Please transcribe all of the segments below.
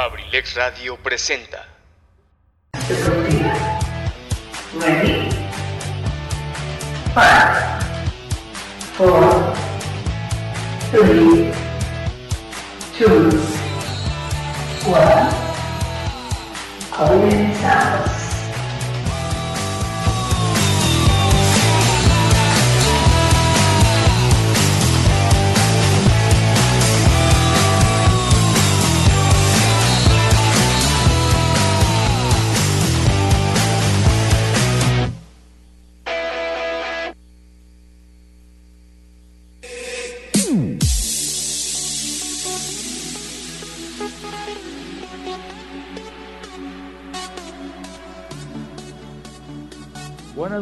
Abrilex Radio presenta. Ready? Five, four, three, two, one. Comenzamos.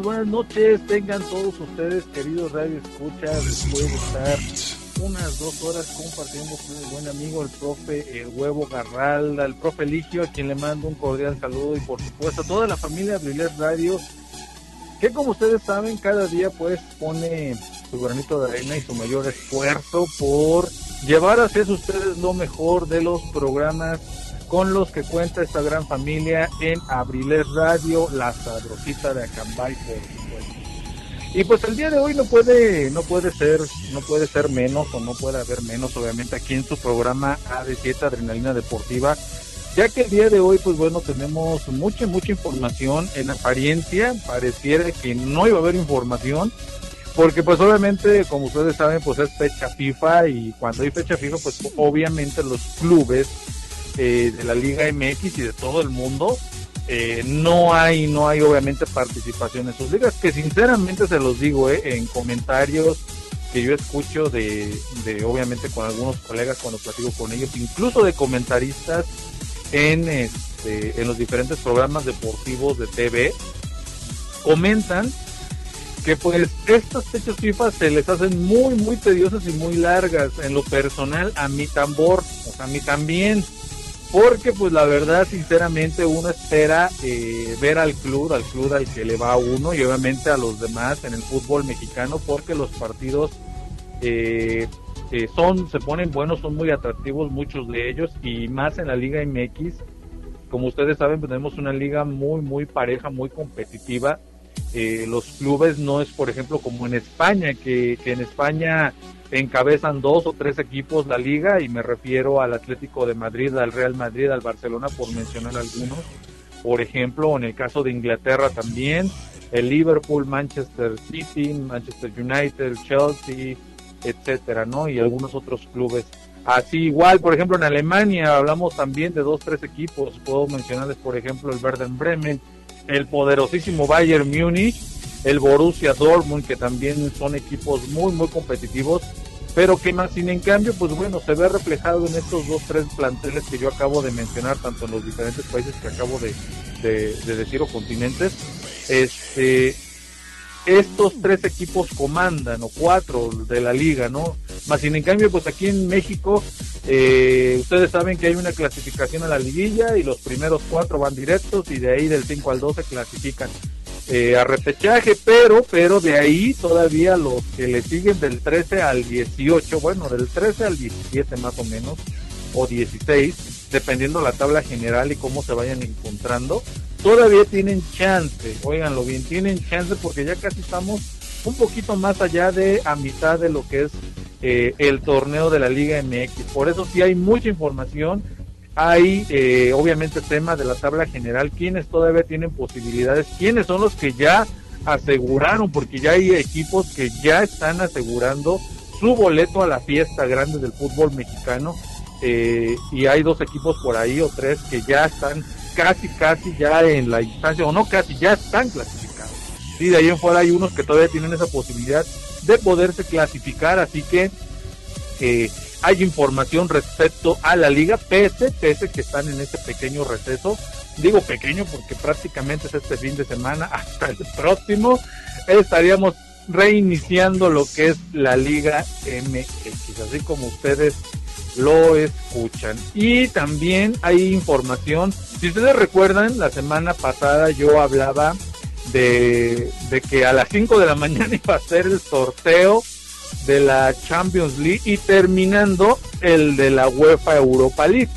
Buenas, noches, tengan todos ustedes, queridos Radio Escuchas, después de estar unas dos horas compartiendo con el buen amigo, el profe El Huevo Garralda, el profe Eligio, a quien le mando un cordial saludo y por supuesto a toda la familia Briler Radio, que como ustedes saben, cada día pues pone su granito de arena y su mayor esfuerzo por llevar hacia ustedes lo mejor de los programas con los que cuenta esta gran familia en Abriles Radio, la sabrosita de Acambay, por supuesto. Y pues el día de hoy no puede, no puede ser, no puede ser menos o no puede haber menos, obviamente, aquí en su programa AD7 Adrenalina Deportiva, ya que el día de hoy, pues bueno, tenemos mucha, mucha información. En apariencia, pareciera que no iba a haber información, porque pues obviamente, como ustedes saben, pues es fecha FIFA y cuando hay fecha FIFA, pues obviamente los clubes eh, de la Liga MX y de todo el mundo, eh, no hay, no hay obviamente participación en sus ligas, que sinceramente se los digo, eh, en comentarios que yo escucho de, de, obviamente con algunos colegas cuando platico con ellos, incluso de comentaristas en, este, en los diferentes programas deportivos de TV, comentan que pues estas fechas FIFA se les hacen muy, muy tediosas y muy largas. En lo personal, a mi tambor, o sea, a mí también porque pues la verdad sinceramente uno espera eh, ver al club, al club al que le va uno y obviamente a los demás en el fútbol mexicano porque los partidos eh, eh, son, se ponen buenos, son muy atractivos muchos de ellos y más en la Liga MX, como ustedes saben pues, tenemos una liga muy muy pareja, muy competitiva, los clubes no es por ejemplo como en España, que en España encabezan dos o tres equipos la liga y me refiero al Atlético de Madrid, al Real Madrid, al Barcelona por mencionar algunos. Por ejemplo, en el caso de Inglaterra también, el Liverpool, Manchester City, Manchester United, Chelsea, etcétera, ¿no? Y algunos otros clubes. Así igual, por ejemplo, en Alemania hablamos también de dos, tres equipos. Puedo mencionarles, por ejemplo, el Werder Bremen, el poderosísimo Bayern Múnich, el Borussia Dortmund, que también son equipos muy, muy competitivos, pero que más sin en cambio, pues bueno, se ve reflejado en estos dos, tres planteles que yo acabo de mencionar, tanto en los diferentes países que acabo de, de, decir o continentes, este, estos tres equipos comandan, o cuatro de la liga, ¿no? Más sin en cambio, pues aquí en México, eh, ustedes saben que hay una clasificación a la liguilla y los primeros cuatro van directos y de ahí del 5 al 12 clasifican eh, a repechaje, pero, pero de ahí todavía los que le siguen del 13 al 18, bueno, del 13 al 17 más o menos, o 16, dependiendo la tabla general y cómo se vayan encontrando, todavía tienen chance, oiganlo bien, tienen chance porque ya casi estamos un poquito más allá de a mitad de lo que es eh, el torneo de la Liga MX. Por eso sí hay mucha información hay eh, obviamente tema de la tabla general, quiénes todavía tienen posibilidades, quiénes son los que ya aseguraron, porque ya hay equipos que ya están asegurando su boleto a la fiesta grande del fútbol mexicano eh, y hay dos equipos por ahí o tres que ya están casi casi ya en la instancia o no casi ya están clasificados. Y de ahí en fuera hay unos que todavía tienen esa posibilidad de poderse clasificar así que eh, hay información respecto a la liga, pese, pese que están en este pequeño receso. Digo pequeño porque prácticamente es este fin de semana hasta el próximo. Estaríamos reiniciando lo que es la Liga MX, así como ustedes lo escuchan. Y también hay información, si ustedes recuerdan, la semana pasada yo hablaba de, que a las 5 de la mañana iba a ser el sorteo de la Champions League y terminando el de la UEFA Europa League.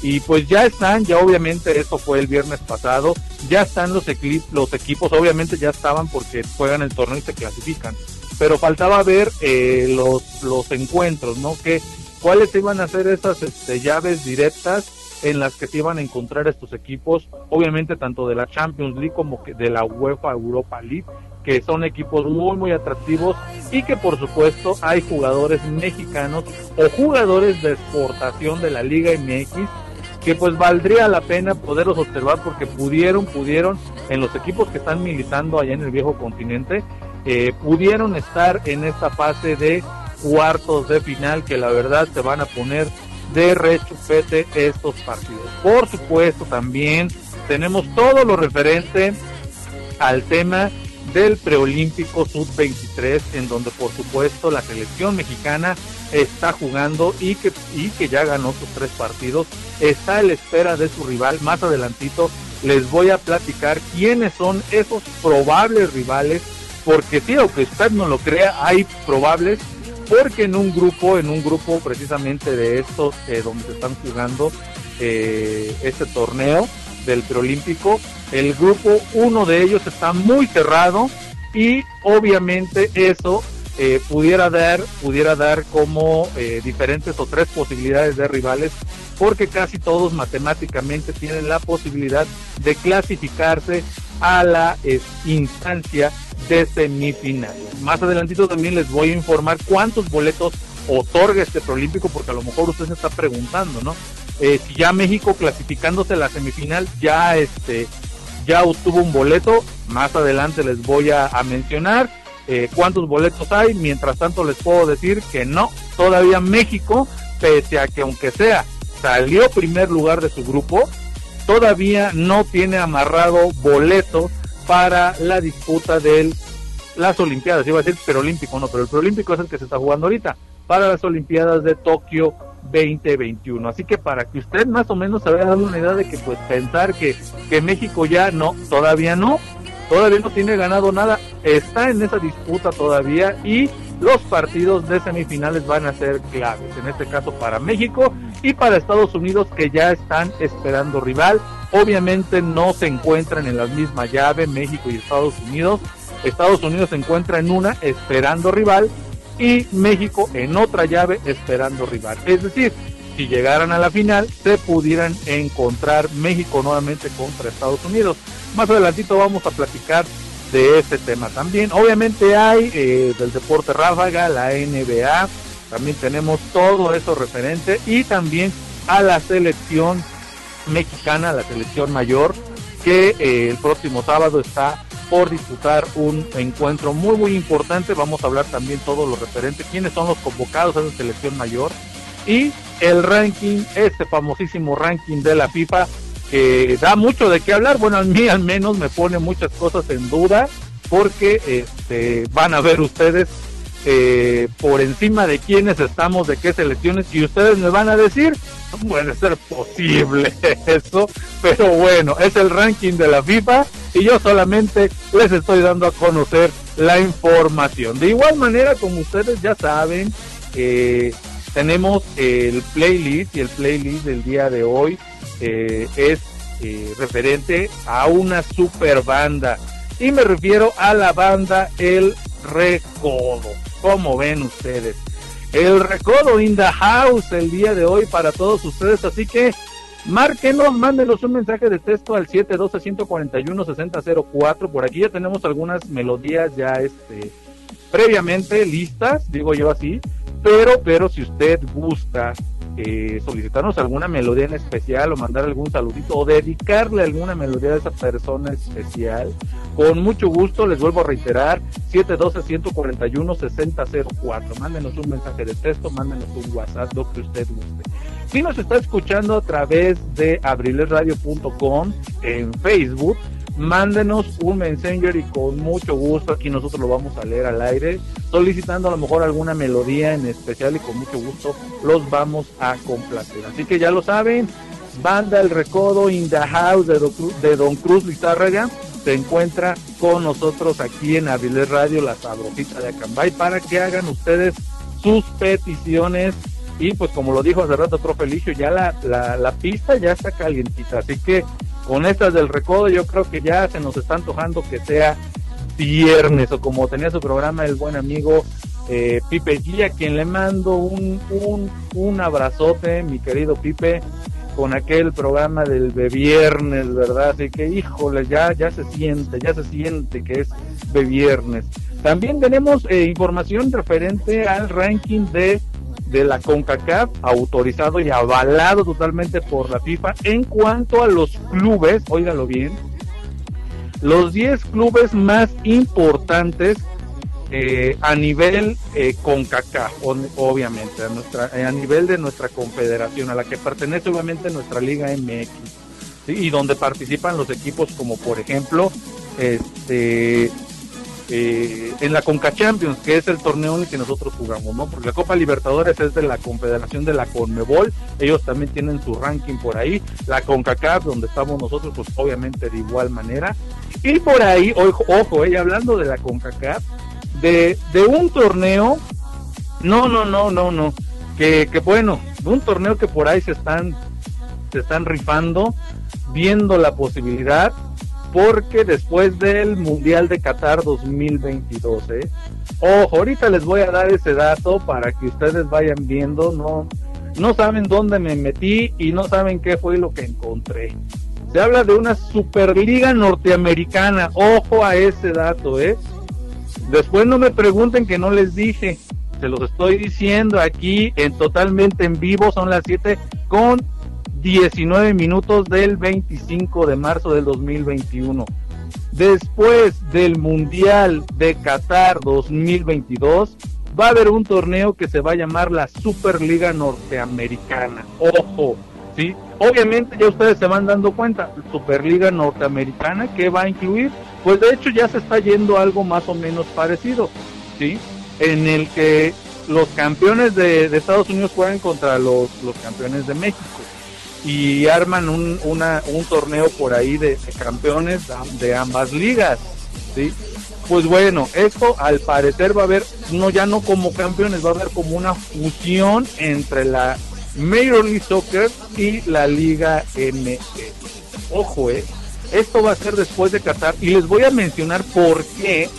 y pues ya están, ya obviamente esto fue el viernes pasado, ya están los, los equipos, obviamente ya estaban porque juegan el torneo y se clasifican, pero faltaba ver eh, los, los encuentros, ¿no? Que, ¿Cuáles iban a ser esas este, llaves directas en las que se iban a encontrar estos equipos, obviamente tanto de la Champions League como de la UEFA Europa League, que son equipos muy muy atractivos y que por supuesto hay jugadores mexicanos o jugadores de exportación de la Liga MX que pues valdría la pena poderlos observar porque pudieron, pudieron en los equipos que están militando allá en el viejo continente, eh, pudieron estar en esta fase de cuartos de final que la verdad se van a poner de rechupete estos partidos. Por supuesto, también tenemos todo lo referente al tema del preolímpico sub-23, en donde por supuesto la selección mexicana está jugando y que, y que ya ganó sus tres partidos, está a la espera de su rival. Más adelantito les voy a platicar quiénes son esos probables rivales, porque sí, aunque usted no lo crea, hay probables porque en un grupo, en un grupo precisamente de estos eh, donde se están jugando eh, este torneo del preolímpico, el grupo, uno de ellos está muy cerrado y obviamente eso eh, pudiera dar, pudiera dar como diferentes o tres posibilidades de rivales, porque casi todos matemáticamente tienen la posibilidad de clasificarse a la instancia de semifinal. Más adelantito también les voy a informar cuántos boletos otorga este Prolímpico, porque a lo mejor usted se está preguntando, ¿no? Eh, si ya México clasificándose a la semifinal ya este ya obtuvo un boleto, más adelante les voy a, mencionar eh, cuántos boletos hay, mientras tanto les puedo decir que no, todavía México, pese a que aunque sea salió primer lugar de su grupo, todavía no tiene amarrado boleto para la disputa de las Olimpiadas, iba a decir olímpico no, pero el preolímpico es el que se está jugando ahorita, para las Olimpiadas de Tokio 2021. Así que para que usted más o menos se vaya dando una idea de que pues pensar que, que México ya no, todavía no, todavía no tiene ganado nada, está en esa disputa todavía y los partidos de semifinales van a ser claves, en este caso para México y para Estados Unidos que ya están esperando rival. Obviamente no se encuentran en la misma llave México y Estados Unidos. Estados Unidos se encuentra en una esperando rival y México en otra llave esperando rival. Es decir, si llegaran a la final, se pudieran encontrar México nuevamente contra Estados Unidos. Más adelantito vamos a platicar de este tema también. Obviamente hay eh, del deporte ráfaga, la NBA, también tenemos todo eso referente y también a la selección mexicana, la selección mayor, que eh, el próximo sábado está por disputar un encuentro muy muy importante. Vamos a hablar también todo lo referente, quiénes son los convocados a esa selección mayor y el ranking, este famosísimo ranking de la FIFA que da mucho de qué hablar. Bueno, a mí al menos me pone muchas cosas en duda porque este, van a ver ustedes eh, por encima de quiénes estamos, de qué selecciones, y ustedes me van a decir, puede ser posible eso, pero bueno, es el ranking de la FIFA y yo solamente les estoy dando a conocer la información. De igual manera, como ustedes ya saben, eh, tenemos el playlist y el playlist del día de hoy eh, es referente a una super banda y me refiero a la banda El Recodo. Como ven ustedes? El Recodo in the house el día de hoy para todos ustedes, así que márquenos, mándenos un mensaje de texto al 712-141-6004. Por aquí ya tenemos algunas melodías ya este, previamente listas, digo yo así, pero, pero si usted gusta eh, solicitarnos alguna melodía en especial o mandar algún saludito o dedicarle alguna melodía a esa persona especial, con mucho gusto les vuelvo a reiterar 712-141-6004. Mándenos un mensaje de texto, mándenos un WhatsApp, lo que usted guste. Si nos está escuchando a través de abrilesradio.com en Facebook, mándenos un messenger y con mucho gusto aquí nosotros lo vamos a leer al aire, solicitando a lo mejor alguna melodía en especial y con mucho gusto los vamos a complacer. Así que ya lo saben, banda El Recodo in the House de Don Cruz, de Don Cruz Lizárraga se encuentra con nosotros aquí en Avilés Radio, la sabrosita de Acambay, para que hagan ustedes sus peticiones y pues como lo dijo hace rato profe Eligio, ya la, la, la pista ya está calientita, así que con estas del recodo yo creo que ya se nos está antojando que sea viernes o como tenía su programa el buen amigo eh, Pipe G, a quien le mando un, un, un abrazote, mi querido Pipe, con aquel programa del de viernes, ¿verdad? Así que, híjole, ya, ya se siente, ya se siente que es de viernes. También tenemos eh, información referente al ranking de, de la CONCACAF, autorizado y avalado totalmente por la FIFA, en cuanto a los clubes, óigalo bien, los 10 clubes más importantes eh, a nivel eh, CONCACAF, obviamente, a, nuestra, eh, a nivel de nuestra confederación, a la que pertenece obviamente nuestra Liga MX, y donde participan los equipos como por ejemplo este eh, en la Conca Champions, que es el torneo en el que nosotros jugamos, ¿no? Porque la Copa Libertadores es de la Confederación de la Conmebol, ellos también tienen su ranking por ahí, la CONCACAF, donde estamos nosotros, pues obviamente de igual manera, y por ahí, ojo, ojo eh, hablando de la CONCACAF, de, de un torneo, no, no, no, no, no, que, que bueno, un torneo que por ahí se están, se están rifando, viendo la posibilidad, porque después del Mundial de Qatar 2022, ¿eh? Ojo, ahorita les voy a dar ese dato para que ustedes vayan viendo, no, no saben dónde me metí y no saben qué fue lo que encontré. Se habla de una Superliga Norteamericana, ojo a ese dato, ¿eh? Después no me pregunten que no les dije. Se los estoy diciendo aquí en totalmente en vivo. Son las 7 con 19 minutos del 25 de marzo del 2021. Después del Mundial de Qatar 2022, va a haber un torneo que se va a llamar la Superliga Norteamericana. Ojo, ¿sí? Obviamente ya ustedes se van dando cuenta, Superliga Norteamericana, ¿qué va a incluir? Pues de hecho ya se está yendo algo más o menos parecido, ¿sí? En el que los campeones de, Estados Unidos juegan contra los campeones de México y arman un, una, un torneo por ahí de, campeones de ambas ligas, ¿sí? Pues bueno, esto al parecer va a haber, no ya no como campeones, va a haber como una fusión entre la Major League Soccer y la Liga MX. Ojo, eh, esto va a ser después de Qatar y les voy a mencionar por qué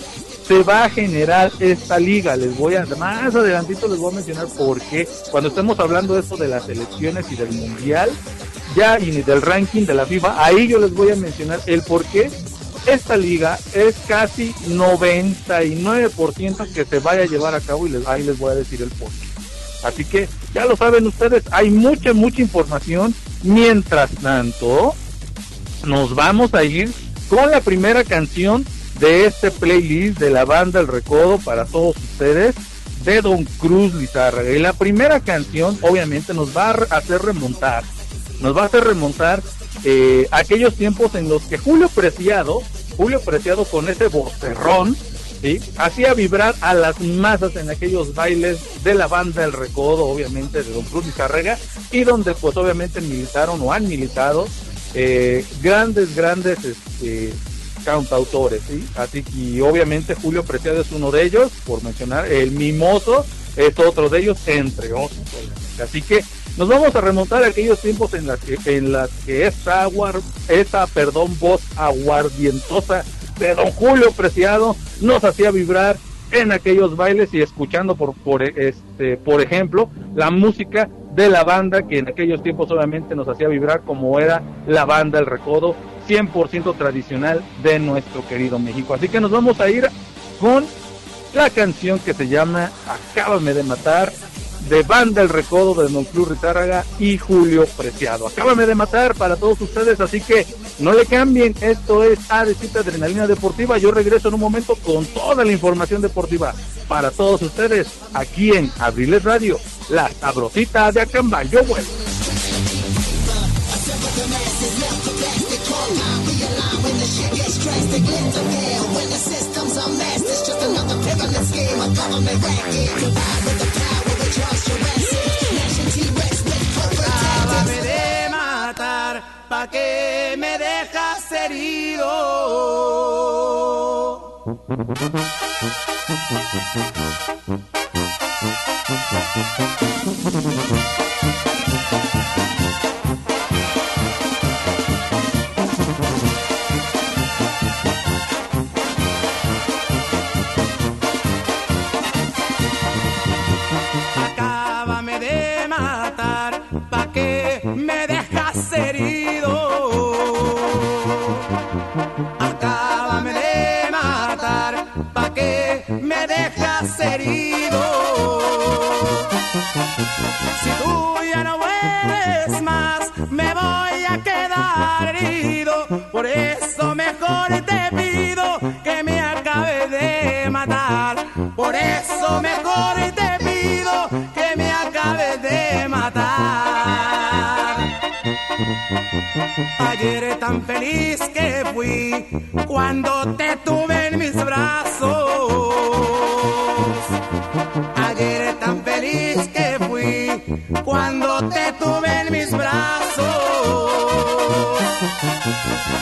se va a generar esta liga. Les voy a, más adelantito les voy a mencionar por qué. Cuando estemos hablando de esto de las elecciones y del mundial, ya y del ranking de la FIFA, ahí yo les voy a mencionar el por qué esta liga es casi 99% que se vaya a llevar a cabo y ahí les voy a decir el por qué. Así que ya lo saben ustedes, hay mucha, mucha información. Mientras tanto, nos vamos a ir con la primera canción de este playlist de la banda El Recodo para todos ustedes de Don Cruz Lizárraga. Y la primera canción obviamente nos va a hacer remontar, nos va a hacer remontar eh, aquellos tiempos en los que Julio Preciado, Julio Preciado con ese vocerrón, ¿sí? hacía vibrar a las masas en aquellos bailes de la banda El Recodo, obviamente de Don Cruz Lizárraga, y donde pues obviamente militaron o han militado eh, grandes, grandes este, cantautores, ¿sí? Así que obviamente Julio Preciado es uno de ellos, por mencionar, el Mimoso es otro de ellos, entre otros. Así que nos vamos a remontar a aquellos tiempos en las que, en las que esta, aguar, esta perdón, voz aguardientosa de don Julio Preciado nos hacía vibrar en aquellos bailes y escuchando por, por este por ejemplo la música de la banda que en aquellos tiempos obviamente nos hacía vibrar como era la banda El Recodo 100% tradicional de nuestro querido México. Así que nos vamos a ir con la canción que se llama Acábame de matar de Banda El Recodo de Don Cruz Ritárraga y Julio Preciado. Acábame de matar para todos ustedes, así que no le cambien. Esto es ADC Adrenalina Deportiva. Yo regreso en un momento con toda la información deportiva para todos ustedes aquí en Abriles Radio, la sabrosita de Acamba. Yo vuelvo. drastic lens of. When the systems it's just another pyramid scheme. A government racket. With the power. Nation T-Rex with corporate de matar pa que me dejas herido. Tú ya no vuelves más, me voy a quedar herido. Por eso mejor te pido que me acabe de matar. Por eso mejor te pido que me acabe de matar. Ayer tan feliz que fui cuando te tuve en mis brazos. Ayer tan feliz cuando te tuve en mis brazos.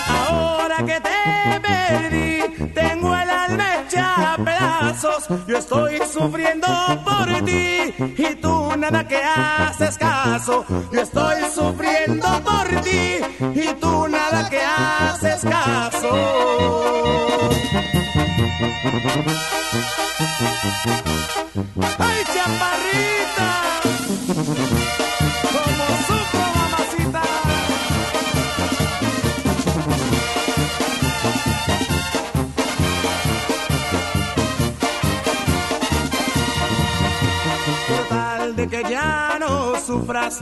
Ahora que te perdí, tengo el alma hecha pedazos. Yo estoy sufriendo por ti y tú nada que haces caso. Yo estoy sufriendo por ti y tú nada que haces caso.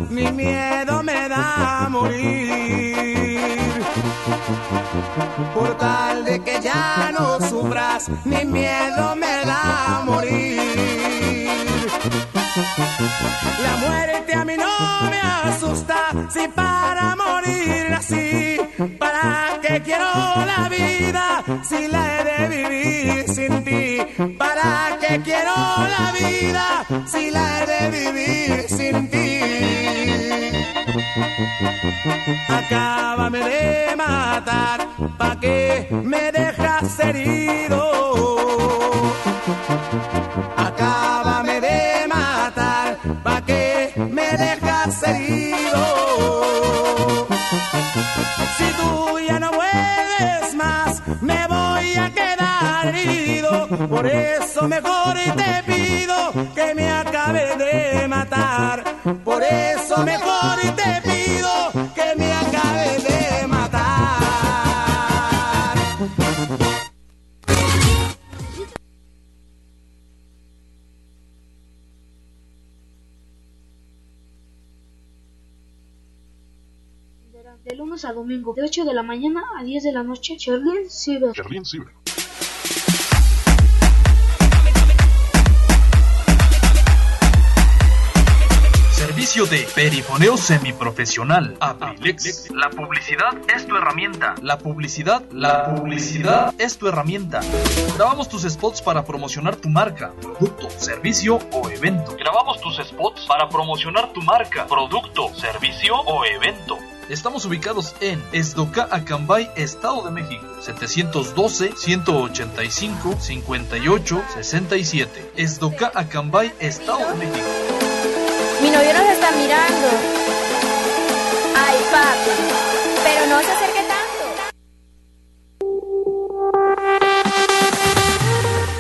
Mi miedo me da morir. Por tal de que ya no sufras, mi miedo me da morir. La muerte a mí no me asusta, si para morir así, ¿para qué quiero la vida si la he de vivir sin ti? ¿Para qué quiero la vida si la he de vivir Acábame de matar, pa' que me dejas herido. Acábame de matar, pa' que me dejas herido. Si tú ya no vuelves más, me voy a quedar herido. Por eso mejor te a domingo, de 8 de la mañana a 10 de la noche, Sherlyn Ciber. Sherlyn Ciber. Servicio de perifoneo semiprofesional. Abrilex. La publicidad es tu herramienta. La publicidad, la publicidad es tu herramienta. Grabamos tus spots para promocionar tu marca, producto, servicio o evento. Grabamos tus spots para promocionar tu marca, producto, servicio o evento. Estamos ubicados en Esdoca, Acambay, Estado de México. 712-185-58-67. Esdoca, Acambay, Estado de México. Mi novio nos está mirando. Ay, papi. Pero no se acerque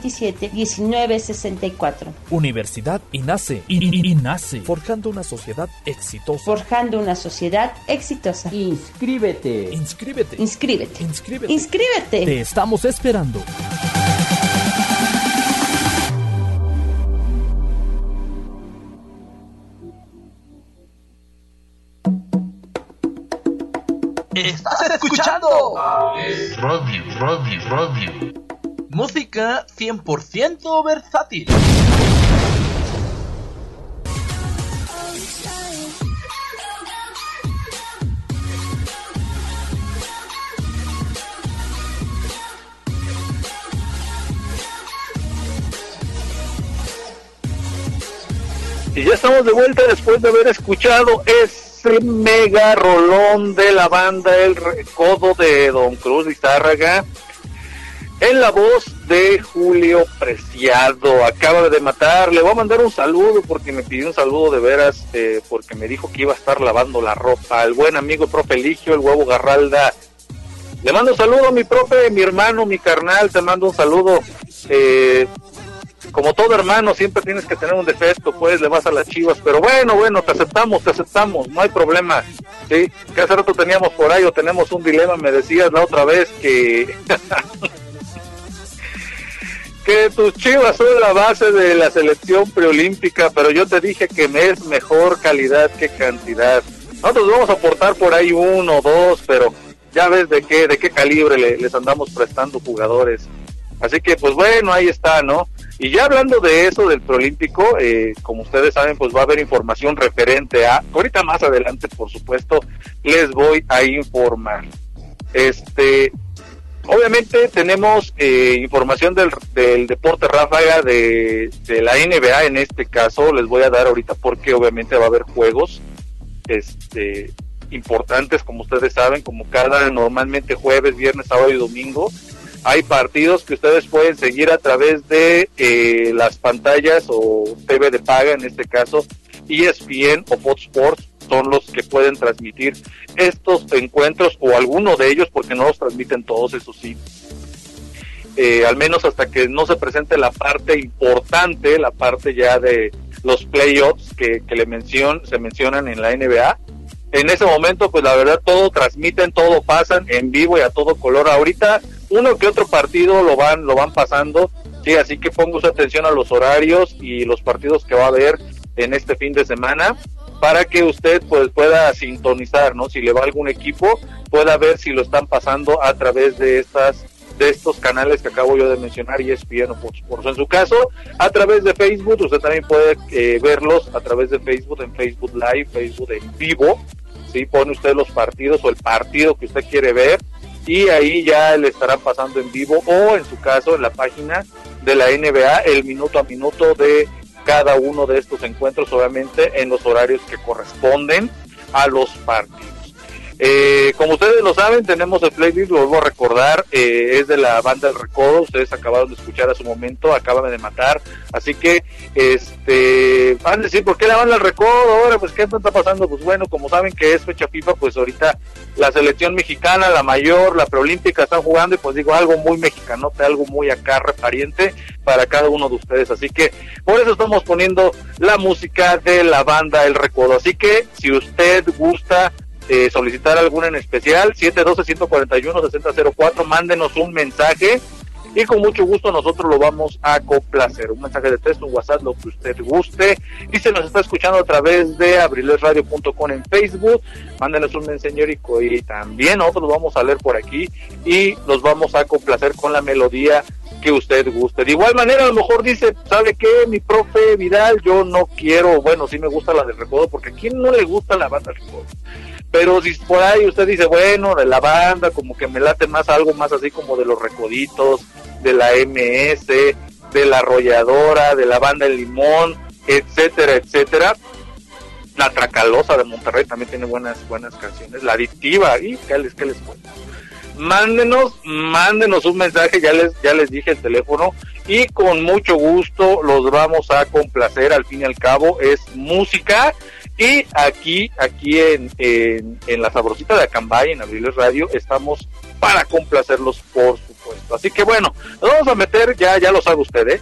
427-1964. Universidad INACE. INACE. Forjando una sociedad exitosa. Forjando una sociedad exitosa. Inscríbete. Inscríbete. Inscríbete. Inscríbete. Inscríbete. Te estamos esperando. Estás escuchando Radio, radio, radio. Música 100% versátil. Y ya estamos de vuelta después de haber escuchado ese mega rolón de la banda El Recodo de Don Cruz Lizárraga. En la voz de Julio Preciado, acaba de matar. Le voy a mandar un saludo porque me pidió un saludo de veras, eh, porque me dijo que iba a estar lavando la ropa. El buen amigo profe Eligio, el huevo Garralda. Le mando un saludo mi profe, mi hermano, mi carnal. Te mando un saludo. Eh, como todo hermano, siempre tienes que tener un defecto, pues le vas a las chivas, pero bueno, bueno, te aceptamos, te aceptamos, no hay problema, sí, que hace rato teníamos por ahí o tenemos un dilema, me decías la otra vez que que tus chivas son la base de la selección preolímpica, pero yo te dije que es mejor calidad que cantidad. Nosotros vamos a aportar por ahí uno o dos, pero ya ves de qué, de qué calibre le- les andamos prestando jugadores. Así que, pues bueno, ahí está, ¿no? Y ya hablando de eso, del preolímpico, eh, como ustedes saben, pues va a haber información referente a, ahorita más adelante, por supuesto, les voy a informar. Este, obviamente tenemos eh, información del, del deporte ráfaga de, la NBA en este caso, les voy a dar ahorita porque obviamente va a haber juegos, este, importantes, como ustedes saben, como cada normalmente jueves, viernes, sábado y domingo. Hay partidos que ustedes pueden seguir a través de eh, las pantallas o TV de paga, en este caso ESPN o Fox Sports son los que pueden transmitir estos encuentros o alguno de ellos porque no los transmiten todos, eso sí. Eh, al menos hasta que no se presente la parte importante, la parte ya de los playoffs que, que le mencion, se mencionan en la NBA. En ese momento, pues la verdad, todo transmiten, todo pasan en vivo y a todo color. Ahorita, uno que otro partido lo van, lo van pasando, sí, así que pongo su atención a los horarios y los partidos que va a haber en este fin de semana para que usted pues pueda sintonizar, ¿no? Si le va algún equipo, pueda ver si lo están pasando a través de estas de estos canales que acabo yo de mencionar y ESPN o Fox Sports. En su caso, a través de Facebook, usted también puede eh, verlos a través de Facebook, en Facebook Live, Facebook en vivo, ¿sí? Pone usted los partidos o el partido que usted quiere ver y ahí ya le estarán pasando en vivo o en su caso en la página de la NBA el minuto a minuto de cada uno de estos encuentros, obviamente en los horarios que corresponden a los partidos. Eh, como ustedes lo saben, tenemos el playlist, lo vuelvo a recordar, eh, es de la banda El Recodo, ustedes acabaron de escuchar a su momento, acaban de matar, así que, este, van a decir, ¿por qué la banda El Recodo ahora? Pues, ¿qué está pasando? Pues bueno, como saben que es fecha FIFA, pues ahorita la selección mexicana, la mayor, la preolímpica están jugando y pues digo, algo muy mexicanote, algo muy acá repariente para cada uno de ustedes, así que por eso estamos poniendo la música de la banda El Recodo, así que si usted gusta eh, solicitar alguna en especial, 712-141-6004, mándenos un mensaje y con mucho gusto nosotros lo vamos a complacer. Un mensaje de texto, un WhatsApp, lo que usted guste. Y se nos está escuchando a través de abrilesradio.com en Facebook. Mándenos un mensaje y, también nosotros vamos a leer por aquí y los vamos a complacer con la melodía que usted guste. De igual manera, a lo mejor dice, ¿sabe qué? Mi profe Vidal, yo no quiero, bueno, sí me gusta la del recodo, porque ¿a quién no le gusta la banda recodo? Pero si por ahí usted dice, bueno, de la banda, como que me late más algo más así como de los recoditos, de la MS, de la arrolladora, de la banda El Limón, etcétera, etcétera. La Tracalosa de Monterrey también tiene buenas buenas canciones. La Adictiva, y qué les, qué les cuento. Mándenos, mándenos un mensaje, ya les, ya les dije el teléfono, y con mucho gusto los vamos a complacer, al fin y al cabo es música, y aquí, aquí en, en, la sabrosita de Acambay, en Abriles Radio, estamos para complacerlos, por supuesto. esto. Así que bueno, nos vamos a meter, ya, ya lo sabe usted, ¿eh?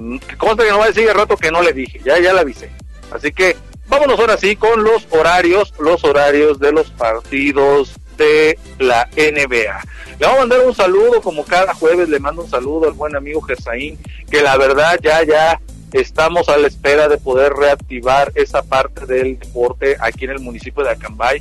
Mm, Que conste que no va a decir el rato que no le dije, ya, ya le avisé. Así que vámonos ahora sí con los horarios, los horarios de los partidos de la NBA. Le vamos a mandar un saludo, como cada jueves le mando un saludo al buen amigo Gersaín, que la verdad ya, ya estamos a la espera de poder reactivar esa parte del deporte aquí en el municipio de Acambay.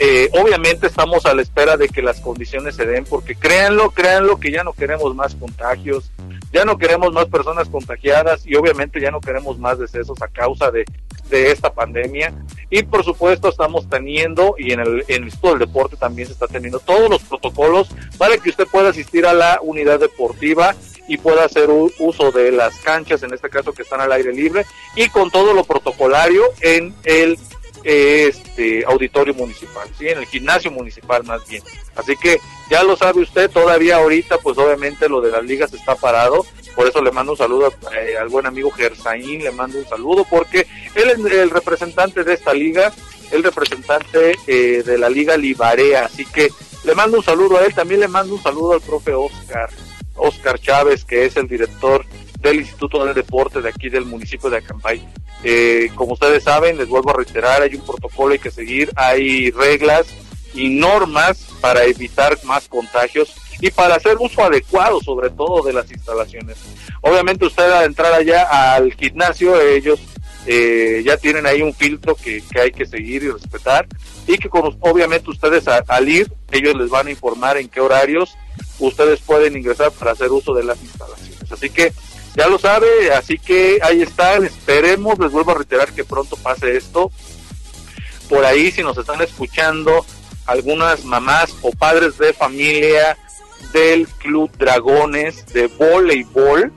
Eh, obviamente estamos a la espera de que las condiciones se den, porque créanlo, créanlo que ya no queremos más contagios, ya no queremos más personas contagiadas y obviamente ya no queremos más decesos a causa de, de esta pandemia. Y por supuesto estamos teniendo, y en el, en el del Deporte también se está teniendo todos los protocolos para que usted pueda asistir a la unidad deportiva y pueda hacer uso de las canchas, en este caso que están al aire libre, y con todo lo protocolario en el este auditorio municipal, sí, en el gimnasio municipal más bien. Así que ya lo sabe usted, todavía ahorita pues obviamente lo de las ligas está parado, por eso le mando un saludo eh, al buen amigo Gersaín, le mando un saludo porque él es el representante de esta liga, el representante eh, de la liga Libarea, así que le mando un saludo a él, también le mando un saludo al profe Oscar, Oscar Chávez, que es el director del Instituto del Deporte de aquí del municipio de Acampay. Eh, como ustedes saben, les vuelvo a reiterar, hay un protocolo hay que seguir, hay reglas y normas para evitar más contagios y para hacer uso adecuado sobre todo de las instalaciones. Obviamente usted al entrar allá al gimnasio, ellos eh, ya tienen ahí un filtro que, que hay que seguir y respetar y que con- obviamente ustedes al ir, ellos les van a informar en qué horarios ustedes pueden ingresar para hacer uso de las instalaciones. Así que ya lo sabe, así que ahí están, esperemos, les vuelvo a reiterar que pronto pase esto. Por ahí, si nos están escuchando, algunas mamás o padres de familia del Club Dragones de voleibol,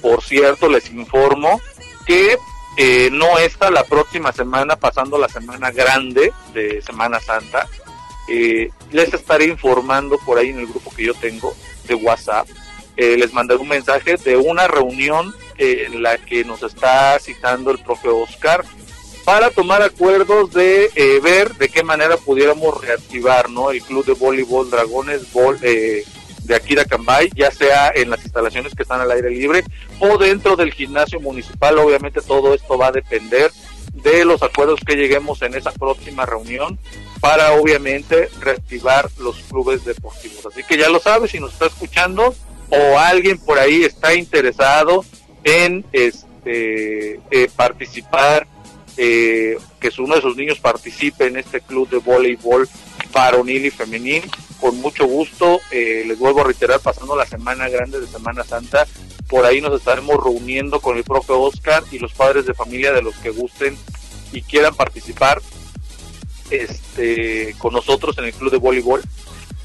por cierto, les informo que eh, no está la próxima semana, pasando la semana grande de Semana Santa. Eh, les estaré informando por ahí en el grupo que yo tengo de WhatsApp. Eh, les mandaré un mensaje de una reunión eh, en la que nos está citando el profe Oscar para tomar acuerdos de eh, ver de qué manera pudiéramos reactivar ¿no? el club de voleibol Dragones eh, de aquí de Acambay, ya sea en las instalaciones que están al aire libre o dentro del gimnasio municipal. Obviamente todo esto va a depender de los acuerdos que lleguemos en esa próxima reunión para obviamente reactivar los clubes deportivos. Así que ya lo sabes, si nos está escuchando o alguien por ahí está interesado en este eh, participar, eh, que uno de sus niños participe en este club de voleibol varonil y femenil, con mucho gusto, eh, les vuelvo a reiterar, pasando la semana grande de Semana Santa, por ahí nos estaremos reuniendo con el profe Oscar y los padres de familia de los que gusten y quieran participar este con nosotros en el club de voleibol.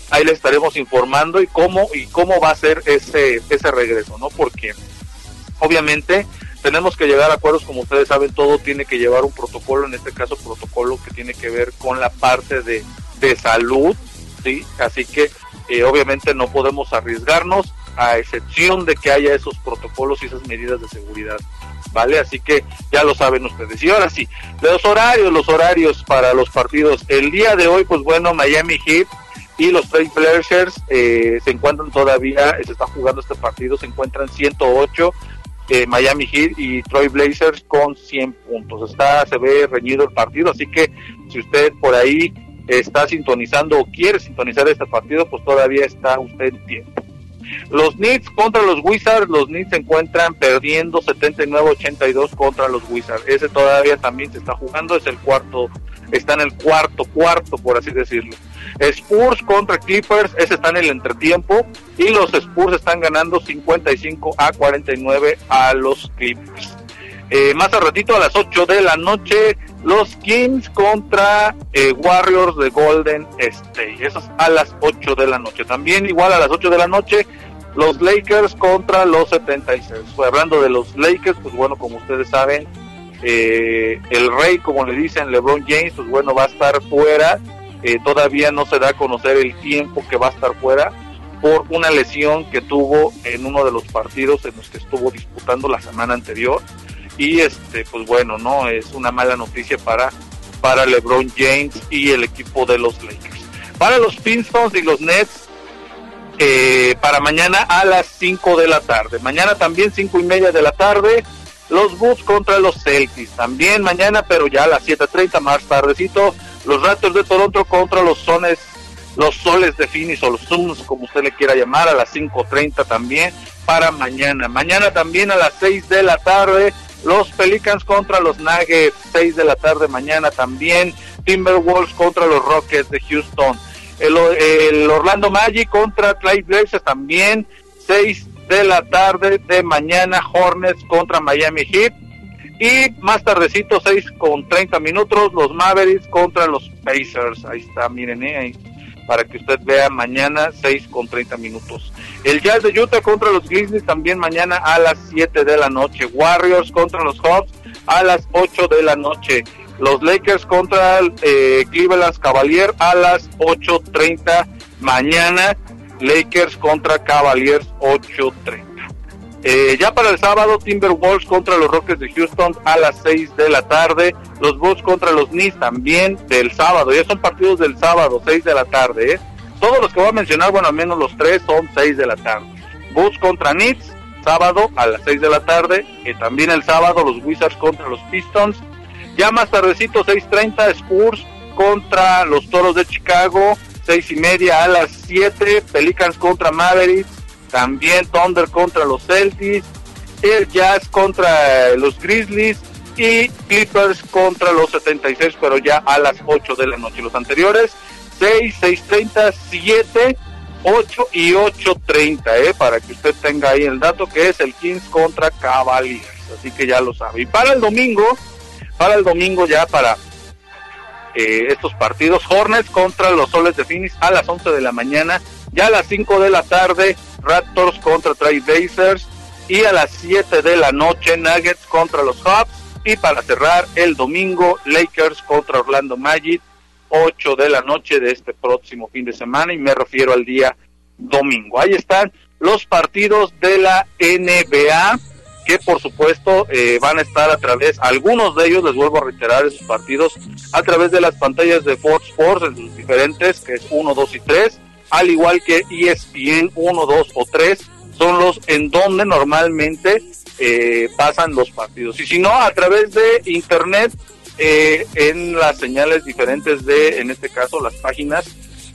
Ahí les estaremos informando y cómo y cómo va a ser ese ese regreso no porque obviamente tenemos que llegar a acuerdos como ustedes saben todo tiene que llevar un protocolo en este caso protocolo que tiene que ver con la parte de, de salud sí así que eh, obviamente no podemos arriesgarnos a excepción de que haya esos protocolos y esas medidas de seguridad ¿vale? Así que ya lo saben ustedes. Y ahora sí, los horarios, los horarios para los partidos. El día de hoy, pues bueno, Miami Heat y los Trail Blazers eh, se encuentran todavía, se está jugando este partido, se encuentran 108. eh, Miami Heat y Troy Blazers con 100 puntos. Está, se ve reñido el partido, así que si usted por ahí está sintonizando o quiere sintonizar este partido, pues todavía está usted en tiempo. Los Knicks contra los Wizards, los Knicks se encuentran perdiendo 79-82 contra los Wizards. Ese todavía también se está jugando, es el cuarto, está en el cuarto, cuarto por así decirlo. Spurs contra Clippers, ese está en el entretiempo y los Spurs están ganando 55 a 49 a los Clippers. Eh, más a ratito a las 8 de la noche, los Kings contra eh, Warriors de Golden State. Eso es a las 8 de la noche. También igual a las 8 de la noche, los Lakers contra los 76. Pues, hablando de los Lakers, pues bueno, como ustedes saben, eh, el rey, como le dicen, LeBron James, pues bueno, va a estar fuera. Eh, todavía no se da a conocer el tiempo que va a estar fuera por una lesión que tuvo en uno de los partidos en los que estuvo disputando la semana anterior y este pues bueno no es una mala noticia para para LeBron James y el equipo de los Lakers para los Pistons y los Nets eh, para mañana a las 5 de la tarde. Mañana también 5 y media de la tarde, los Bulls contra los Celtics. También mañana, pero ya a las 7.30 más tardecito, los Raptors de Toronto contra los Sones, los Soles de Phoenix o los Suns, como usted le quiera llamar, a las 5.30 también para mañana. Mañana también a las 6 de la tarde, los Pelicans contra los Nuggets, 6 de la tarde mañana también, Timberwolves contra los Rockets de Houston, el, Orlando Magic contra Clay Blazers también, 6 de la tarde de mañana, Hornets contra Miami Heat, y más tardecito, 6 con 30 minutos, los Mavericks contra los Pacers, ahí está, miren, eh, ahí para que usted vea mañana 6 con 30 minutos. El Jazz de Utah contra los Grizzlies también mañana a las 7 de la noche. Warriors contra los Hawks a las 8 de la noche. Los Lakers contra eh, Cleveland Cavaliers a las 8.30 mañana. Lakers contra Cavaliers 8.30. Eh, ya para el sábado, Timberwolves contra los Rockets de Houston a las 6 de la tarde. Los Bulls contra los Knicks también del sábado. Ya son partidos del sábado, 6 de la tarde. ¿eh? Todos los que voy a mencionar, bueno, al menos los tres son 6 de la tarde. Bulls contra Knicks, sábado a las 6 de la tarde. Y también el sábado, los Wizards contra los Pistons. Ya más tardecito, 6.30, Spurs contra los Toros de Chicago. 6 y media a las 7, Pelicans contra Mavericks también Thunder contra los Celtics, el Jazz contra los Grizzlies y Clippers contra los 76, pero ya a las 8 de la noche. Los anteriores, 6, 6.30, 7, 8 y 8.30, ¿eh? para que usted tenga ahí el dato que es el Kings contra Cavaliers. Así que ya lo sabe. Y para el domingo, para el domingo ya para eh, estos partidos, Hornets contra los Soles de Phoenix a las 11 de la mañana, ya a las 5 de la tarde, Raptors contra Blazers y a las 7 de la noche Nuggets contra los Hubs y para cerrar el domingo Lakers contra Orlando Magic 8 de la noche de este próximo fin de semana y me refiero al día domingo. Ahí están los partidos de la NBA que por supuesto eh, van a estar a través, algunos de ellos, les vuelvo a reiterar esos partidos, a través de las pantallas de Fox Sports, en sus diferentes, que es 1, 2 y 3, al igual que ESPN 1, 2 o 3, son los en donde normalmente eh, pasan los partidos. Y si no, a través de internet, eh, en las señales diferentes de, en este caso, las páginas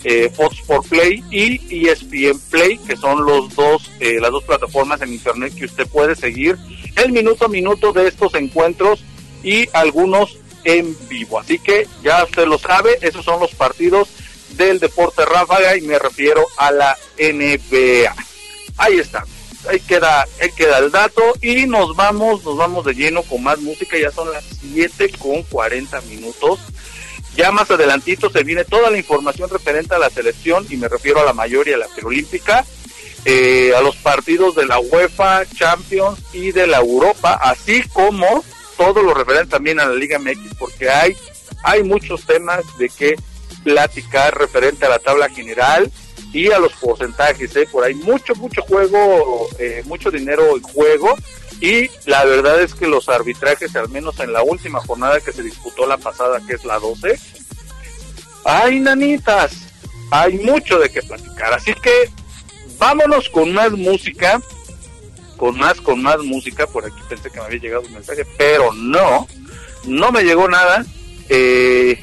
eh, Fox Sport Play y ESPN Play, que son los dos, eh, las dos plataformas en internet que usted puede seguir el minuto a minuto de estos encuentros y algunos en vivo. Así que ya usted lo sabe, esos son los partidos del deporte ráfaga y me refiero a la NBA. Ahí está. Ahí queda, ahí queda el dato y nos vamos, nos vamos de lleno con más música, ya son las 7 con 40 minutos. Ya más adelantito se viene toda la información referente a la selección y me refiero a la mayoría, a la preolímpica, eh, a los partidos de la UEFA Champions y de la Europa, así como todo lo referente también a la Liga MX, porque hay, hay muchos temas de que platicar referente a la tabla general y a los porcentajes. ¿eh? Por ahí mucho, mucho juego, eh, mucho dinero en juego. Y la verdad es que los arbitrajes, al menos en la última jornada que se disputó la pasada, que es la 12, hay nanitas, hay mucho de qué platicar. Así que vámonos con más música, con más, con más música. Por aquí pensé que me había llegado un mensaje, pero no, no me llegó nada. Eh,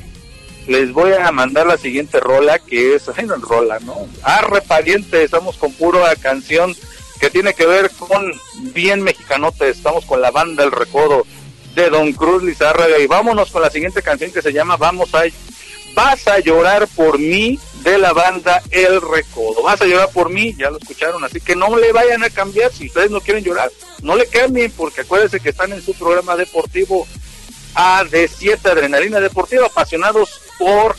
les voy a mandar la siguiente rola que es, ay no rola, ¿no? Arre pariente, estamos con pura canción que tiene que ver con bien mexicanote, estamos con la banda El Recodo de Don Cruz Lizárraga y vámonos con la siguiente canción que se llama Vamos a Vas a llorar por mí de la banda El Recodo. Vas a llorar por mí, ya lo escucharon, así que no le vayan a cambiar si ustedes no quieren llorar, no le cambien porque acuérdense que están en su programa deportivo AD7 Adrenalina Deportiva, apasionados por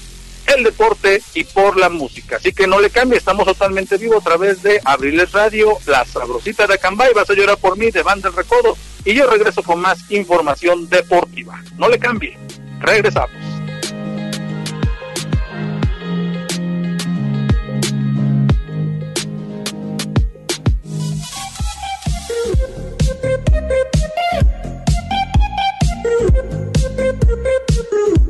el deporte y por la música. Así que no le cambie, estamos totalmente vivo a través de Abriles Radio, La Sabrosita de Acambay, vas a llorar por mí de Banda del Recodo y yo regreso con más información deportiva. No le cambie, regresamos.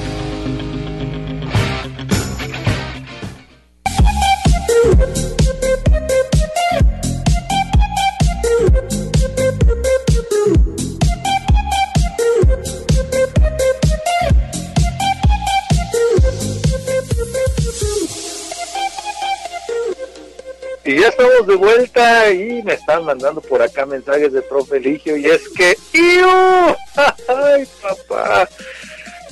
Y ya estamos de vuelta y me están mandando por acá mensajes de profe Eligio y es que ¡Iu! ¡Ay, papá!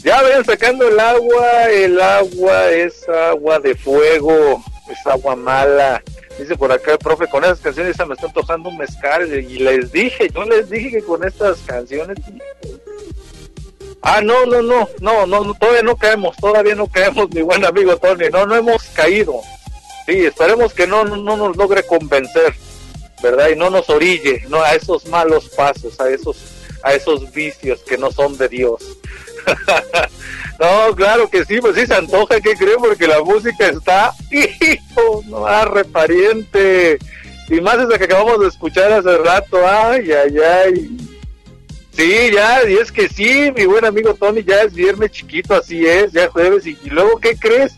Ya ven sacando el agua, el agua es agua de fuego, es agua mala. Dice por acá el profe, con esas canciones se me está antojando un mezcal y les dije, yo les dije que con estas canciones... Ah, no, no, no, no, no, todavía no caemos, todavía no caemos, mi buen amigo Tony, no, no hemos caído. Sí, esperemos que no, no, no nos logre convencer, ¿verdad? Y no nos orille, no a esos malos pasos, a esos, a esos vicios que no son de Dios. no, claro que sí, pues sí se antoja, ¿qué creen? Porque la música está, hijo, no, arre pariente. Y más esa que acabamos de escuchar hace rato, ay, ay, ay. Sí, ya, y es que sí, mi buen amigo Tony, ya es viernes chiquito, así es, ya jueves, y, y luego, ¿qué crees?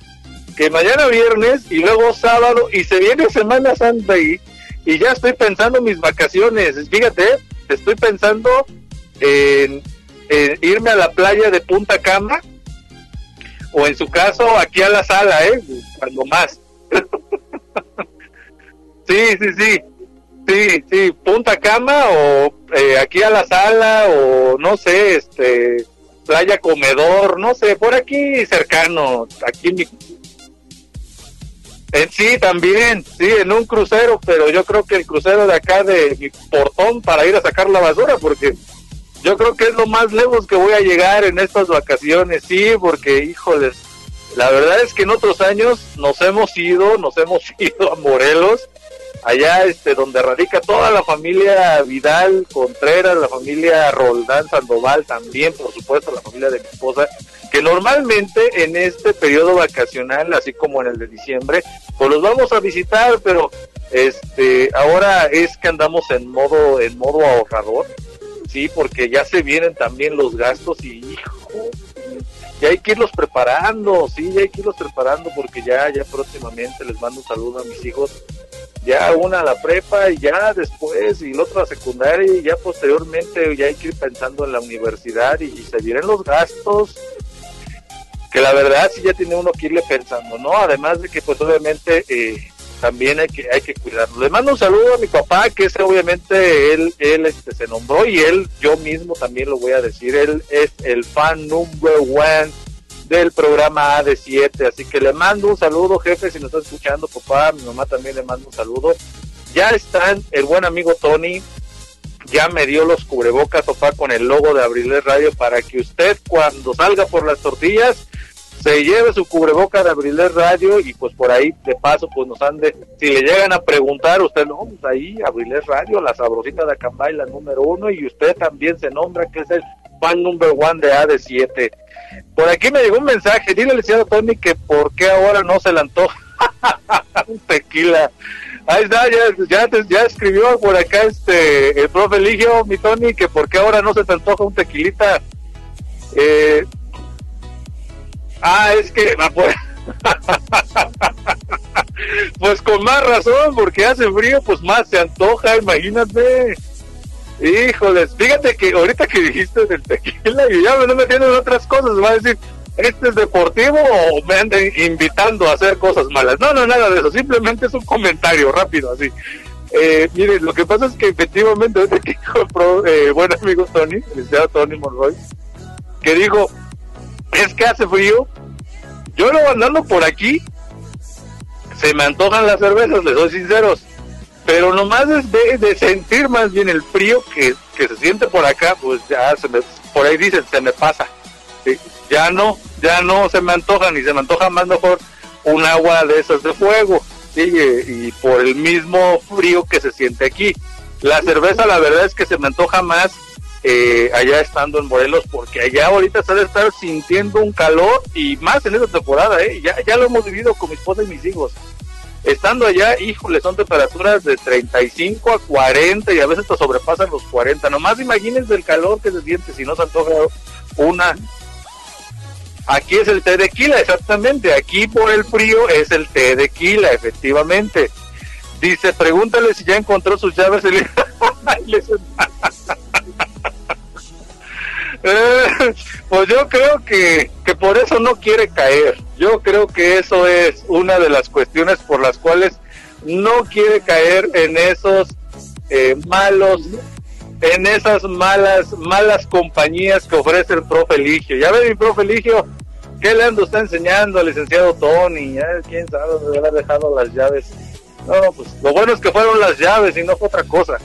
Que mañana viernes y luego sábado, y se viene Semana Santa ahí, y ya estoy pensando en mis vacaciones. Fíjate, estoy pensando en, en irme a la playa de Punta Cama, o en su caso, aquí a la sala, ¿eh? Cuando más. sí, sí, sí. Sí, sí, Punta Cama o eh, aquí a la sala o no sé, este, playa comedor, no sé, por aquí cercano, aquí en mi... Eh, sí, también, sí, en un crucero, pero yo creo que el crucero de acá de mi portón para ir a sacar la basura, porque yo creo que es lo más lejos que voy a llegar en estas vacaciones, sí, porque híjoles, la verdad es que en otros años nos hemos ido, nos hemos ido a Morelos, allá este donde radica toda la familia Vidal Contreras, la familia Roldán Sandoval también, por supuesto, la familia de mi esposa, que normalmente en este periodo vacacional, así como en el de diciembre, pues los vamos a visitar, pero este ahora es que andamos en modo en modo ahorrador, sí, porque ya se vienen también los gastos y hijo, y hay que irlos preparando, sí, hay que irlos preparando porque ya, ya próximamente les mando un saludo a mis hijos, ya una a la prepa y ya después y el otro a secundaria y ya posteriormente ya hay que ir pensando en la universidad y, y se vienen los gastos que la verdad sí ya tiene uno que irle pensando, ¿no? Además de que pues obviamente eh, también hay que hay que cuidarlo. Le mando un saludo a mi papá, que es obviamente él él este se nombró y él yo mismo también lo voy a decir, él es el fan number one del programa AD7, así que le mando un saludo, jefe, si nos está escuchando, papá, mi mamá también le mando un saludo. Ya están el buen amigo Tony, ya me dio los cubrebocas, papá, con el logo de Abriles Radio para que usted cuando salga por las tortillas se lleve su cubreboca de Abriles Radio y pues por ahí de paso pues nos ande, si le llegan a preguntar usted, no, pues ahí Abriles Radio, la sabrosita de Acambay, la número uno y usted también se nombra que es el fan number one de AD7. Por aquí me llegó un mensaje, dile licenciado Tony que por qué ahora no se le antoja un tequila. Ahí está, ya, ya, ya escribió por acá este el profe Ligio, mi Tony, que por qué ahora no se te antoja un tequilita. Eh, Ah, es que... Pues, pues con más razón, porque hace frío, pues más se antoja, imagínate. Híjoles, fíjate que ahorita que dijiste del tequila y ya me no metiendo en otras cosas, va a decir, ¿este es deportivo o me andan invitando a hacer cosas malas? No, no, nada de eso, simplemente es un comentario rápido, así. Eh, mire, lo que pasa es que efectivamente, ahorita que dijo el buen amigo Tony, licenciado Tony Monroy, que dijo, es que hace frío. Yo lo andando por aquí, se me antojan las cervezas, les soy sinceros. Pero nomás es de, sentir más bien el frío que, que, se siente por acá, pues ya se me, por ahí dicen, se me pasa. Ya no, ya no se me antoja, ni se me antoja más mejor un agua de esas de fuego. Sí, y, y por el mismo frío que se siente aquí. La cerveza, la verdad es que se me antoja más eh, allá estando en Morelos, porque allá ahorita se debe estar sintiendo un calor y más en esta temporada, ¿eh? ya, ya lo hemos vivido con mi esposa y mis hijos. Estando allá, híjole, son temperaturas de 35 a 40 y a veces te sobrepasan los 40. Nomás imagínense el calor que se siente si no se antoja una. Aquí es el té de quila, exactamente. Aquí por el frío es el té de quila, efectivamente. Dice, pregúntale si ya encontró sus llaves. Eh, pues yo creo que, que por eso no quiere caer. Yo creo que eso es una de las cuestiones por las cuales no quiere caer en esos eh, malos, en esas malas, malas compañías que ofrece el profe Eligio. Ya ve mi profe Eligio, ¿qué le ando está enseñando al licenciado Tony? Ya, ¿Quién sabe dónde haber dejado las llaves? No, pues lo bueno es que fueron las llaves y no fue otra cosa.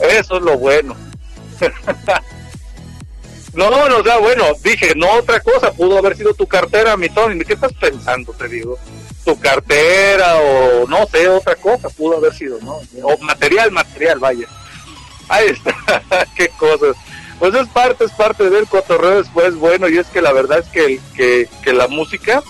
Eso es lo bueno. No, no, o sea, bueno, dije, no otra cosa, pudo haber sido tu cartera, mi Tony. ¿Qué estás pensando, te digo? Tu cartera o no sé, otra cosa pudo haber sido, ¿no? O material, material, vaya. Ahí está, qué cosas. Pues es parte, es parte del cotorreo después, bueno, y es que la verdad es que, que, que la música,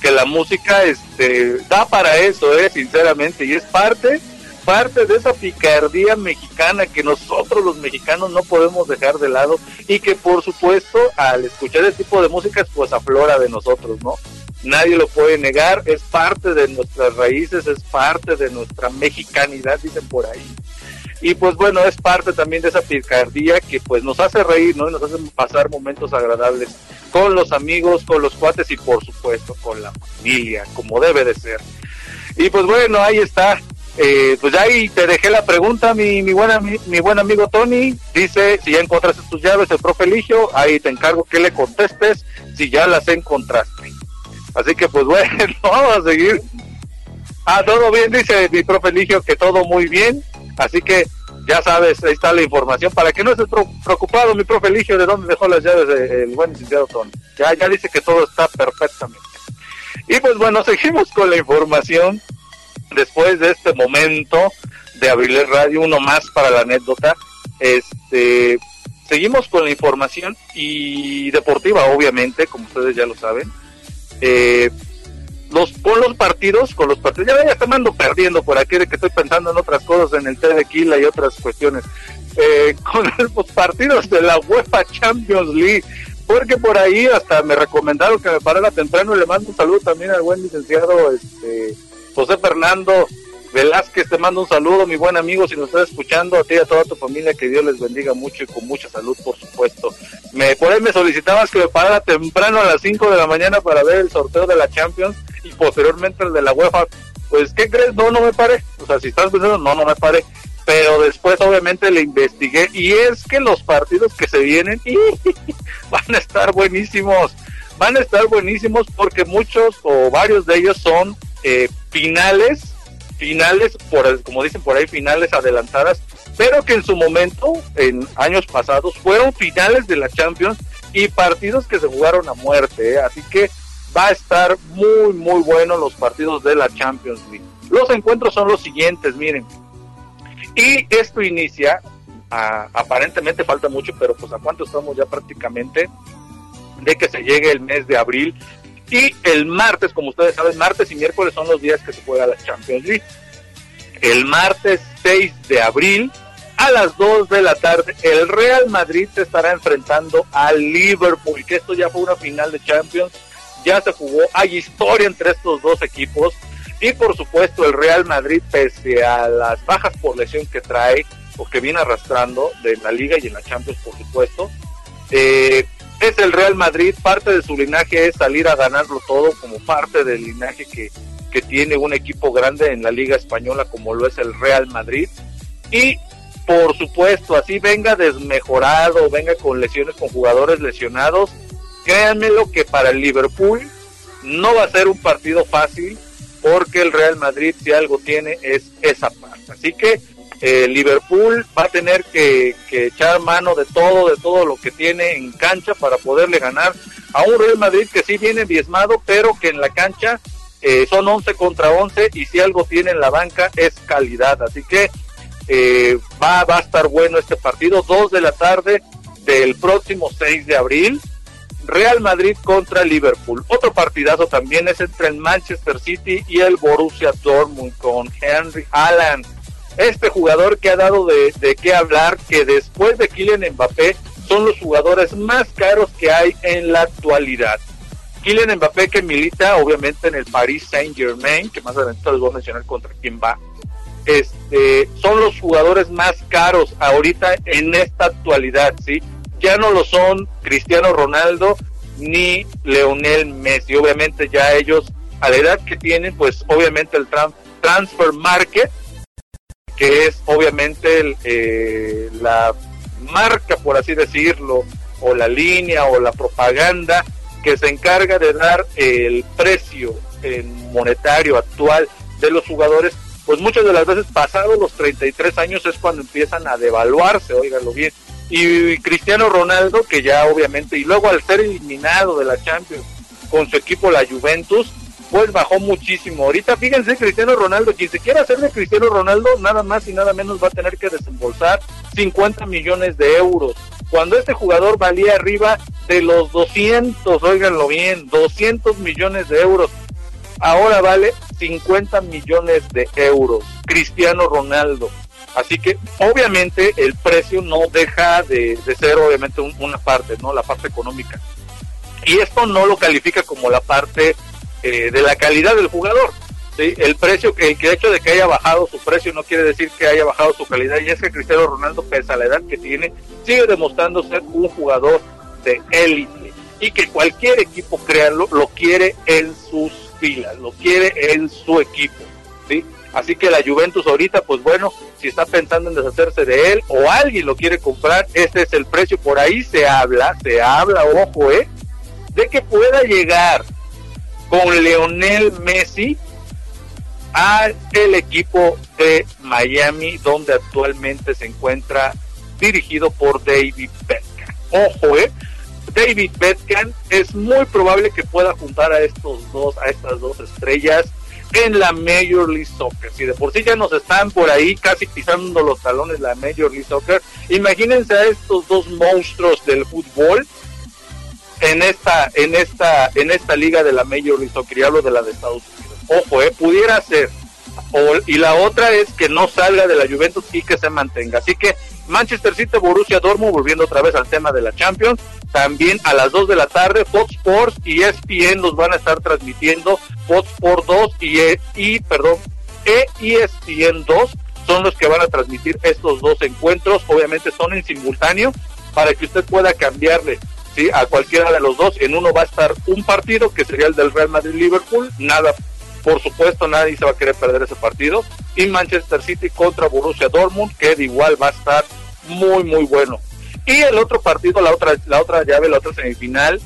que la música este, da para eso, eh, sinceramente, y es parte parte de esa picardía mexicana que nosotros los mexicanos no podemos dejar de lado y que por supuesto al escuchar ese tipo de músicas pues aflora de nosotros, ¿no? Nadie lo puede negar, es parte de nuestras raíces, es parte de nuestra mexicanidad, dicen por ahí. Y pues bueno, es parte también de esa picardía que pues nos hace reír, ¿no? Y nos hace pasar momentos agradables con los amigos, con los cuates y por supuesto con la familia, como debe de ser. Y pues bueno, ahí está eh, pues ahí te dejé la pregunta, mi, mi, buena, mi, mi, buen amigo Tony. Dice, si ya encontraste tus llaves, el profe Eligio, ahí te encargo que le contestes si ya las encontraste. Así que pues bueno, vamos a seguir. Ah, todo bien, dice mi profe Eligio, que todo muy bien. Así que ya sabes, ahí está la información. Para que no estés preocupado, mi profe Eligio, de dónde dejó las llaves el buen licenciado Tony. Ya, ya dice que todo está perfectamente. Y pues bueno, seguimos con la información después de este momento de abrirle Radio, uno más para la anécdota, este, seguimos con la información y deportiva, obviamente, como ustedes ya lo saben. Eh, los, con los partidos, con los partidos, ya, ya están ando perdiendo por aquí de que estoy pensando en otras cosas, en el té de Quila y otras cuestiones. Eh, con los partidos de la UEFA Champions League, porque por ahí hasta me recomendaron que me parara temprano y le mando un saludo también al buen licenciado este José Fernando Velázquez, te mando un saludo, mi buen amigo, si nos estás escuchando, a ti y a toda tu familia, que Dios les bendiga mucho y con mucha salud, por supuesto. Me, por ahí me solicitabas que me parara temprano a las 5 de la mañana para ver el sorteo de la Champions y posteriormente el de la UEFA. Pues, ¿qué crees? No, no me paré. O sea, si estás pensando, no, no me paré. Pero después, obviamente, le investigué y es que los partidos que se vienen van a estar buenísimos. Van a estar buenísimos porque muchos o varios de ellos son eh, finales finales, por, como dicen por ahí, finales adelantadas, pero que en su momento, en años pasados, fueron finales de la Champions y partidos que se jugaron a muerte. ¿eh? Así que va a estar muy, muy bueno los partidos de la Champions League. Los encuentros son los siguientes, miren. Y esto inicia, aparentemente falta mucho, pero pues a cuánto estamos ya prácticamente de que se llegue el mes de abril y el martes, como ustedes saben, martes y miércoles son los días que se juega la Champions League. El martes 6 de abril a las 2 de la tarde el Real Madrid se estará enfrentando al Liverpool, que esto ya fue una final de Champions, ya se jugó, hay historia entre estos dos equipos y por supuesto el Real Madrid pese a las bajas por lesión que trae o que viene arrastrando de la liga y en la Champions por supuesto, eh, es el Real Madrid, parte de su linaje es salir a ganarlo todo como parte del linaje que, que tiene un equipo grande en la Liga Española como lo es el Real Madrid. Y por supuesto, así venga desmejorado, venga con lesiones, con jugadores lesionados, créanme lo que para el Liverpool no va a ser un partido fácil porque el Real Madrid si algo tiene es esa parte. Así que eh, Liverpool va a tener que, echar mano de todo, de todo lo que tiene en cancha para poderle ganar a un Real Madrid que sí viene diezmado, pero que en la cancha eh, son 11 contra 11 y si algo tiene en la banca es calidad. Así que eh, va, va a estar bueno este partido, 2 de la tarde del próximo 6 de abril. Real Madrid contra Liverpool. Otro partidazo también es entre el Manchester City y el Borussia Dortmund con Henry Allen este jugador que ha dado de, qué hablar, que después de Kylian Mbappé son los jugadores más caros que hay en la actualidad. Kylian Mbappé que milita obviamente en el Paris Saint Germain, que más adelante les voy a mencionar contra quién va. Este, son los jugadores más caros ahorita en esta actualidad, ¿sí? Ya no lo son Cristiano Ronaldo ni Leonel Messi. Obviamente ya ellos, a la edad que tienen, pues obviamente el transfer market que es obviamente eh, la marca, por así decirlo, o la línea o la propaganda que se encarga de dar el precio en monetario actual de los jugadores, pues muchas de las veces pasados los 33 años es cuando empiezan a devaluarse, oíganlo bien. Y Cristiano Ronaldo, que ya obviamente, y luego al ser eliminado de la Champions con su equipo la Juventus, pues bajó muchísimo. Ahorita fíjense Cristiano Ronaldo, quien se quiera hacer de Cristiano Ronaldo, nada más y nada menos va a tener que desembolsar 50 millones de euros. Cuando este jugador valía arriba de los 200, óiganlo bien, 200 millones de euros. Ahora vale 50 millones de euros. Cristiano Ronaldo. Así que obviamente el precio no deja de, ser obviamente una parte, ¿no? La parte económica. Y esto no lo califica como la parte eh, de la calidad del jugador. ¿sí? El precio, que, el hecho de que haya bajado su precio no quiere decir que haya bajado su calidad. Y es que Cristiano Ronaldo, pese a la edad que tiene, sigue demostrando ser un jugador de élite. Y que cualquier equipo, créanlo, lo quiere en sus filas, lo quiere en su equipo. ¿sí? Así que la Juventus ahorita, pues bueno, si está pensando en deshacerse de él o alguien lo quiere comprar, este es el precio. Por ahí se habla, se habla, ojo, ¿eh? De que pueda llegar con Leonel Messi al equipo de Miami, donde actualmente se encuentra dirigido por David Beckham. Ojo, eh. David Beckham es muy probable que pueda juntar a estos dos, a estas dos estrellas en la Major League Soccer. Si de por sí ya nos están por ahí casi pisando los talones la Major League Soccer, imagínense a estos dos monstruos del fútbol en esta, en esta, en esta liga de la Major League Soccer, de la de Estados Unidos. Ojo, eh, pudiera ser. y la otra es que no salga de la Juventus y que se mantenga. Así que Manchester City, Borussia Dortmund, volviendo otra vez al tema de la Champions, también a las 2 de la tarde, Fox Sports y ESPN los van a estar transmitiendo, Fox Sports 2 y, E- y perdón, e ESPN 2 son los que van a transmitir estos dos encuentros, obviamente son en simultáneo para que usted pueda cambiarle a cualquiera de los dos, en uno va a estar un partido que sería el del Real Madrid-Liverpool, nada, por supuesto nadie se va a querer perder ese partido, y Manchester City contra Borussia Dortmund, que de igual va a estar muy muy bueno. Y el otro partido, la otra, la otra llave, la otra semifinal,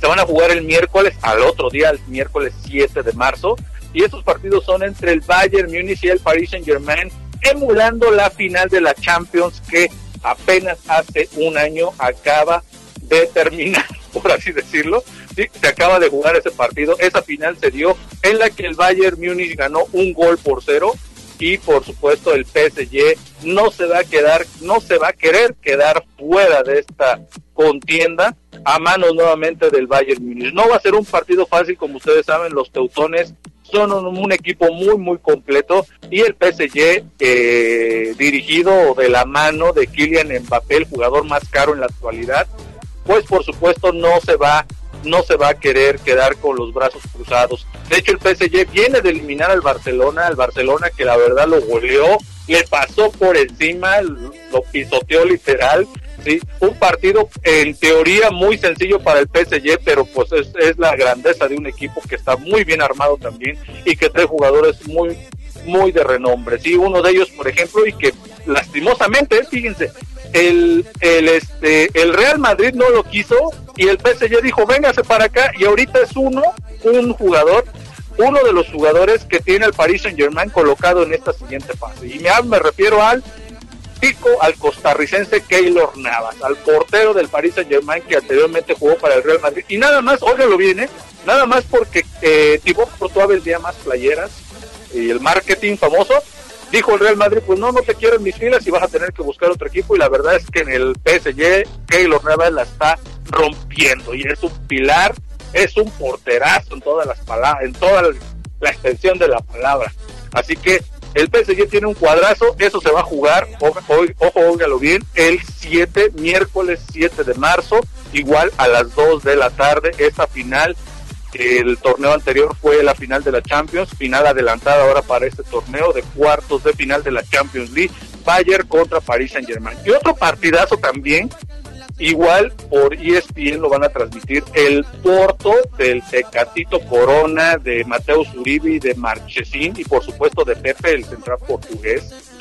se van a jugar el miércoles, al otro día, el miércoles 7 de marzo, y estos partidos son entre el Bayern Múnich y el Paris Saint Germain, emulando la final de la Champions que apenas hace un año acaba de terminar, por así decirlo. Se acaba de jugar ese partido. Esa final se dio en la que el Bayern Múnich ganó un gol por cero y por supuesto el PSG no se va a quedar, no se va a querer quedar fuera de esta contienda a manos nuevamente del Bayern Múnich. No va a ser un partido fácil, como ustedes saben, los teutones son un, un equipo muy muy completo y el PSG eh, dirigido de la mano de Kylian Mbappé, el jugador más caro en la actualidad, pues por supuesto no se va no se va a querer quedar con los brazos cruzados. De hecho, el PSG viene de eliminar al Barcelona, al Barcelona que la verdad lo goleó, le pasó por encima, lo pisoteó literal. Sí, un partido en teoría muy sencillo para el PSG, pero pues es, la grandeza de un equipo que está muy bien armado también y que trae jugadores muy muy de renombre. Sí, uno de ellos, por ejemplo, y que lastimosamente, fíjense, el, el, este, el Real Madrid no lo quiso y el PSG dijo, véngase para acá y ahorita es uno, un jugador, uno de los jugadores que tiene el Paris Saint Germain colocado en esta siguiente fase. Y me, me refiero al pico, al costarricense Keylor Navas, al portero del Paris Saint Germain que anteriormente jugó para el Real Madrid. Y nada más, óigalo bien, ¿eh? nada más porque eh, Thibaut Courtois vendía más playeras y el marketing famoso, dijo el Real Madrid, pues no, no te quiero en mis filas y vas a tener que buscar otro equipo y la verdad es que en el PSG Keylor Navas la está rompiendo y es un pilar, es un porterazo en todas las palabras, en toda la extensión de la palabra. Así que el PSG tiene un cuadrazo, eso se va a jugar, ojo, óigalo bien, el 7, miércoles 7 de marzo, igual a las 2 de la tarde, esta final el torneo anterior fue la final de la Champions, final adelantada ahora para este torneo de cuartos de final de la Champions League, Bayern contra Paris Saint Germain. Y otro partidazo también, igual por ESPN lo van a transmitir, el Porto del Tecatito Corona, de Mateo Zuribi, de Marchesín y por supuesto de Pepe, el central portugués.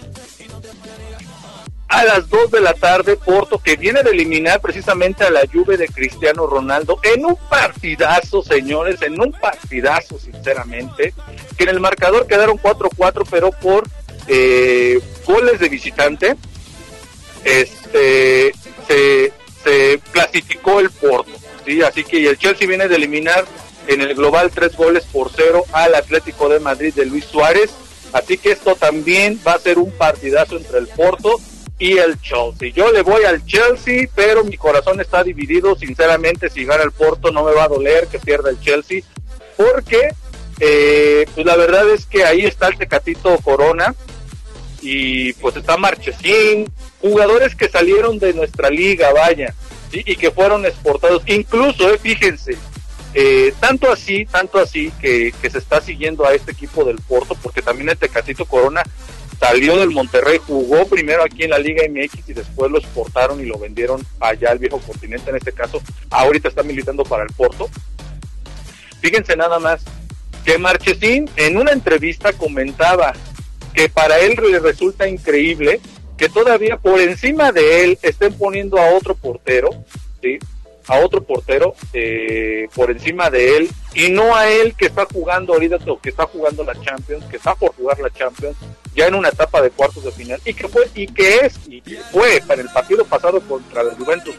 A las 2 de la tarde, Porto, que viene de eliminar precisamente a la Juve de Cristiano Ronaldo en un partidazo, señores, en un partidazo, sinceramente, que en el marcador quedaron 4-4, pero por eh, goles de visitante, este, se, se clasificó el Porto, ¿sí? Así que el Chelsea viene de eliminar en el global tres goles por cero al Atlético de Madrid de Luis Suárez, así que esto también va a ser un partidazo entre el Porto y el Chelsea. Yo le voy al Chelsea, pero mi corazón está dividido. Sinceramente, si gana el Porto no me va a doler que pierda el Chelsea, porque eh, pues la verdad es que ahí está el Tecatito Corona y pues está Marchesín, jugadores que salieron de nuestra liga, vaya, y que fueron exportados. Incluso, eh, fíjense, eh, tanto así, tanto así que, que se está siguiendo a este equipo del Porto, porque también el Tecatito Corona salió del Monterrey, jugó primero aquí en la Liga MX y después lo exportaron y lo vendieron allá al viejo continente, en este caso, ahorita está militando para el Porto. Fíjense nada más que Marchesín en una entrevista comentaba que para él le resulta increíble que todavía por encima de él estén poniendo a otro portero, ¿sí? a otro portero eh, por encima de él y no a él que está jugando ahorita que está jugando la Champions, que está por jugar la Champions ya en una etapa de cuartos de final y que fue y que es y que fue para el partido pasado contra la Juventus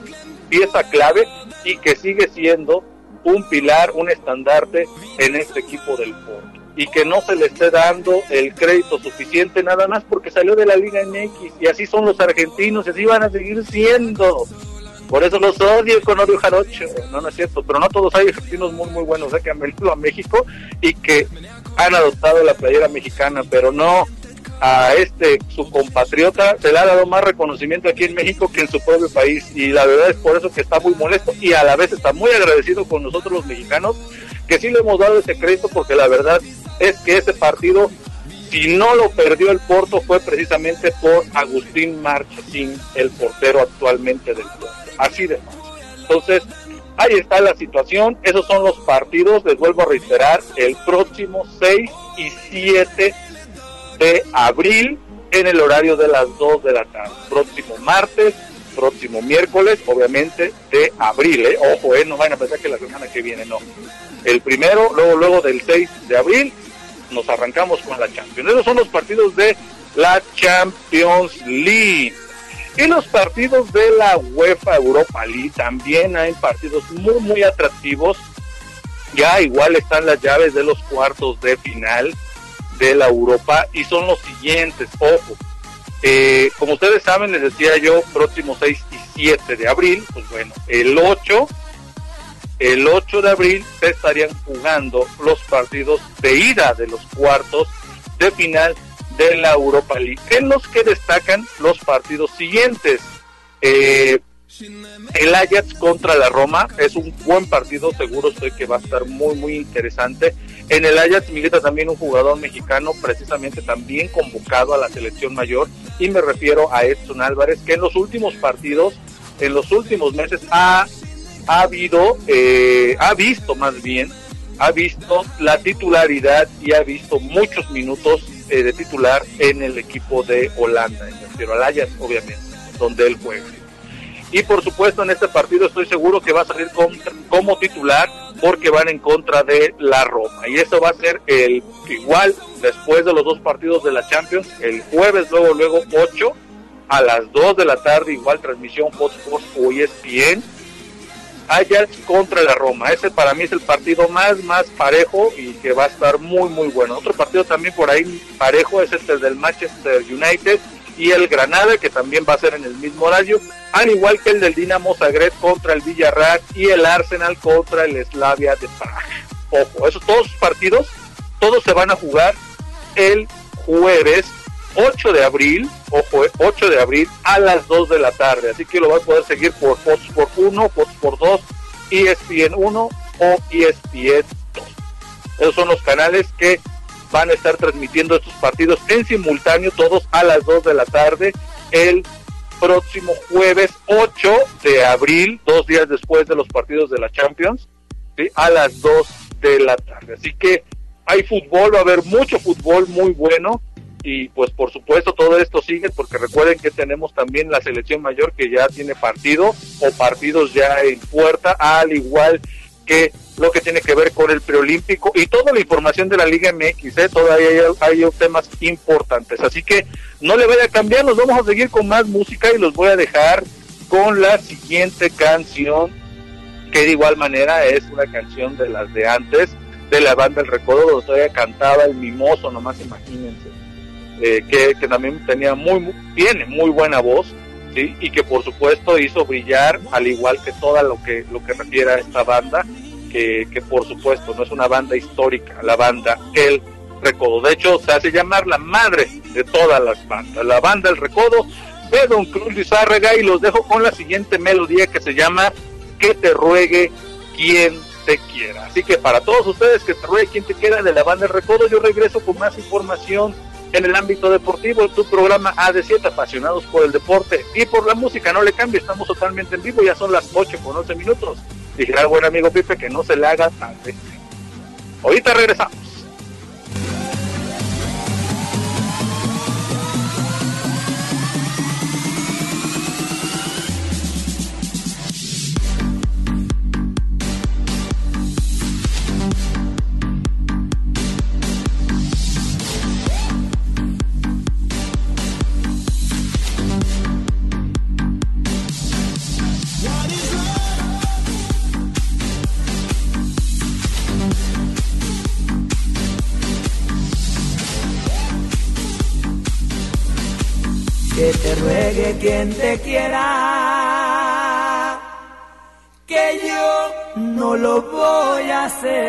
pieza clave y que sigue siendo un pilar, un estandarte en este equipo del Porto y que no se le esté dando el crédito suficiente nada más porque salió de la Liga MX y así son los argentinos y así van a seguir siendo. Por eso los odio con odio jarocho. No, no es cierto. Pero no todos hay argentinos muy, muy buenos ¿eh? que han venido a México y que han adoptado la playera mexicana. Pero no, a este su compatriota se le ha dado más reconocimiento aquí en México que en su propio país y la verdad es por eso que está muy molesto y a la vez está muy agradecido con nosotros los mexicanos que sí le hemos dado ese crédito porque la verdad es que ese partido si no lo perdió el Porto fue precisamente por Agustín Marchesín, el portero actualmente del Porto. Así de fácil. Entonces, ahí está la situación. Esos son los partidos, les vuelvo a reiterar, el próximo 6 y 7 de abril en el horario de las 2 de la tarde. Próximo martes, próximo miércoles, obviamente, de abril. ¿eh? Ojo, ¿eh? no vayan a pensar que la semana que viene, no. El primero, luego, luego del 6 de abril, nos arrancamos con la Champions. Esos son los partidos de la Champions League. Y los partidos de la UEFA Europa League también hay partidos muy, muy atractivos. Ya igual están las llaves de los cuartos de final de la Europa y son los siguientes, ojo. Eh, como ustedes saben, les decía yo, próximo 6 y 7 de abril, pues bueno, el 8, el 8 de abril se estarían jugando los partidos de ida de los cuartos de final de la Europa League, en los que destacan los partidos siguientes. Eh, el Ajax contra la Roma es un buen partido, seguro estoy que va a estar muy, muy interesante. En el Ajax milita también un jugador mexicano, precisamente también convocado a la selección mayor, y me refiero a Edson Álvarez, que en los últimos partidos, en los últimos meses, ha, ha habido, eh, ha visto más bien, ha visto la titularidad y ha visto muchos minutos eh, de titular en el equipo de Holanda, me refiero al Ajax, obviamente, donde él juega. Y por supuesto en este partido estoy seguro que va a salir como titular porque van en contra de la Roma. Y eso va a ser el igual después de los dos partidos de la Champions, el jueves luego, luego 8 a las 2 de la tarde, igual transmisión Fox Sports o ESPN. Ajax contra la Roma. Ese para mí es el partido más, más parejo y que va a estar muy, muy bueno. Otro partido también por ahí parejo es este del Manchester United y el Granada, que también va a ser en el mismo horario, al igual que el del Dinamo Zagreb contra el Villarreal y el Arsenal contra el Slavia de Praga. Ojo, esos todos partidos, todos se van a jugar el jueves 8 de abril, ojo, 8 de abril a las 2 de la tarde. Así que lo va a poder seguir por Fox por 1, Fox por 2, ESPN 1 o ESPN 2. Esos son los canales que van a estar transmitiendo estos partidos en simultáneo, todos a las 2 de la tarde, el próximo jueves 8 de abril, dos días después de los partidos de la Champions, a las 2 de la tarde. Así que hay fútbol, va a haber mucho fútbol muy bueno y pues por supuesto todo esto sigue porque recuerden que tenemos también la selección mayor que ya tiene partido o partidos ya en puerta, al igual que lo que tiene que ver con el preolímpico y toda la información de la Liga MX, ¿eh? todavía hay, hay, temas importantes. Así que no le vaya a cambiar, nos vamos a seguir con más música y los voy a dejar con la siguiente canción, que de igual manera es una canción de las de antes, de la banda El Recodo, donde todavía cantaba el mimoso, nomás imagínense, eh, que, que, también tenía muy, muy, tiene muy buena voz. Y que por supuesto hizo brillar al igual que toda lo que lo que refiere a esta banda que, que, por supuesto no es una banda histórica, la banda El Recodo. De hecho, se hace llamar la madre de todas las bandas, la banda El Recodo de Don Cruz Lizárraga y los dejo con la siguiente melodía que se llama Que te ruegue quien te quiera. Así que para todos ustedes que te ruegue quien te quiera de la banda El Recodo, yo regreso con más información en el ámbito deportivo, tu programa AD7, apasionados por el deporte y por la música. No le cambie, estamos totalmente en vivo, ya son las 8 con 11 minutos dijera buen amigo Pipe que no se le haga tarde. Ahorita regresamos. Quien te quiera, que yo no lo voy a hacer.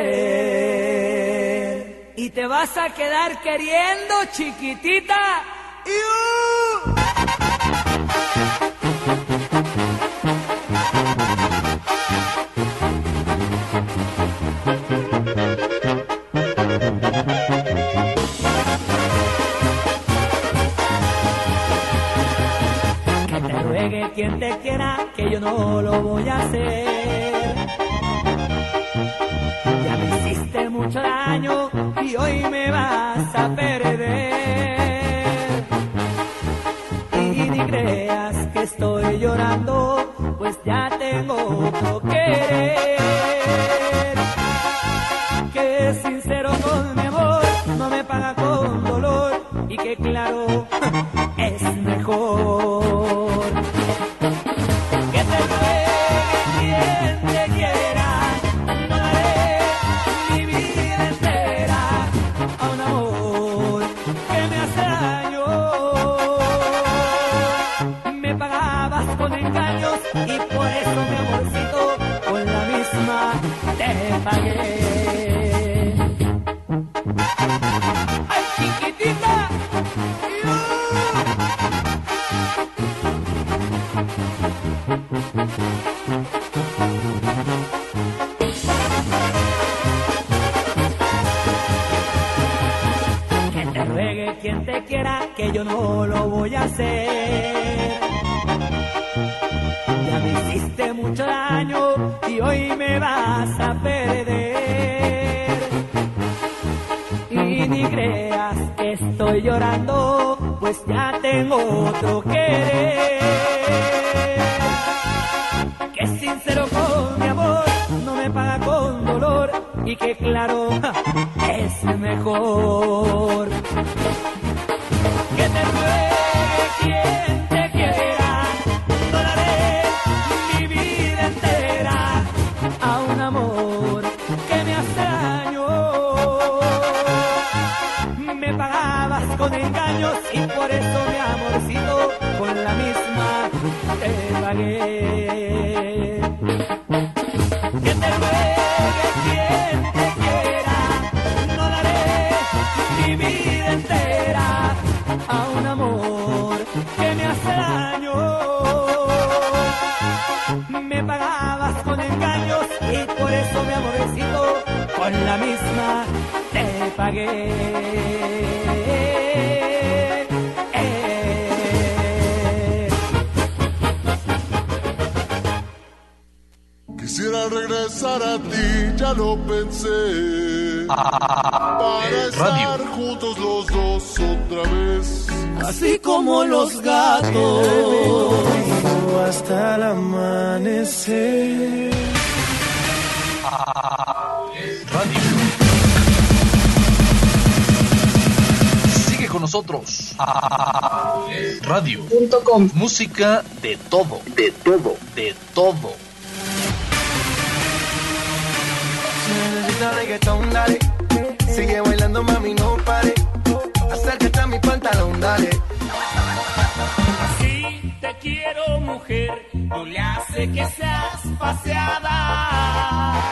y te vas a quedar queriendo, chiquitita. Quien te quiera, que yo no lo voy a hacer. Ya me hiciste mucho daño y hoy me vas a perder. Música de todo. De todo. De todo. Si necesitas reggaetón, dale. Sigue bailando, mami, no pare. Acércate a mi pantalón, dale. Así te quiero, mujer, no le hace que seas paseada.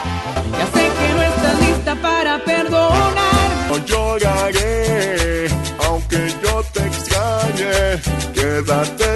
Ya sé que no estás lista para perdonar. No lloraré, aunque yo te extrañe. Quédate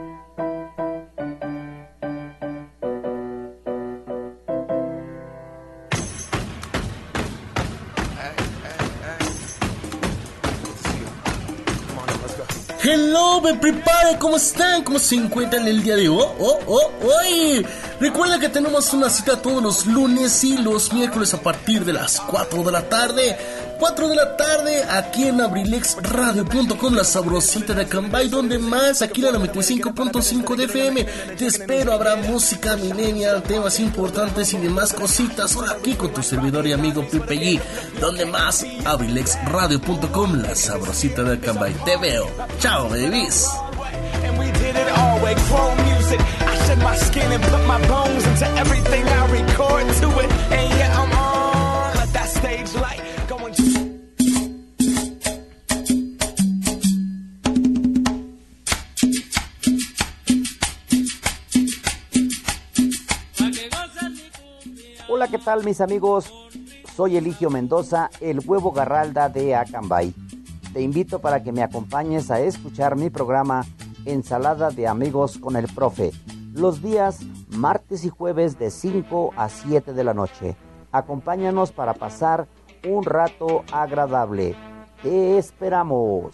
Hello, me prepare, ¿cómo están? ¿Cómo se encuentran el día de hoy? Oh, oh, hoy. Recuerda que tenemos una cita todos los lunes y los miércoles a partir de las 4 de la tarde. 4 de la tarde aquí en abrilexradio.com, la sabrosita de Cambay, donde más, aquí en la 95.5 de FM. Te espero, habrá música millennial, temas importantes y demás cositas. Solo aquí con tu servidor y amigo Pipe G, donde más, abrilexradio.com, la sabrosita de Cambay. Te veo. Chao, babies. My skin and put my bones into everything I record to it. Hola, ¿qué tal mis amigos? Soy Eligio Mendoza, el huevo garralda de Acambay. Te invito para que me acompañes a escuchar mi programa Ensalada de Amigos con el Profe, los días martes y jueves de 5 a 7 de la noche. Acompáñanos para pasar un rato agradable. Te esperamos.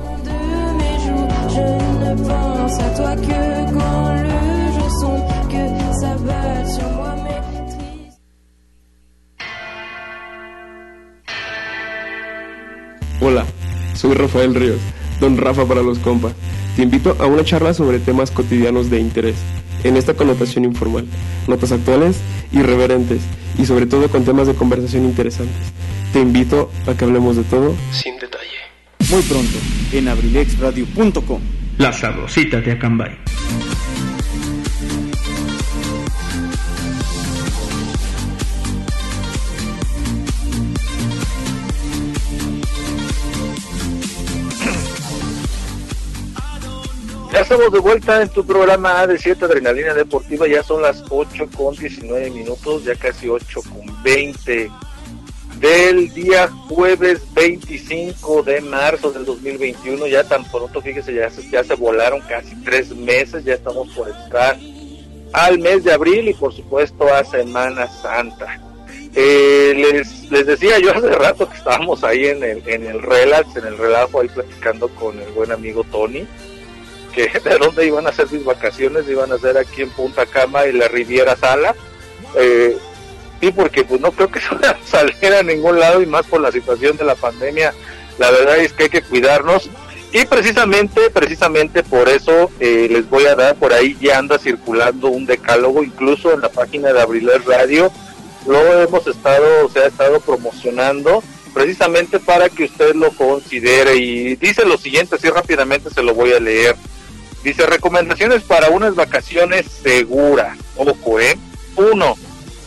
Hola, soy Rafael Ríos, don Rafa para los compas. Te invito a una charla sobre temas cotidianos de interés, en esta connotación informal, notas actuales, irreverentes y sobre todo con temas de conversación interesantes. Te invito a que hablemos de todo sin detalle. Muy pronto, en abrilexradio.com. La sabrosita de Acambay. Ya estamos de vuelta en tu programa A7 Adrenalina Deportiva, ya son las 8 con 19 minutos, ya casi 8 con 20 del día jueves 25 de marzo del 2021, ya tan pronto, fíjese, ya se, ya se volaron casi tres meses, ya estamos por entrar al mes de abril y por supuesto a Semana Santa. Eh, les, les decía yo hace rato que estábamos ahí en el, en el relax, en el relajo, ahí platicando con el buen amigo Tony, que de dónde iban a ser mis vacaciones, iban a ser aquí en Punta Cama y la Riviera Sala. Eh, sí, porque pues no creo que salir a ningún lado y más por la situación de la pandemia. La verdad es que hay que cuidarnos y precisamente, precisamente por eso eh, les voy a dar por ahí ya anda circulando un decálogo, incluso en la página de Abriler Radio lo hemos estado, se ha estado promocionando precisamente para que usted lo considere y dice lo siguiente, así rápidamente se lo voy a leer. Dice recomendaciones para unas vacaciones seguras. Ojo, ¿eh? Uno,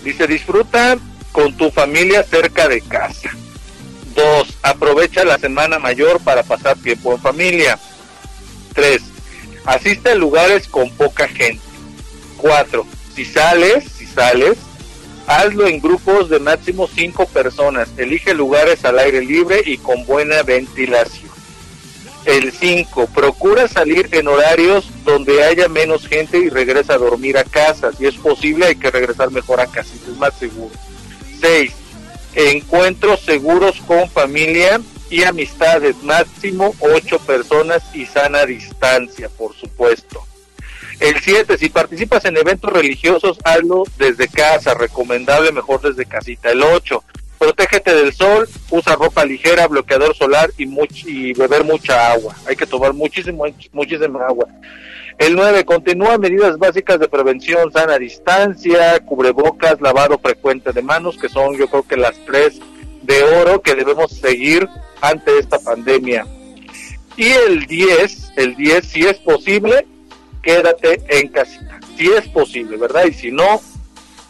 dice disfruta con tu familia cerca de casa. Dos, aprovecha la semana mayor para pasar tiempo en familia. Tres, asiste a lugares con poca gente. Cuatro, si sales, si sales, hazlo en grupos de máximo cinco personas. Elige lugares al aire libre y con buena ventilación. El 5. Procura salir en horarios donde haya menos gente y regresa a dormir a casa. Si es posible, hay que regresar mejor a casa, es más seguro. 6. Encuentros seguros con familia y amistades. Máximo 8 personas y sana distancia, por supuesto. El 7. Si participas en eventos religiosos, hazlo desde casa. Recomendable mejor desde casita. El 8 protégete del sol, usa ropa ligera, bloqueador solar y, beber mucha agua. Hay que tomar muchísimo, muchísima agua. El 9. Continúa medidas básicas de prevención, sana distancia, cubrebocas, lavado frecuente de manos, que son yo creo que las tres de oro que debemos seguir ante esta pandemia. Y el 10, el 10, si es posible, quédate en casita. Si es posible, ¿verdad? Y si no,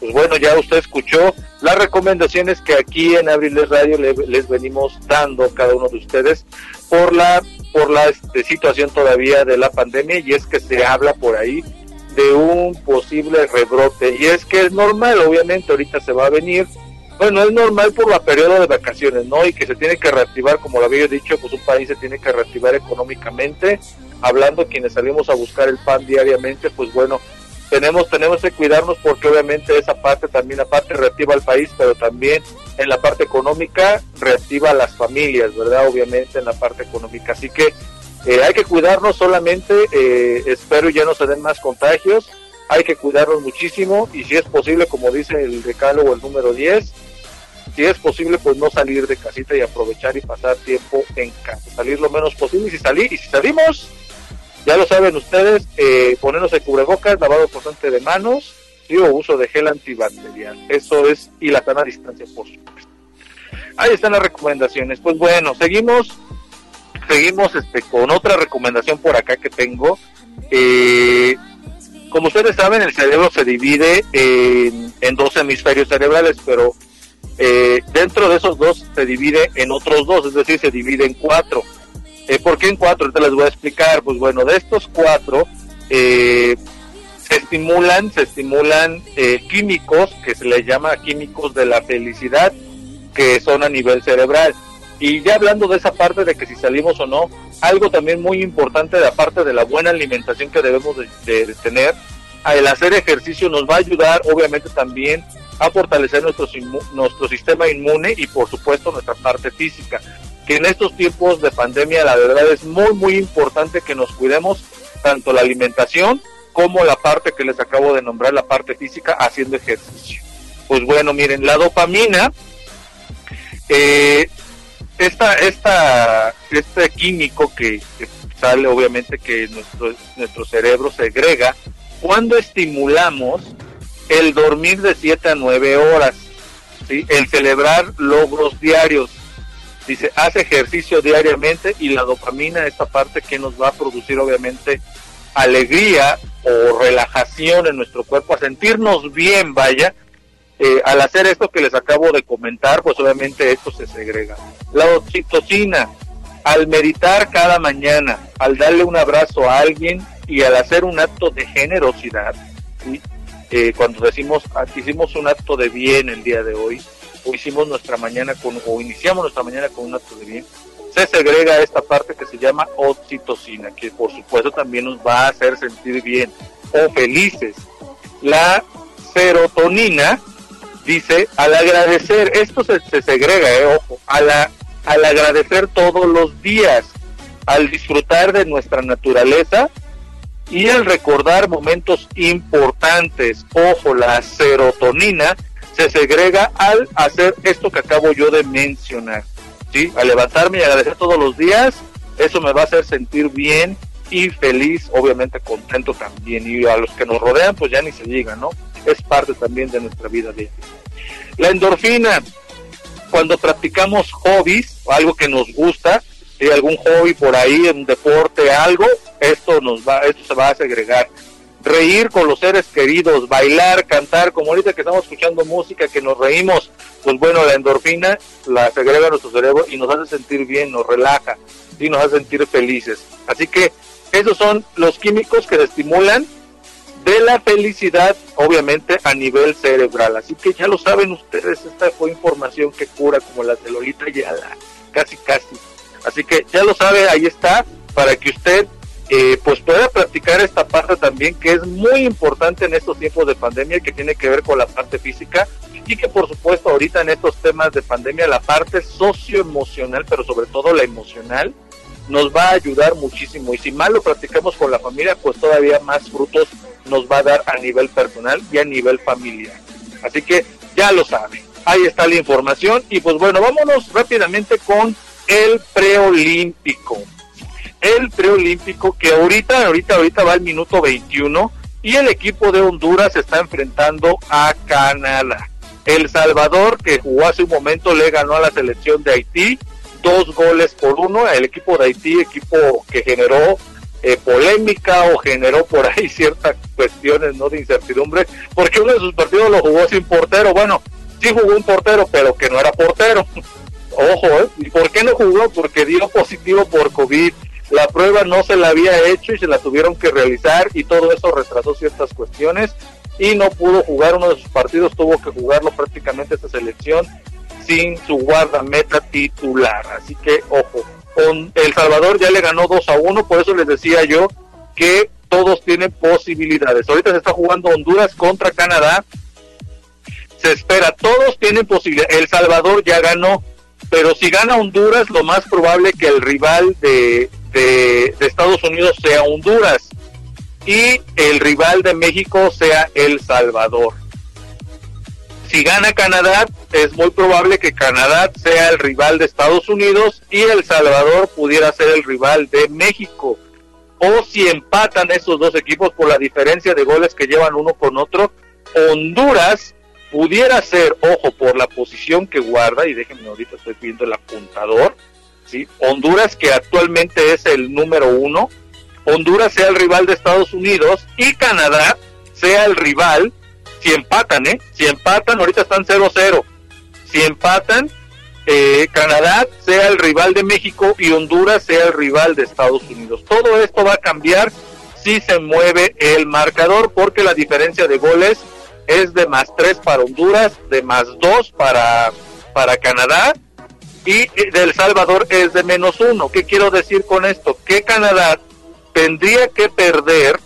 pues bueno, ya usted escuchó las recomendaciones que aquí en Abriles Radio le, les venimos dando cada uno de ustedes por la por la este, situación todavía de la pandemia y es que se habla por ahí de un posible rebrote. Y es que es normal, obviamente ahorita se va a venir, bueno, es normal por la periodo de vacaciones, ¿no? Y que se tiene que reactivar, como lo había dicho, pues un país se tiene que reactivar económicamente, hablando quienes salimos a buscar el pan diariamente, pues bueno, tenemos tenemos que cuidarnos porque obviamente esa parte también aparte reactiva al país pero también en la parte económica reactiva a las familias verdad obviamente en la parte económica. Así que eh, hay que cuidarnos solamente eh, espero ya no se den más contagios hay que cuidarnos muchísimo y si es posible, como dice el decálogo, el número 10, si es posible, pues no salir de casita y aprovechar y pasar tiempo en casa, salir lo menos posible y si salir y si salimos, ya lo saben ustedes, eh, ponernos el cubrebocas, lavado constante de manos y o uso de gel antibacterial, eso es y la sana distancia por supuesto. Ahí están las recomendaciones. Pues bueno, seguimos seguimos este con otra recomendación por acá que tengo. Eh, como ustedes saben, el cerebro se divide en, en dos hemisferios cerebrales, pero eh, dentro de esos dos se divide en otros dos, es decir, se divide en cuatro. Eh, ¿Por qué en cuatro? Ahorita les voy a explicar. Pues bueno, de estos cuatro eh, se estimulan, se estimulan eh, químicos que se les llama químicos de la felicidad, que son a nivel cerebral. Y ya hablando de esa parte de que si salimos o no, algo también muy importante de aparte de la buena alimentación que debemos de, de- de tener, el hacer ejercicio nos va a ayudar obviamente también a fortalecer nuestro, nuestro sistema inmune y por supuesto nuestra parte física. Que en estos tiempos de pandemia la verdad es muy muy importante que nos cuidemos tanto la alimentación como la parte que les acabo de nombrar, la parte física, haciendo ejercicio. Pues bueno, miren, la dopamina eh, esta, esta, este químico que, que sale obviamente que nuestro, nuestro cerebro segrega cuando estimulamos el dormir de 7 a 9 horas, el celebrar logros diarios. Dice, hace ejercicio diariamente y la dopamina, esta parte que nos va a producir obviamente alegría o relajación en nuestro cuerpo, a sentirnos bien, vaya, eh, al hacer esto que les acabo de comentar, pues obviamente esto se segrega. La oxitocina, al meditar cada mañana, al darle un abrazo a alguien y al hacer un acto de generosidad, ¿sí? Cuando decimos ah, hicimos un acto de bien el día de hoy, o hicimos nuestra mañana con, o iniciamos nuestra mañana con un acto de bien, se segrega esta parte que se llama oxitocina, que por supuesto también nos va a hacer sentir bien o felices. La serotonina dice, al agradecer, esto se, se segrega, eh, ojo, a la- al agradecer todos los días, al disfrutar de nuestra naturaleza y al recordar momentos importantes, ojo, la serotonina se segrega al hacer esto que acabo yo de mencionar, ¿sí? Al levantarme y agradecer todos los días, eso me va a hacer sentir bien y feliz, obviamente contento también, y a los que nos rodean, pues ya ni se diga, ¿no? Es parte también de nuestra vida diaria. La endorfina, cuando practicamos hobbies, algo que nos gusta, si algún hobby por ahí, un deporte, algo, esto nos va, esto se va a segregar. Reír con los seres queridos, bailar, cantar, como ahorita que estamos escuchando música, que nos reímos, pues bueno, la endorfina la segrega nuestro cerebro y nos hace sentir bien, nos relaja y nos hace sentir felices. Así que esos son los químicos que estimulan de la felicidad, obviamente a nivel cerebral. Así que ya lo saben ustedes, esta fue información que cura como la de Lolita Yala, casi casi. Así que ya lo sabe, ahí está, para que usted eh, pues pueda practicar esta parte también, que es muy importante en estos tiempos de pandemia, que tiene que ver con la parte física y que por supuesto ahorita en estos temas de pandemia la parte socioemocional, pero sobre todo la emocional, nos va a ayudar muchísimo. Y si más lo practicamos con la familia, pues todavía más frutos nos va a dar a nivel personal y a nivel familiar. Así que ya lo saben, ahí está la información. Y pues bueno, vámonos rápidamente con el preolímpico. El preolímpico que ahorita, ahorita, ahorita va al minuto 21 y el equipo de Honduras está enfrentando a Canadá. El Salvador, que jugó hace un momento, le ganó a la selección de Haití dos goles por uno. El equipo de Haití, equipo que generó eh, polémica o generó por ahí ciertas cuestiones no de incertidumbre, porque uno de sus partidos lo jugó sin portero. Bueno, sí jugó un portero, pero que no era portero. Ojo, ¿eh? ¿Y por qué no jugó? Porque dio positivo por COVID. La prueba no se la había hecho y se la tuvieron que realizar y todo eso retrasó ciertas cuestiones y no pudo jugar uno de sus partidos, tuvo que jugarlo prácticamente esta selección sin su guardameta titular. Así que, ojo, con El Salvador ya le ganó 2 a 1, por eso les decía yo que todos tienen posibilidades. Ahorita se está jugando Honduras contra Canadá. Se espera, todos tienen posibilidades. El Salvador ya ganó, pero si gana Honduras, lo más probable que el rival de, de, de Estados Unidos sea Honduras. y el rival de México sea El Salvador. Si gana Canadá, es muy probable que Canadá sea el rival de Estados Unidos y El Salvador pudiera ser el rival de México. O si empatan esos dos equipos por la diferencia de goles que llevan uno con otro, Honduras pudiera ser, ojo, por la posición que guarda, y déjenme ahorita estoy viendo el apuntador, ¿sí? Honduras que actualmente es el número uno, Honduras sea el rival de Estados Unidos y Canadá sea el rival si empatan, ¿eh? Si empatan, ahorita están 0-0. Si empatan, eh, Canadá sea el rival de México y Honduras sea el rival de Estados Unidos. Todo esto va a cambiar si se mueve el marcador porque la diferencia de goles es de más 3 para Honduras, de más 2 para, para Canadá y del Salvador es de menos 1. ¿Qué quiero decir con esto? Que Canadá tendría que perder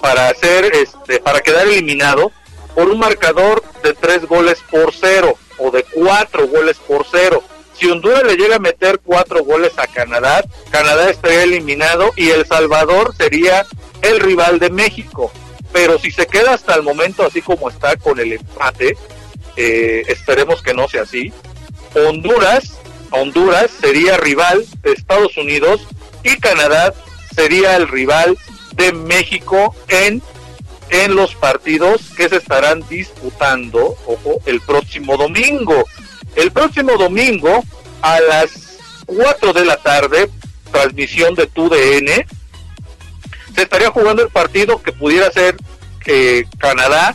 para hacer este para quedar eliminado por un marcador de tres goles por cero o de cuatro goles por cero. Si Honduras le llega a meter cuatro goles a Canadá, Canadá estaría eliminado y El Salvador sería el rival de México. Pero si se queda hasta el momento así como está con el empate, eh, esperemos que no sea así. Honduras, Honduras sería rival de Estados Unidos y Canadá sería el rival de México en en los partidos que se estarán disputando, ojo, el próximo domingo. El próximo domingo a las 4 de la tarde, transmisión de TUDN, se estaría jugando el partido que pudiera ser eh, Canadá,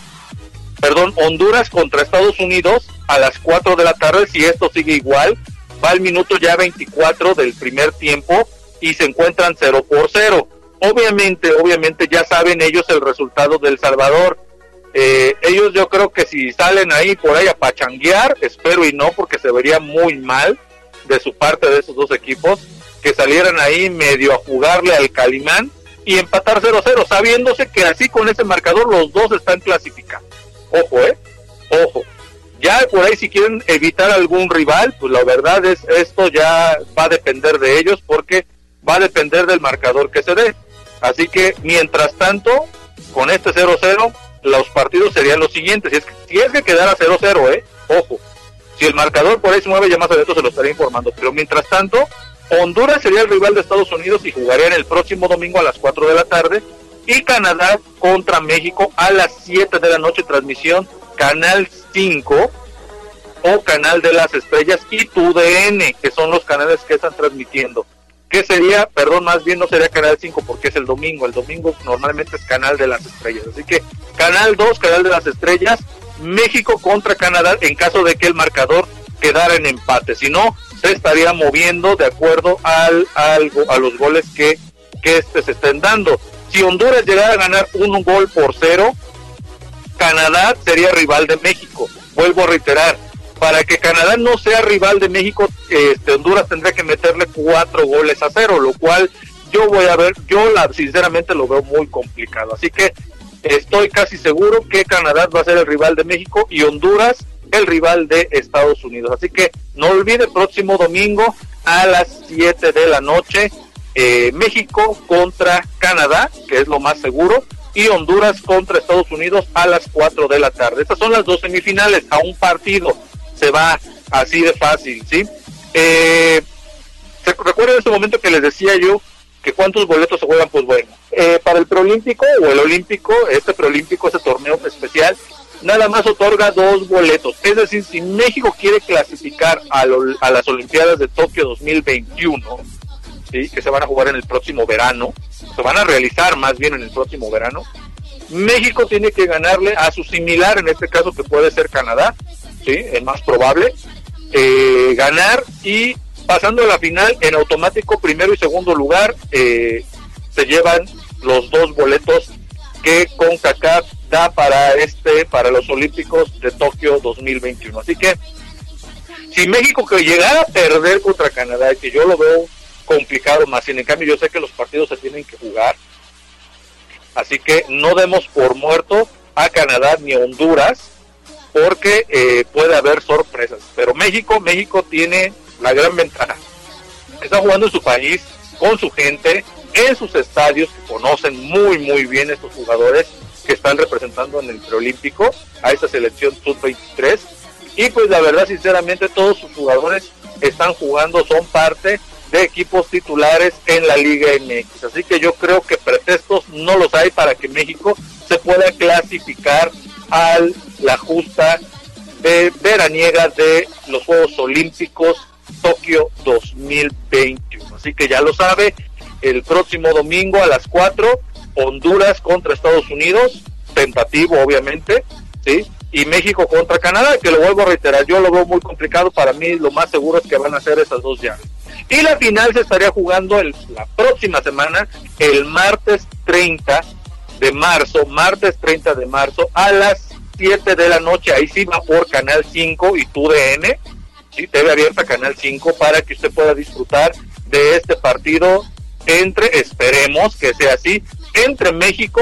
perdón, Honduras contra Estados Unidos a las 4 de la tarde, si esto sigue igual, va el minuto ya 24 del primer tiempo y se encuentran 0 por 0 obviamente, obviamente ya saben ellos el resultado del Salvador. Eh, ellos yo creo que si salen ahí por ahí a pachanguear, espero y no, porque se vería muy mal de su parte de esos dos equipos, que salieran ahí medio a jugarle al Calimán y empatar 0-0, sabiéndose que así con ese marcador los dos están clasificados. Ojo, eh, ojo. Ya por ahí si quieren evitar algún rival, pues la verdad es esto ya va a depender de ellos porque va a depender del marcador que se dé. Así que, mientras tanto, con este 0-0, los partidos serían los siguientes. Si es que, si es que quedara 0-0, ¿eh? Ojo. Si el marcador por ahí se mueve, ya más adelante se lo estaré informando. Pero mientras tanto, Honduras sería el rival de Estados Unidos y jugarían el próximo domingo a las 4 de la tarde. Y Canadá contra México a las 7 de la noche, transmisión Canal 5 o Canal de las Estrellas y TUDN, que son los canales que están transmitiendo. Que sería, perdón, más bien no sería Canal 5 porque es el domingo, el domingo normalmente es Canal de las Estrellas, así que Canal 2, Canal de las Estrellas, México contra Canadá en caso de que el marcador quedara en empate, si no, se estaría moviendo de acuerdo al, a los goles que, que este se estén dando. Si Honduras llegara a ganar un gol por cero, Canadá sería rival de México. Vuelvo a reiterar, para que Canadá no sea rival de México, este, Honduras tendría que meterle cuatro goles a cero, lo cual yo voy a ver, yo la, sinceramente lo veo muy complicado. Así que estoy casi seguro que Canadá va a ser el rival de México y Honduras el rival de Estados Unidos. Así que no olvide, próximo domingo a las 7 de la noche, eh, México contra Canadá, que es lo más seguro, y Honduras contra Estados Unidos a las 4 de la tarde. Estas son las dos semifinales a un partido se va así de fácil, ¿sí? Eh, recuerden en ese momento que les decía yo que cuántos boletos se juegan, pues bueno, eh, para el preolímpico o el olímpico, este preolímpico, ese torneo especial, nada más otorga dos boletos. Es decir, si México quiere clasificar a, a las Olimpiadas de Tokio 2021, ¿sí? que se van a jugar en el próximo verano, se van a realizar más bien en el próximo verano, México tiene que ganarle a su similar, en este caso que puede ser Canadá, ¿sí? es más probable, eh, ganar y pasando a la final en automático primero y segundo lugar eh, se llevan los dos boletos que CONCACAF da para este para los Olímpicos de Tokio 2021. Así que si México que llegara a perder contra Canadá, que yo lo veo complicado más, sin en cambio yo sé que los partidos se tienen que jugar, así que no demos por muerto a Canadá ni a Honduras, porque eh, puede haber sorpresas. Pero México, México tiene la gran ventaja. Está jugando en su país, con su gente, en sus estadios, que conocen muy, muy bien estos jugadores que están representando en el preolímpico a esta selección sub-23. Y pues la verdad, sinceramente, todos sus jugadores están jugando, son parte de equipos titulares en la Liga MX. Así que yo creo que pretextos no los hay para que México se pueda clasificar a la justa de veraniega de los Juegos Olímpicos Tokio 2021. Así que ya lo sabe, el próximo domingo a las 4, Honduras contra Estados Unidos, tentativo obviamente, ¿sí? Y México contra Canadá, que lo vuelvo a reiterar, yo lo veo muy complicado, para mí lo más seguro es que van a ser esas dos llaves. Y la final se estaría jugando el, la próxima semana, el martes 30 de marzo, martes 30 de marzo, a las 7 de la noche, ahí sí va por Canal 5 y TUDN, ¿sí? TV abierta Canal 5, para que usted pueda disfrutar de este partido entre, esperemos que sea así, entre México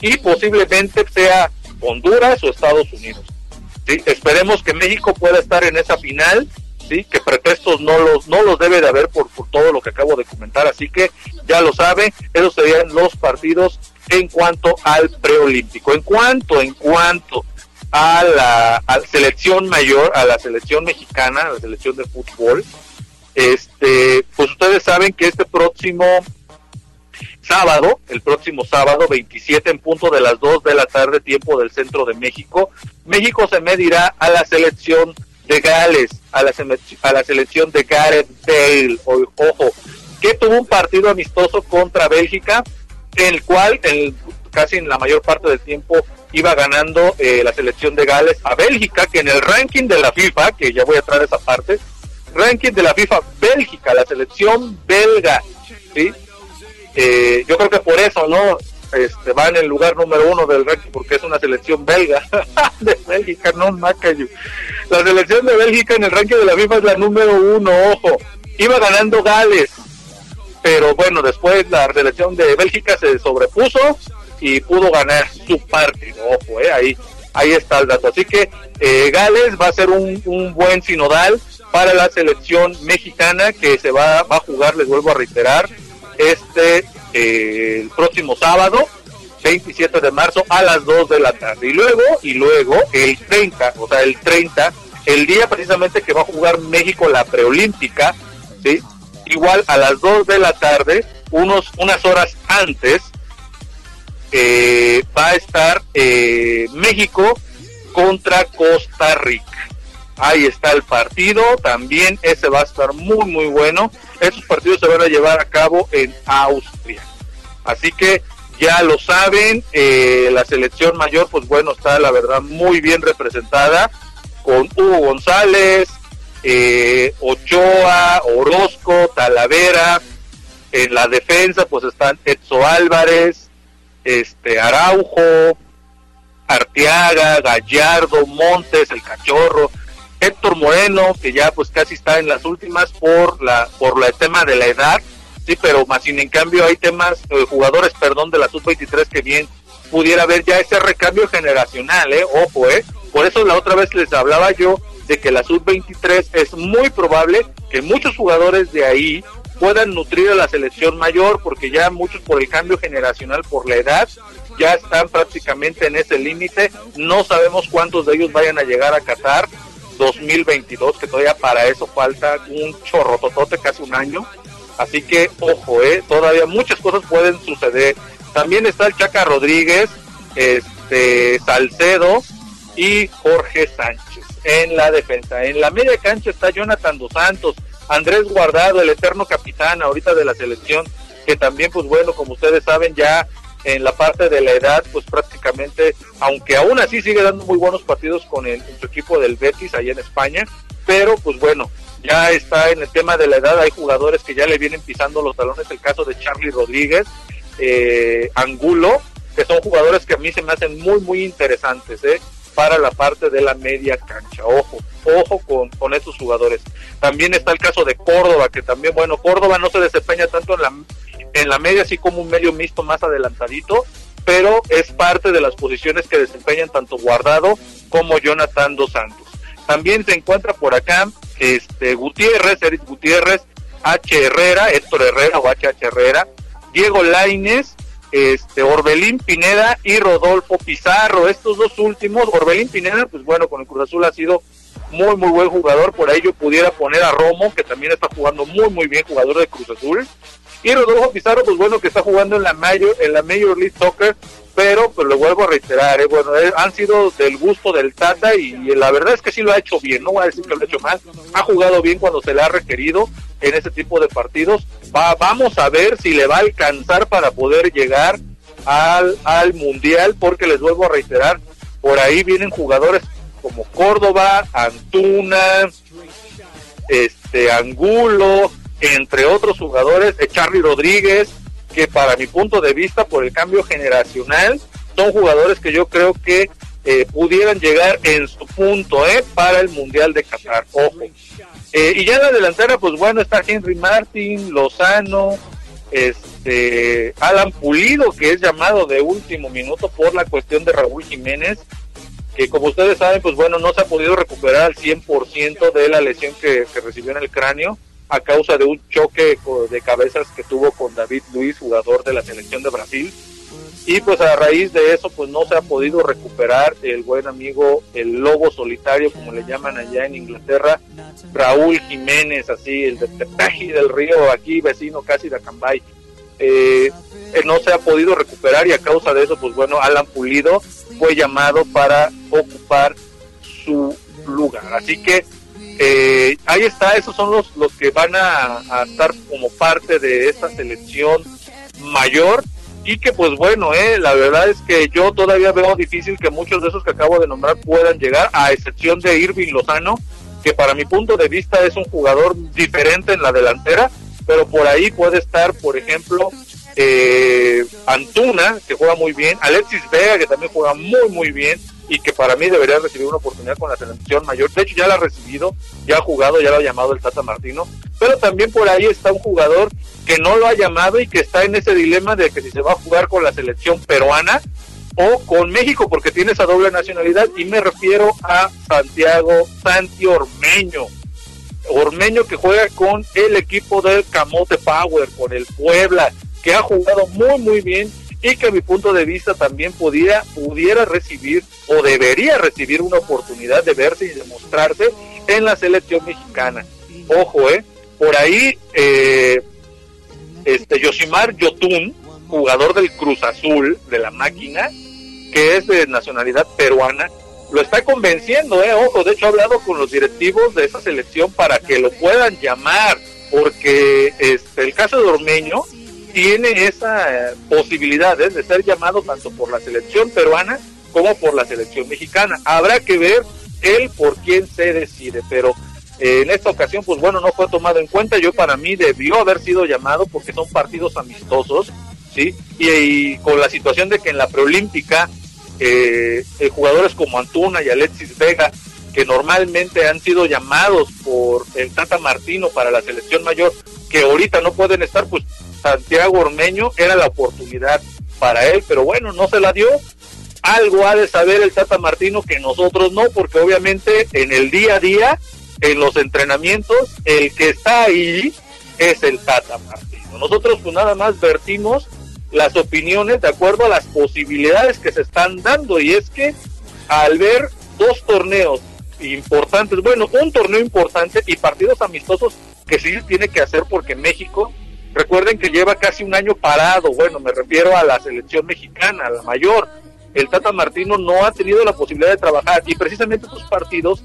y posiblemente sea Honduras o Estados Unidos. Esperemos que México pueda estar en esa final, ¿sí? que pretextos no los, no los debe de haber por, por todo lo que acabo de comentar, así que ya lo sabe, esos serían los partidos en cuanto al preolímpico. En cuanto, en cuanto a la, a la selección mayor, a la selección mexicana, a la selección de fútbol, este, pues ustedes saben que este próximo sábado, el próximo sábado 27 en punto de las 2 de la tarde, tiempo del centro de México, México se medirá a la selección de Gales, a la, a la selección de Gareth Bale, ojo, que tuvo un partido amistoso contra Bélgica, el cual en, casi en la mayor parte del tiempo iba ganando eh, la selección de Gales a Bélgica, que en el ranking de la FIFA, que ya voy a traer esa parte, ranking de la FIFA, Bélgica, la selección belga, ¿sí? Eh, yo creo que por eso, ¿no? Este, va en el lugar número uno del ranking porque es una selección belga de Bélgica, no Macayo. La selección de Bélgica en el ranking de la FIFA es la número uno, ojo. Iba ganando Gales, pero bueno, después la selección de Bélgica se sobrepuso y pudo ganar su partido, ojo, eh, ahí, ahí está el dato. Así que eh, Gales va a ser un, un buen sinodal para la selección mexicana que se va, va a jugar, les vuelvo a reiterar, este eh, el próximo sábado 27 de marzo a las 2 de la tarde y luego y luego el 30 o sea el 30 el día precisamente que va a jugar México la preolímpica ¿sí? igual a las 2 de la tarde unos unas horas antes eh, va a estar eh, México contra Costa Rica Ahí está el partido, también ese va a estar muy muy bueno. Esos partidos se van a llevar a cabo en Austria. Así que ya lo saben, eh, la selección mayor pues bueno está la verdad muy bien representada con Hugo González, eh, Ochoa, Orozco, Talavera. En la defensa pues están Edso Álvarez, este Araujo, Arteaga, Gallardo, Montes, el Cachorro, Héctor Moreno, que ya pues casi está en las últimas por la por el tema de la edad, sí, pero más sin en cambio hay temas, eh, jugadores, perdón, de la sub-23 que bien pudiera haber ya ese recambio generacional, eh, ojo, eh. Por eso la otra vez les hablaba yo de que la sub-23 es muy probable que muchos jugadores de ahí puedan nutrir a la selección mayor, porque ya muchos por el cambio generacional, por la edad, ya están prácticamente en ese límite. No sabemos cuántos de ellos vayan a llegar a Qatar 2022, que todavía para eso falta un chorrototote, casi un año. Así que, ojo, eh, todavía muchas cosas pueden suceder. También está el Chaca Rodríguez, este Salcedo y Jorge Sánchez en la defensa. En la media cancha está Jonathan Dos Santos, Andrés Guardado, el eterno capitán ahorita de la selección, que también, pues bueno, como ustedes saben, ya en la parte de la edad, pues prácticamente, aunque aún así sigue dando muy buenos partidos con el, su equipo del Betis allá en España, pero pues bueno, ya está en el tema de la edad, hay jugadores que ya le vienen pisando los talones, el caso de Charlie Rodríguez, eh, Angulo, que son jugadores que a mí se me hacen muy, muy interesantes, ¿eh? para la parte de la media cancha. Ojo, ojo con, con estos jugadores. También está el caso de Córdoba, que también, bueno, Córdoba no se desempeña tanto en la, en la media, así como un medio mixto más adelantadito, pero es parte de las posiciones que desempeñan tanto Guardado como Jonathan Dos Santos. También se encuentra por acá este Gutiérrez, Eric Gutiérrez, H. Herrera, Héctor Herrera o H. H. Herrera, Diego Laines, este, Orbelín Pineda y Rodolfo Pizarro. Estos dos últimos, Orbelín Pineda, pues bueno, con el Cruz Azul ha sido muy, muy buen jugador. Por ahí yo pudiera poner a Romo, que también está jugando muy, muy bien, jugador de Cruz Azul. Y Rodolfo Pizarro, pues bueno, que está jugando en la Major, en la Major League Soccer, pero pues lo vuelvo a reiterar, eh, bueno, eh, han sido del gusto del Tata y, la verdad es que sí lo ha hecho bien, no voy a decir que lo ha hecho mal, ha jugado bien cuando se le ha requerido en ese tipo de partidos. Va, vamos a ver si le va a alcanzar para poder llegar al, al Mundial, porque les vuelvo a reiterar, por ahí vienen jugadores como Córdoba, Antuna, este Angulo, entre otros jugadores, eh, Charlie Rodríguez, que para mi punto de vista, por el cambio generacional, son jugadores que yo creo que eh, pudieran llegar en su punto eh, para el Mundial de Qatar. Ojo. Eh, y ya en la delantera, pues bueno, está Henry Martin, Lozano, este Alan Pulido, que es llamado de último minuto por la cuestión de Raúl Jiménez, que como ustedes saben, pues bueno, no se ha podido recuperar al 100% de la lesión que recibió en el cráneo a causa de un choque de cabezas que tuvo con David Luis, jugador de la selección de Brasil. Y pues a raíz de eso, pues no se ha podido recuperar el buen amigo, el lobo solitario, como le llaman allá en Inglaterra, Raúl Jiménez, así, el de Tepeji del Río, aquí vecino casi de Acambay. Eh, eh, no se ha podido recuperar y a causa de eso, pues bueno, Alan Pulido fue llamado para ocupar su lugar. Así que eh, ahí está, esos son los, los que van a, estar como parte de esta selección mayor. Y que pues bueno, eh, la verdad es que yo todavía veo difícil que muchos de esos que acabo de nombrar puedan llegar, a excepción de Irving Lozano, que para mi punto de vista es un jugador diferente en la delantera, pero por ahí puede estar, por ejemplo, eh, Antuna, que juega muy bien, Alexis Vega, que también juega muy, muy bien, y que para mí debería recibir una oportunidad con la selección mayor. De hecho, ya la ha recibido, ya ha jugado, ya lo ha llamado el Tata Martino. Pero también por ahí está un jugador que no lo ha llamado y que está en ese dilema de que si se va a jugar con la selección peruana o con México, porque tiene esa doble nacionalidad. Y me refiero a Santiago Santi Ormeño. Ormeño que juega con el equipo del Camote Power, con el Puebla, que ha jugado muy, muy bien y que a mi punto de vista también pudiera, pudiera recibir o debería recibir una oportunidad de verse y demostrarse en la selección mexicana. Ojo, eh, por ahí eh, este Yoshimar Yotun, jugador del Cruz Azul de la máquina, que es de nacionalidad peruana, lo está convenciendo, eh, ojo, de hecho ha hablado con los directivos de esa selección para que lo puedan llamar, porque este el caso de Ormeño tiene esa eh, posibilidad eh, de ser llamado tanto por la selección peruana como por la selección mexicana. Habrá que ver él por quién se decide, pero eh, en esta ocasión, pues bueno, no fue tomado en cuenta. Yo para mí debió haber sido llamado porque son partidos amistosos, ¿sí? Y, con la situación de que en la preolímpica eh, jugadores como Antuna y Alexis Vega, que normalmente han sido llamados por el Tata Martino para la selección mayor, que ahorita no pueden estar, pues Santiago Ormeño era la oportunidad para él, pero bueno, no se la dio. Algo ha de saber el Tata Martino que nosotros no, porque obviamente en el día a día, en los entrenamientos, el que está ahí es el Tata Martino. Nosotros pues nada más vertimos las opiniones de acuerdo a las posibilidades que se están dando y es que al ver dos torneos importantes, bueno, un torneo importante y partidos amistosos que sí tiene que hacer porque México, recuerden que lleva casi un año parado, bueno, me refiero a la selección mexicana, la mayor. El Tata Martino no ha tenido la posibilidad de trabajar y precisamente estos partidos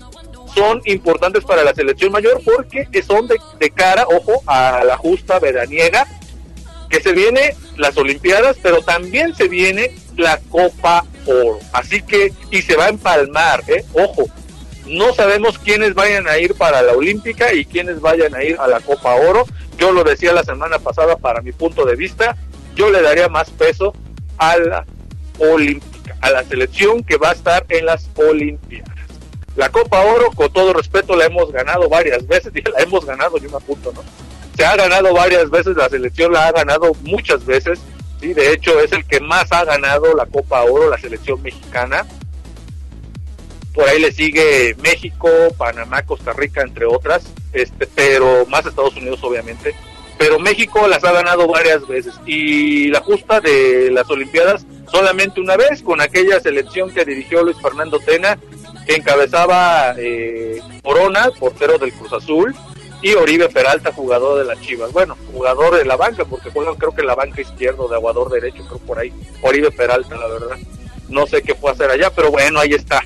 son importantes para la selección mayor porque son de, de cara, ojo, a la justa veraniega que se viene las Olimpiadas, pero también se viene la Copa Oro. Así que, y se va a empalmar, ¿eh? Ojo, no sabemos quiénes vayan a ir para la Olímpica y quiénes vayan a ir a la Copa Oro. Yo lo decía la semana pasada, para mi punto de vista, yo le daría más peso a la Olímpica, a la selección que va a estar en las Olimpiadas. La Copa Oro, con todo respeto, la hemos ganado varias veces, y la hemos ganado, yo me apunto, ¿no? se ha ganado varias veces, la selección la ha ganado muchas veces, sí, de hecho es el que más ha ganado la Copa Oro, la selección mexicana. Por ahí le sigue México, Panamá, Costa Rica, entre otras, este, pero más Estados Unidos obviamente. pero México las ha ganado varias veces y la justa de las Olimpiadas solamente una vez con aquella selección que dirigió Luis Fernando Tena que encabezaba eh, Corona, portero del Cruz Azul, y Oribe Peralta, jugador de las Chivas. Bueno, jugador de la banca, porque juegan creo que la banca izquierdo, de aguador derecho, creo por ahí. Oribe Peralta, la verdad. No sé qué fue hacer allá, pero bueno, ahí está.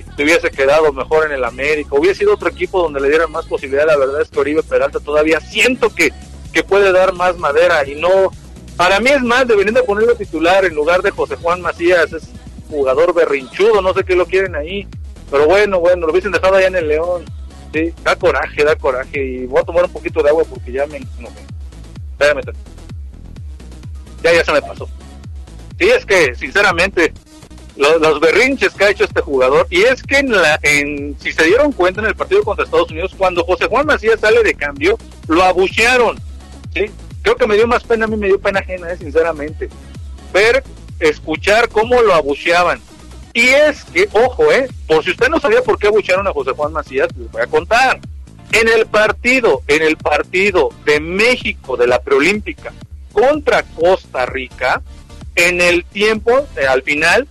Si hubiese quedado mejor en el América, hubiese sido otro equipo donde le dieran más posibilidad, la verdad es que Oribe Peralta todavía siento que, que puede dar más madera y no... Para mí es más, deberían de ponerlo titular en lugar de José Juan Macías, es jugador berrinchudo, no sé qué lo quieren ahí. Pero bueno, bueno, lo hubiesen dejado allá en el León. Sí, da coraje, da coraje. Y voy a tomar un poquito de agua porque ya me... No, espérame. Ya, ya se me pasó. Sí, es que, sinceramente, los, berrinches que ha hecho este jugador, y es que en la, en, si se dieron cuenta en el partido contra Estados Unidos, cuando José Juan Macías sale de cambio, lo abuchearon. ¿sí? Creo que me dio más pena, a mí me dio pena ajena, eh, sinceramente. Ver, escuchar cómo lo abucheaban. Y es que, ojo, eh, por si usted no sabía por qué abuchearon a José Juan Macías, les voy a contar. En el partido, en el partido de México de la preolímpica contra Costa Rica, en el tiempo, eh, al final,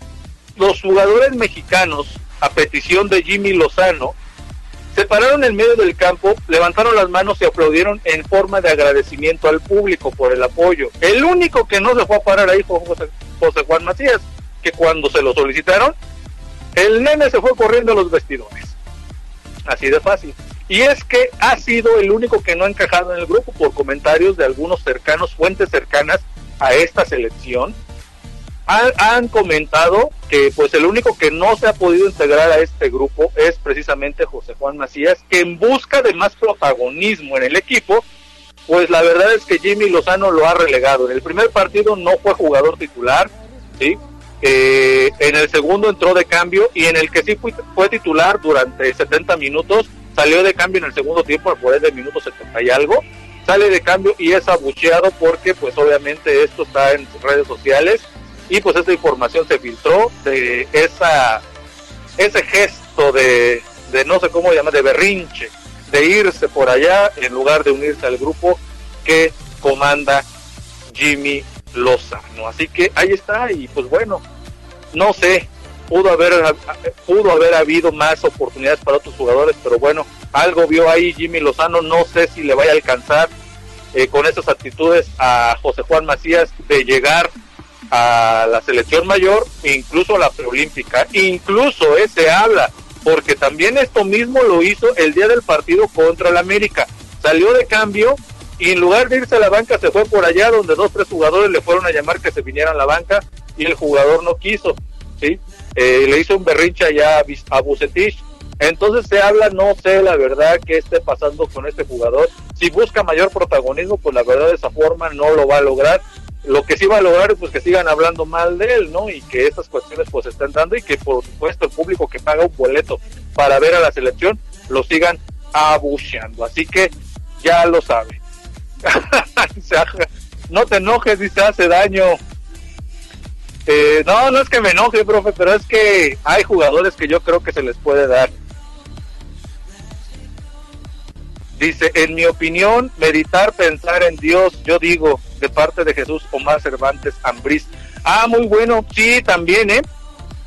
los jugadores mexicanos, a petición de Jimmy Lozano, se pararon en medio del campo, levantaron las manos y aplaudieron en forma de agradecimiento al público por el apoyo. El único que no se fue a parar ahí fue José, José Juan Macías, que cuando se lo solicitaron, el nene se fue corriendo a los vestidores. Así de fácil. Y es que ha sido el único que no ha encajado en el grupo por comentarios de algunos cercanos, fuentes cercanas a esta selección. Han, comentado que pues el único que no se ha podido integrar a este grupo es precisamente José Juan Macías, que en busca de más protagonismo en el equipo, pues la verdad es que Jimmy Lozano lo ha relegado. En el primer partido no fue jugador titular, ¿sí? Eh, en el segundo entró de cambio y en el que sí fue, titular durante 70 minutos, salió de cambio en el segundo tiempo por el de minuto 70 y algo, sale de cambio y es abucheado porque pues obviamente esto está en redes sociales y pues esta información se filtró de esa ese gesto de, de no sé cómo llamar, de berrinche, de irse por allá en lugar de unirse al grupo que comanda Jimmy Lozano. Así que ahí está y pues bueno, no sé, pudo haber pudo haber habido más oportunidades para otros jugadores, pero bueno, algo vio ahí Jimmy Lozano, no sé si le vaya a alcanzar eh, con esas actitudes a José Juan Macías de llegar a la selección mayor incluso a la preolímpica, incluso eh, se habla, porque también esto mismo lo hizo el día del partido contra el América, salió de cambio y en lugar de irse a la banca se fue por allá donde dos tres jugadores le fueron a llamar que se vinieran a la banca y el jugador no quiso, ¿sí? Eh, le hizo un berrinche allá a, a Bucetich. Entonces se habla, no sé la verdad qué esté pasando con este jugador. Si busca mayor protagonismo, pues la verdad de esa forma no lo va a lograr. Lo que sí va a lograr es pues que sigan hablando mal de él, ¿no? Y que estas cuestiones pues estén dando y que por supuesto el público que paga un boleto para ver a la selección lo sigan abucheando. Así que ya lo sabe. no te enojes si te hace daño. Eh, no, no es que me enoje, profe, pero es que hay jugadores que yo creo que se les puede dar. Dice, en mi opinión, meditar, pensar en Dios, yo digo, de parte de Jesús Omar Cervantes Ambrís. Ah, muy bueno, sí, también, ¿eh?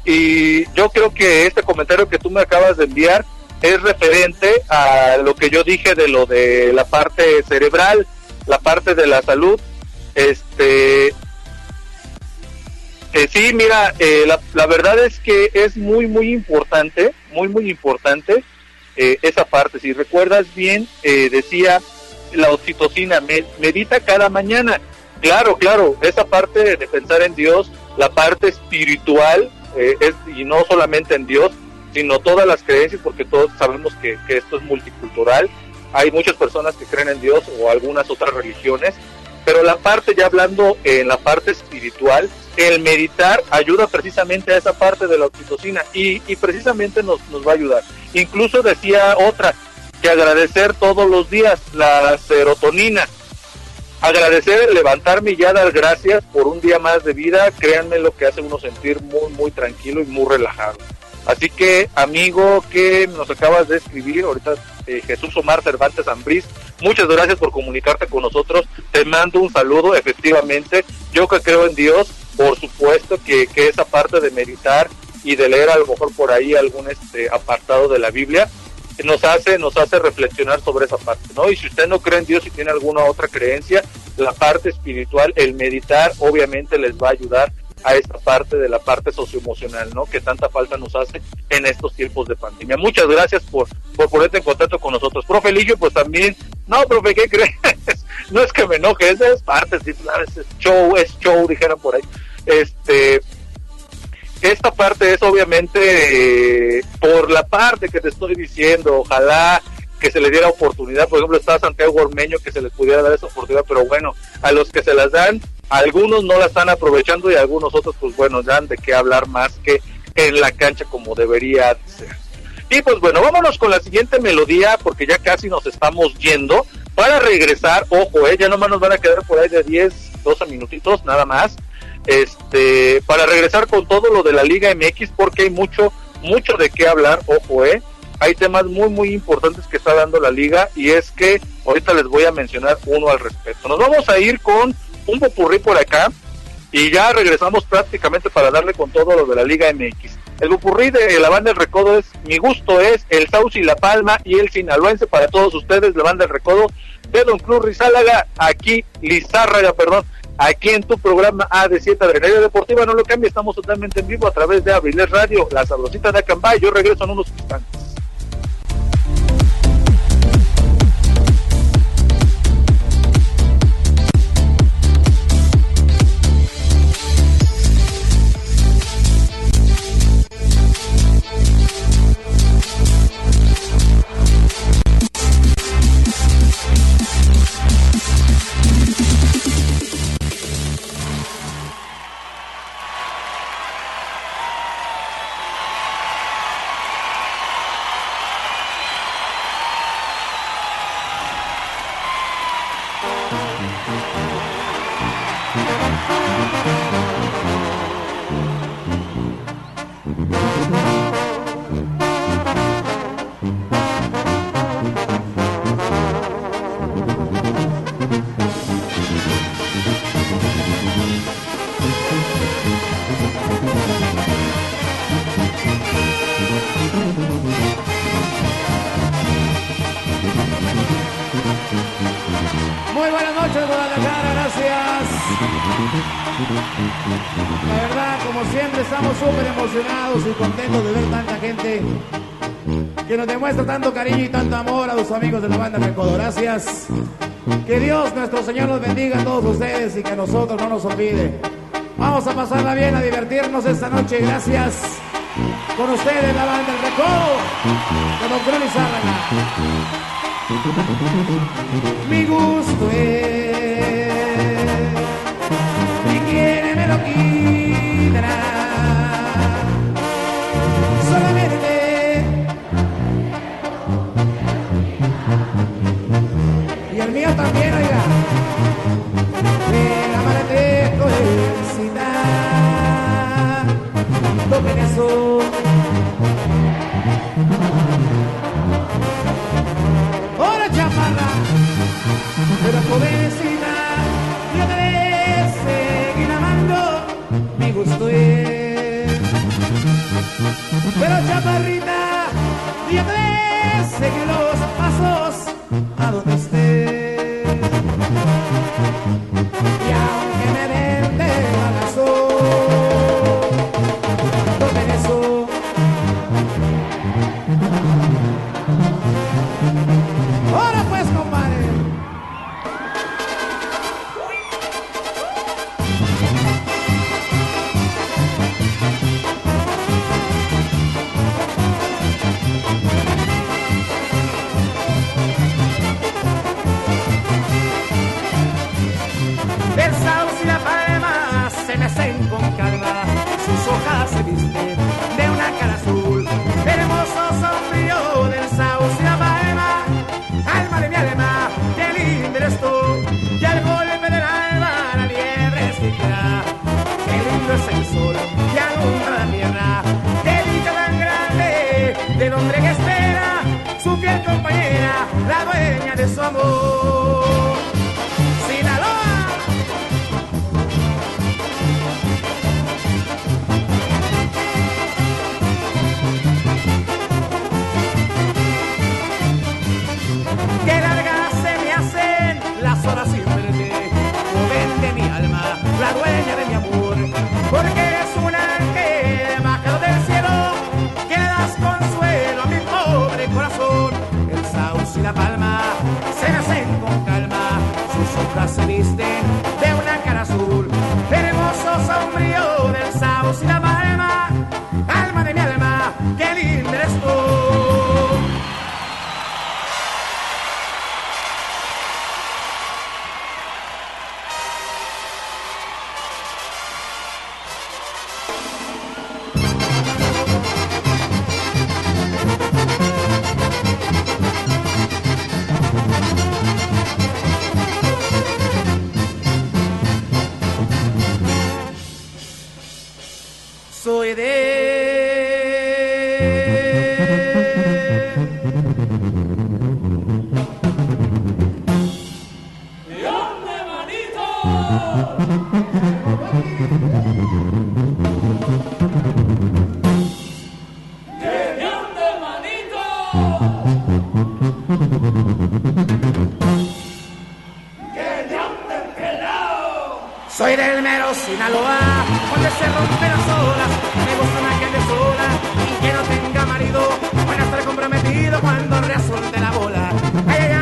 Y yo creo que este comentario que tú me acabas de enviar es referente a lo que yo dije de lo de la parte cerebral, la parte de la salud. Este, eh, sí, mira, eh, la, la, verdad es que es muy, muy importante, muy, muy importante eh, esa parte. Si recuerdas bien, eh, decía la oxitocina, med medita cada mañana. Claro, claro, esa parte de pensar en Dios, la parte espiritual, eh, es, y no solamente en Dios, sino todas las creencias, porque todos sabemos que, que esto es multicultural. Hay muchas personas que creen en Dios o algunas otras religiones, pero la parte, ya hablando en la parte espiritual, el meditar ayuda precisamente a esa parte de la oxitocina y, y precisamente nos, nos va a ayudar. Incluso decía otra, que agradecer todos los días la serotonina. Agradecer, levantarme y ya dar gracias por un día más de vida, créanme lo que hace uno sentir muy, muy tranquilo y muy relajado. Así que, amigo que nos acabas de escribir, ahorita eh, Jesús Omar Cervantes Ambrís, muchas gracias por comunicarte con nosotros. Te mando un saludo, efectivamente. Yo que creo en Dios, por supuesto que, que esa parte de meditar y de leer a lo mejor por ahí algún este apartado de la Biblia nos hace nos hace reflexionar sobre esa parte, ¿no? Y si usted no cree en Dios y tiene alguna otra creencia, la parte espiritual, el meditar obviamente les va a ayudar a esta parte de la parte socioemocional, ¿no? Que tanta falta nos hace en estos tiempos de pandemia. Muchas gracias por, por ponerte en contacto con nosotros. Profe Ligio, pues también, no, profe, ¿qué crees? no es que me enoje, es parte, sí, claro, es show, es show, dijeran por ahí. Este, esta parte es obviamente eh, por la parte que te estoy diciendo, ojalá que se le diera oportunidad, por ejemplo está Santiago Ormeño que se les pudiera dar esa oportunidad, pero bueno, a los que se las dan, algunos no la están aprovechando y algunos otros pues bueno, dan de qué hablar más que en la cancha como debería ser. Y pues bueno, vámonos con la siguiente melodía porque ya casi nos estamos yendo para regresar, ojo, eh, ya nomás nos van a quedar por ahí de 10, 12 minutitos nada más este para regresar con todo lo de la Liga MX porque hay mucho mucho de qué hablar, ojo, eh. Hay temas muy muy importantes que está dando la liga y es que ahorita les voy a mencionar uno al respecto. Nos vamos a ir con un popurrí por acá y ya regresamos prácticamente para darle con todo lo de la Liga MX. El popurrí de la banda del Recodo es Mi gusto es el Sauce la Palma y el Sinaloense para todos ustedes, la banda del Recodo de Don Cruz Rizálaga, aquí Lizárraga, perdón, aquí en tu programa A de 7 Adrenalina Deportiva. No lo cambie, estamos totalmente en vivo a través de Abriles Radio, la sabrosita de Acambay. Yo regreso en unos instantes. La verdad, como siempre, estamos súper emocionados y contentos de ver tanta gente que nos demuestra tanto cariño y tanto amor a los amigos de la banda Recodo. Gracias. Que Dios, nuestro Señor, los bendiga a todos ustedes y que a nosotros no nos olvide. Vamos a pasarla bien, a divertirnos esta noche. Gracias. Con ustedes, la banda El Recodo de Don Lizárraga. Mi gusto es me lo quitará. Solamente y el mío también, oiga. El amarate felicidad. Toquen eso. Hola chaparra, pero yo Pero Sinaloa, donde se rompen las olas. Me gusta una gente sola y que no tenga marido. Voy a estar comprometido cuando reasuelte la bola. Ay, ay, ay.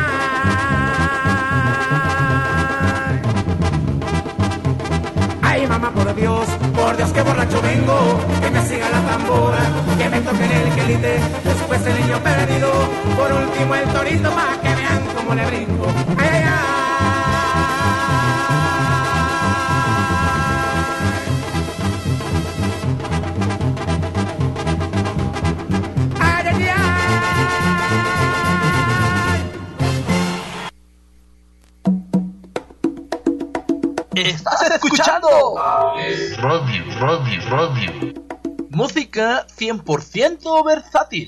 Ay, mamá, por Dios, por Dios, que borracho vengo. Que me siga la tambora, que me toque el quelite. Después el niño perdido, por último el torito, pa' que vean cómo le brinco. Ay, ay. Ay, escuchando Radio, radio, radio. música 100% versátil.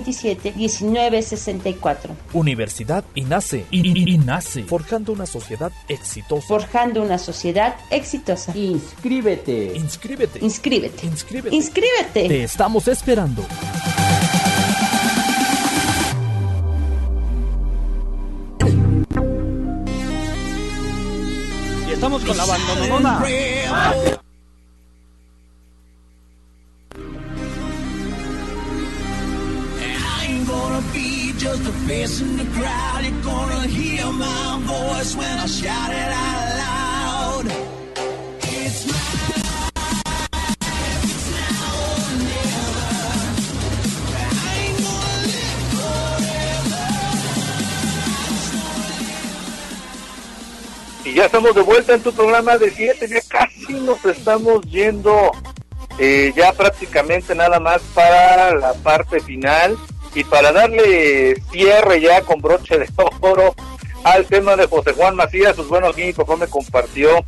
718-127-1964. Universidad INACE. I- INACE. Forjando una sociedad exitosa. Forjando una sociedad exitosa. Inscríbete. Inscríbete. Inscríbete. Inscríbete. Inscríbete. Te estamos esperando. Y estamos con la bandonona. Just a face in the crowd. You're gonna hear my voice when I shout it out loud. It's my. Y ya estamos de vuelta en tu programa de 7, ya casi nos estamos yendo eh, ya prácticamente nada más para la parte final y para darle cierre ya con broche de oro al tema de José Juan Macías, pues bueno, aquí mi me compartió,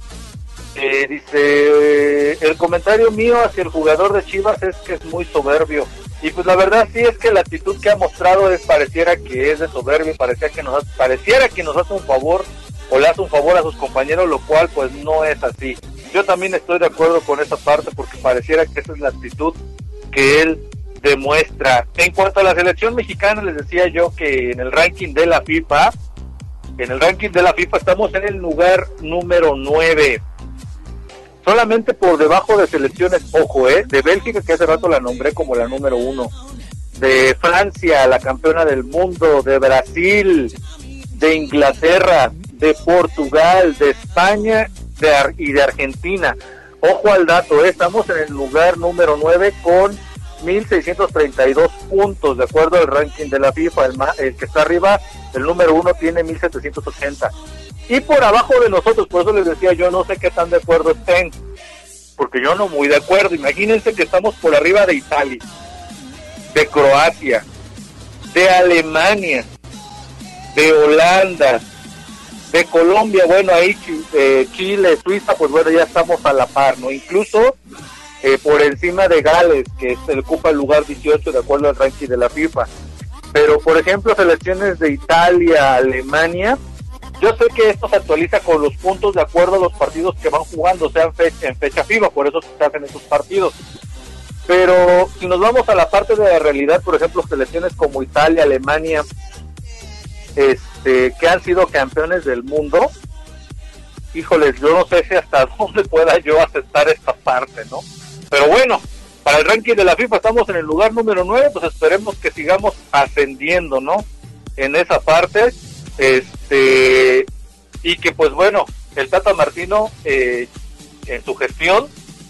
eh, dice, el comentario mío hacia el jugador de Chivas es que es muy soberbio. Y pues la verdad sí es que la actitud que ha mostrado es pareciera que es de soberbio, parecía que nos, pareciera que nos hace un favor o le hace un favor a sus compañeros, lo cual pues no es así. Yo también estoy de acuerdo con esa parte porque pareciera que esa es la actitud que él demuestra. En cuanto a la selección mexicana, les decía yo que en el ranking de la FIFA, en el ranking de la FIFA estamos en el lugar número 9. Solamente por debajo de selecciones, ojo, eh, de Bélgica, que hace rato la nombré como la número uno, de Francia, la campeona del mundo, de Brasil, de Inglaterra, de Portugal, de España de Ar- y de Argentina. Ojo al dato, eh, estamos en el lugar número 9 con 1.632 puntos, de acuerdo al ranking de la FIFA. El, ma- el que está arriba, el número uno, tiene 1.780. Y por abajo de nosotros, por eso les decía, yo no sé qué tan de acuerdo estén, porque yo no muy de acuerdo. Imagínense que estamos por arriba de Italia, de Croacia, de Alemania, de Holanda, de Colombia, bueno, ahí eh, Chile, Suiza, pues bueno, ya estamos a la par, ¿no? Incluso eh, por encima de Gales, que se ocupa el lugar 18 de acuerdo al ranking de la FIFA. Pero, por ejemplo, selecciones de Italia, Alemania, Yo sé que esto se actualiza con los puntos de acuerdo a los partidos que van jugando, sean fe- en fecha FIFA, por eso se hacen esos partidos. Pero si nos vamos a la parte de la realidad, por ejemplo, selecciones como Italia, Alemania, este, que han sido campeones del mundo, híjoles, yo no sé si hasta dónde pueda yo aceptar esta parte, ¿no? Pero bueno, para el ranking de la FIFA estamos en el lugar número 9, pues esperemos que sigamos ascendiendo, ¿no? En esa parte, este, y que pues bueno, el Tata Martino eh, en su gestión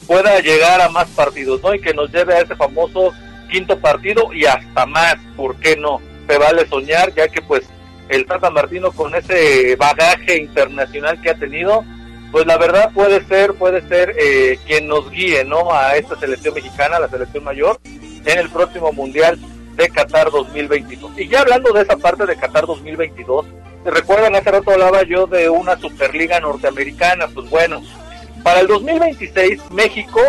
pueda llegar a más partidos, ¿no? Y que nos lleve a ese famoso quinto partido y hasta más, ¿por qué no? Se vale soñar, ya que pues el Tata Martino con ese bagaje internacional que ha tenido, pues la verdad puede ser, puede ser eh, quien nos guíe, ¿no? A esta selección mexicana, la selección mayor, en el próximo Mundial de Qatar 2022. Y ya hablando de esa parte de Qatar 2022, ¿se recuerdan? Hace rato hablaba yo de una Superliga norteamericana, pues bueno, para el 2026 México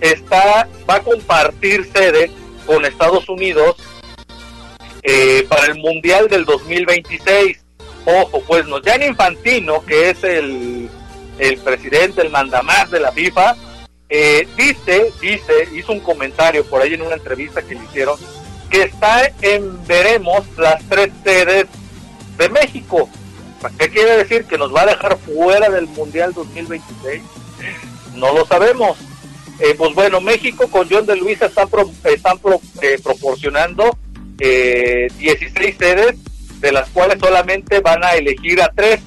está va a compartir sede con Estados Unidos eh, para el Mundial del 2026. Ojo, pues no, Gianni Infantino, que es el, el presidente, el mandamás de la FIFA, eh, dice, dice, hizo un comentario por ahí en una entrevista que le hicieron, que está en veremos las tres sedes de México. ¿Qué quiere decir? ¿Que nos va a dejar fuera del Mundial 2026? No lo sabemos. Eh, pues bueno, México con John de Luisa están, pro- están pro- eh, proporcionando eh, 16 sedes, de las cuales solamente van a elegir a tres.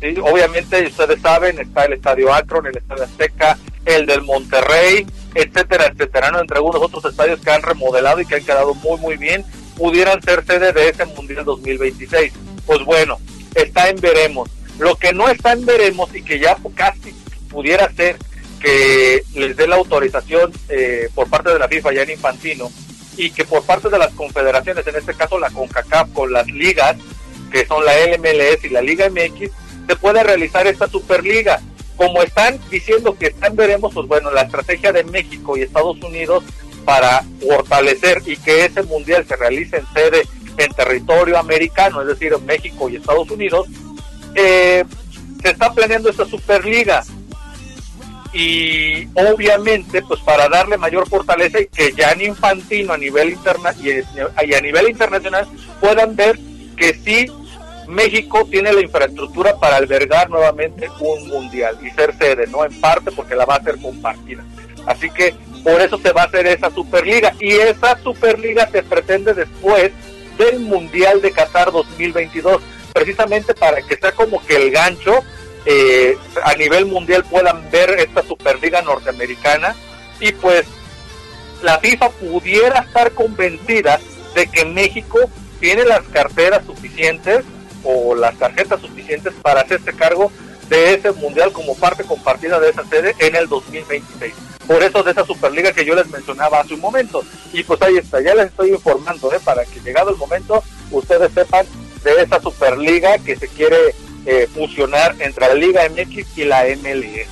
¿Sí? Obviamente, ustedes saben, está el Estadio Akron, el Estadio Azteca, el del Monterrey, etcétera, etcétera, ¿no? entre algunos otros estadios que han remodelado y que han quedado muy, muy bien, pudieran ser sede de ese Mundial 2026. Pues bueno, está en veremos. Lo que no está en veremos y que ya casi pudiera ser que les dé la autorización eh, por parte de la FIFA ya en Infantino y que por parte de las confederaciones, en este caso la CONCACAF con las ligas, que son la LMLS y la Liga MX, se puede realizar esta Superliga. Como están diciendo que están veremos, pues bueno, la estrategia de México y Estados Unidos para fortalecer y que ese mundial se realice en sede en territorio americano, es decir, en México y Estados Unidos, eh, se está planeando esta Superliga y obviamente pues para darle mayor fortaleza y que ya en Infantino a nivel interna y a nivel internacional puedan ver que sí México tiene la infraestructura para albergar nuevamente un mundial y ser sede, no en parte porque la va a ser compartida. Así que por eso se va a hacer esa Superliga. Y esa Superliga se pretende después del Mundial de Qatar 2022, precisamente para que sea como que el gancho eh, a nivel mundial puedan ver esta Superliga norteamericana. Y pues la FIFA pudiera estar convencida de que México tiene las carteras suficientes o las tarjetas suficientes para hacerse cargo de ese mundial como parte compartida de esa sede en el 2026. Por eso de esa Superliga que yo les mencionaba hace un momento. Y pues ahí está, ya les estoy informando, ¿eh? para que llegado el momento ustedes sepan de esa Superliga que se quiere eh, fusionar entre la Liga MX y la MLS.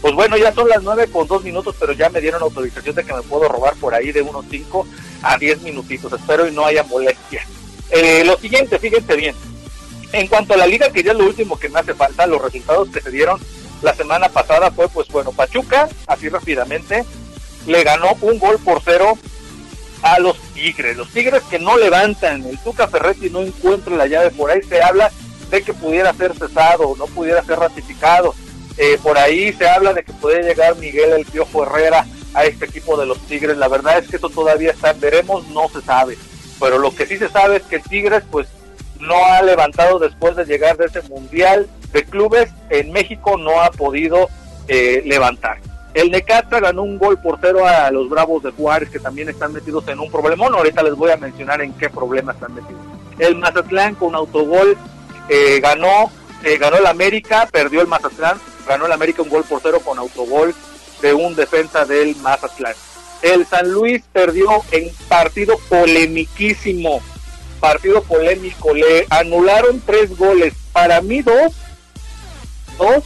Pues bueno, ya son las 9 con 2 minutos, pero ya me dieron autorización de que me puedo robar por ahí de unos 5 a 10 minutitos. Espero y no haya molestia. Eh, lo siguiente, fíjense bien. En cuanto a la liga, que ya es lo último que me hace falta, los resultados que se dieron la semana pasada fue, pues bueno, Pachuca, así rápidamente, le ganó un gol por cero a los Tigres. Los Tigres que no levantan, el Tuca Ferretti no encuentra la llave, por ahí se habla de que pudiera ser cesado, no pudiera ser ratificado. Eh, por ahí se habla de que puede llegar Miguel El Piojo Herrera a este equipo de los Tigres. La verdad es que eso todavía está, veremos, no se sabe. Pero lo que sí se sabe es que Tigres, pues, no ha levantado después de llegar de ese Mundial de Clubes. En México no ha podido eh, levantar. El Necaxa ganó un gol por cero a los Bravos de Juárez, que también están metidos en un problemón. Ahorita les voy a mencionar en qué problema están metidos. El Mazatlán con autogol eh, ganó, eh, ganó el América, perdió el Mazatlán, ganó el América un gol por cero con autogol de un defensa del Mazatlán. El San Luis perdió en partido polemiquísimo, partido polémico, le anularon tres goles, para mí dos, dos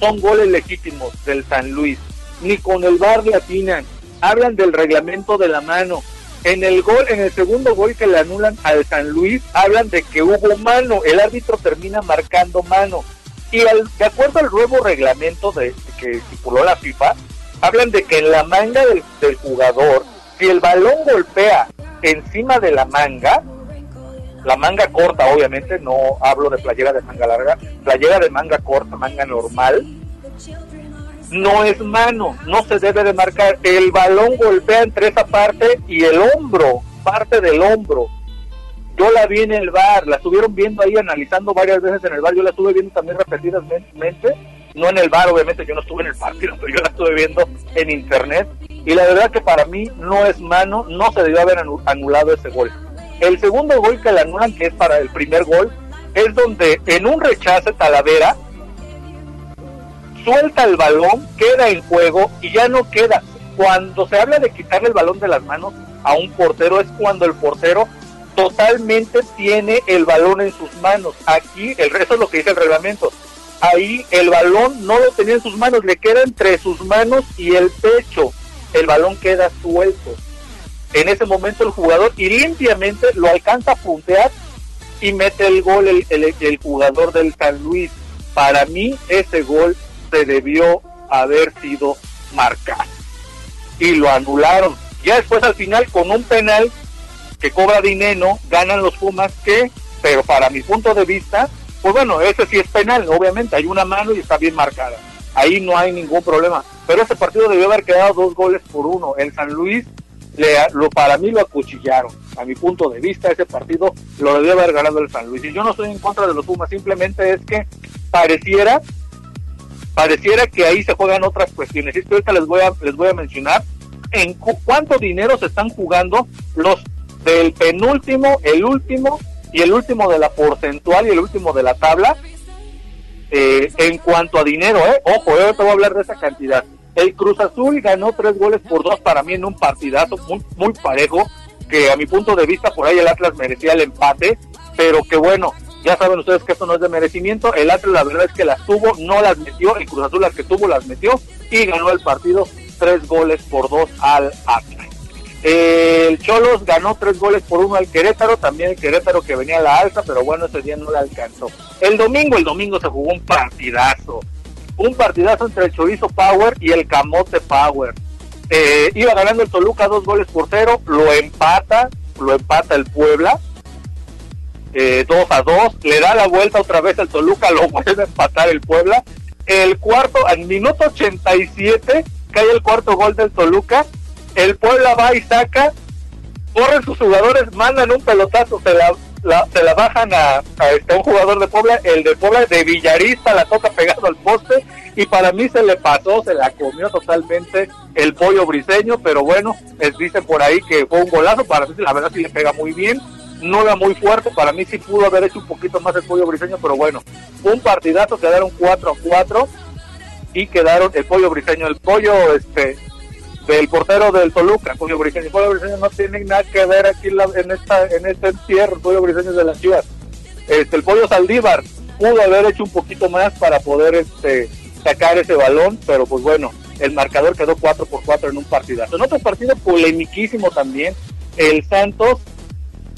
son goles legítimos del San Luis, ni con el bar le atinan, hablan del reglamento de la mano, en el gol, en el segundo gol que le anulan al San Luis, hablan de que hubo mano, el árbitro termina marcando mano. Y al- de acuerdo al nuevo reglamento de, que estipuló la FIFA, hablan de que en la manga del, del jugador, si el balón golpea encima de la manga, la manga corta obviamente, no hablo de playera de manga larga, playera de manga corta, manga normal, no es mano, no se debe de marcar. El balón golpea entre esa parte y el hombro, parte del hombro. Yo la vi en el bar, la estuvieron viendo ahí analizando varias veces en el bar, yo la estuve viendo también repetidamente, no en el bar obviamente, yo no estuve en el partido, pero yo la estuve viendo en internet y la verdad que para mí no es mano, no se debió haber anu- anulado ese gol. El segundo gol que le anulan, que es para el primer gol, es donde en un rechace Talavera suelta el balón, queda en juego y ya no queda. Cuando se habla de quitarle el balón de las manos a un portero es cuando el portero totalmente tiene el balón en sus manos. Aquí el resto es lo que dice el reglamento. Ahí el balón no lo tenía en sus manos, le queda entre sus manos y el pecho. El balón queda suelto. En ese momento el jugador y limpiamente lo alcanza a puntear y mete el gol el, el- jugador del San Luis. Para mí ese gol se debió haber sido marcado. Y lo anularon. Ya después al final con un penal que cobra dinero, ganan los Pumas que, pero para mi punto de vista, pues bueno, ese sí es penal, obviamente, hay una mano y está bien marcada. Ahí no hay ningún problema. Pero ese partido debió haber quedado dos goles por uno. El San Luis, le, lo, para mí lo acuchillaron. A mi punto de vista, ese partido lo debió haber ganado el San Luis. Y yo no estoy en contra de los Pumas, simplemente es que pareciera pareciera que ahí se juegan otras cuestiones. Y es ahorita les voy a, les voy a mencionar en cu- cuánto dinero se están jugando los del penúltimo, el último y el último de la porcentual y el último de la tabla eh, en cuanto a dinero, ¿eh? Ojo, yo te voy a hablar de esa cantidad. El Cruz Azul ganó tres goles por dos para mí en un partidazo muy, muy parejo, que a mi punto de vista por ahí el Atlas merecía el empate, pero que bueno, ya saben ustedes que esto no es de merecimiento, el Atlas la verdad es que las tuvo, no las metió, el Cruz Azul las que tuvo las metió y ganó el partido tres goles por dos al Atlas. El Cholos ganó tres goles por uno al Querétaro, también el Querétaro que venía a la alza, pero bueno, ese día no le alcanzó. El domingo, el domingo se jugó un partidazo, un partidazo entre el Chorizo Power y el Camote Power. Eh, iba ganando el Toluca dos goles por cero, lo empata, lo empata el Puebla, eh, 2 a 2, le da la vuelta otra vez al Toluca, lo vuelve a empatar el Puebla. El cuarto, al minuto 87, cae el cuarto gol del Toluca, el Puebla va y saca, corren sus jugadores, mandan un pelotazo, se la, la- se la bajan a, este, un jugador de Puebla, el de Puebla de Villarista la toca pegado al poste y para mí se le pasó, se la comió totalmente el pollo briseño, pero bueno, les dicen por ahí que fue un golazo, para mí la verdad sí le pega muy bien, no era muy fuerte, para mí sí pudo haber hecho un poquito más el pollo briseño, pero bueno, un partidazo, quedaron 4 a 4 y quedaron el pollo briseño, el pollo este del portero del Toluca, Pollo Briseño. Pollo Briseño no tiene nada que ver aquí la- en esta en este entierro, Pollo Briseño de las Chivas. Este, el Pollo Saldívar pudo haber hecho un poquito más para poder este sacar ese balón, pero pues bueno, el marcador quedó 4 por 4 en un partidazo. En otro partido polemiquísimo también, el Santos,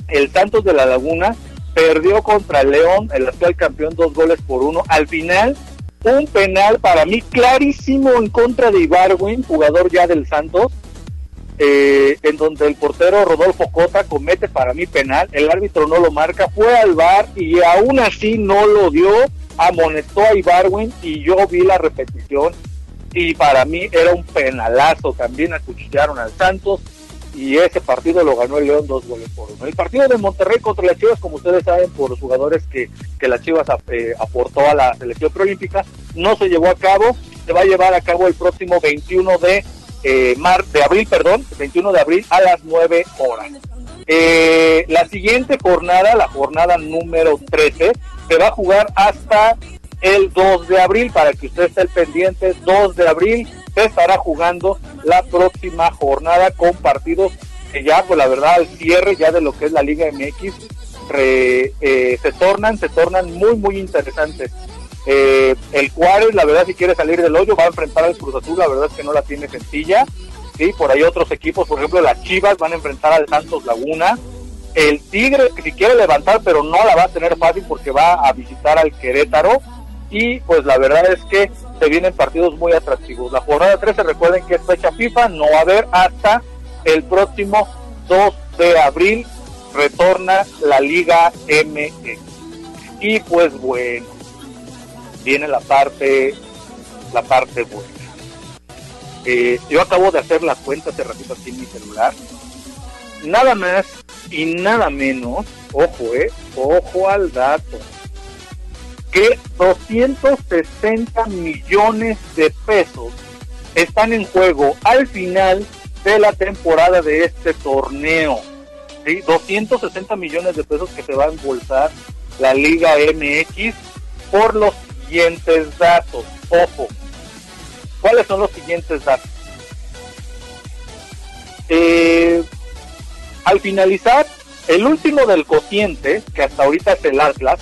el Santos de la Laguna perdió contra León, el actual campeón, dos goles por uno. Al final, un penal para mí clarísimo en contra de Ibarwin, jugador ya del Santos, eh, en donde el portero Rodolfo Cota comete para mí penal, el árbitro no lo marca, fue al bar y aún así no lo dio, amonestó a Ibarwin y yo vi la repetición y para mí era un penalazo, también acuchillaron al Santos y ese partido lo ganó el León dos goles por uno. El partido de Monterrey contra las Chivas, como ustedes saben, por los jugadores que, que las Chivas eh, aportó a la selección preolímpica, no se llevó a cabo, se va a llevar a cabo el próximo 21 de eh, mar, de abril, perdón, 21 de abril a las 9 horas. Eh, la siguiente jornada, la jornada número 13, se va a jugar hasta el 2 de abril, para que usted esté pendiente, 2 de abril se estará jugando la próxima jornada con partidos que ya, pues la verdad, al cierre ya de lo que es la Liga MX, re- eh, se tornan, se tornan muy, muy interesantes. Eh, el Juárez, la verdad, si quiere salir del hoyo, va a enfrentar al Cruz Azul, la verdad es que no la tiene sencilla. ¿sí? Por ahí otros equipos, por ejemplo, las Chivas van a enfrentar al Santos Laguna. El Tigre, si quiere levantar, pero no la va a tener fácil porque va a visitar al Querétaro. Y pues la verdad es que se vienen partidos muy atractivos. La jornada 13, recuerden que es fecha FIFA, no va a haber hasta el próximo 2 de abril. Retorna la Liga MX. Y pues bueno, viene la parte, la parte buena. Eh, yo acabo de hacer la cuenta hace ratito aquí en mi celular. Nada más y nada menos, ojo, eh, ojo al dato, que 260 millones de pesos están en juego al final de la temporada de este torneo. ¿sí? 260 millones de pesos que se va a embolsar la Liga MX por los siguientes datos. Ojo, ¿cuáles son los siguientes datos? Eh, al finalizar, el último del cociente, que hasta ahorita es el Atlas,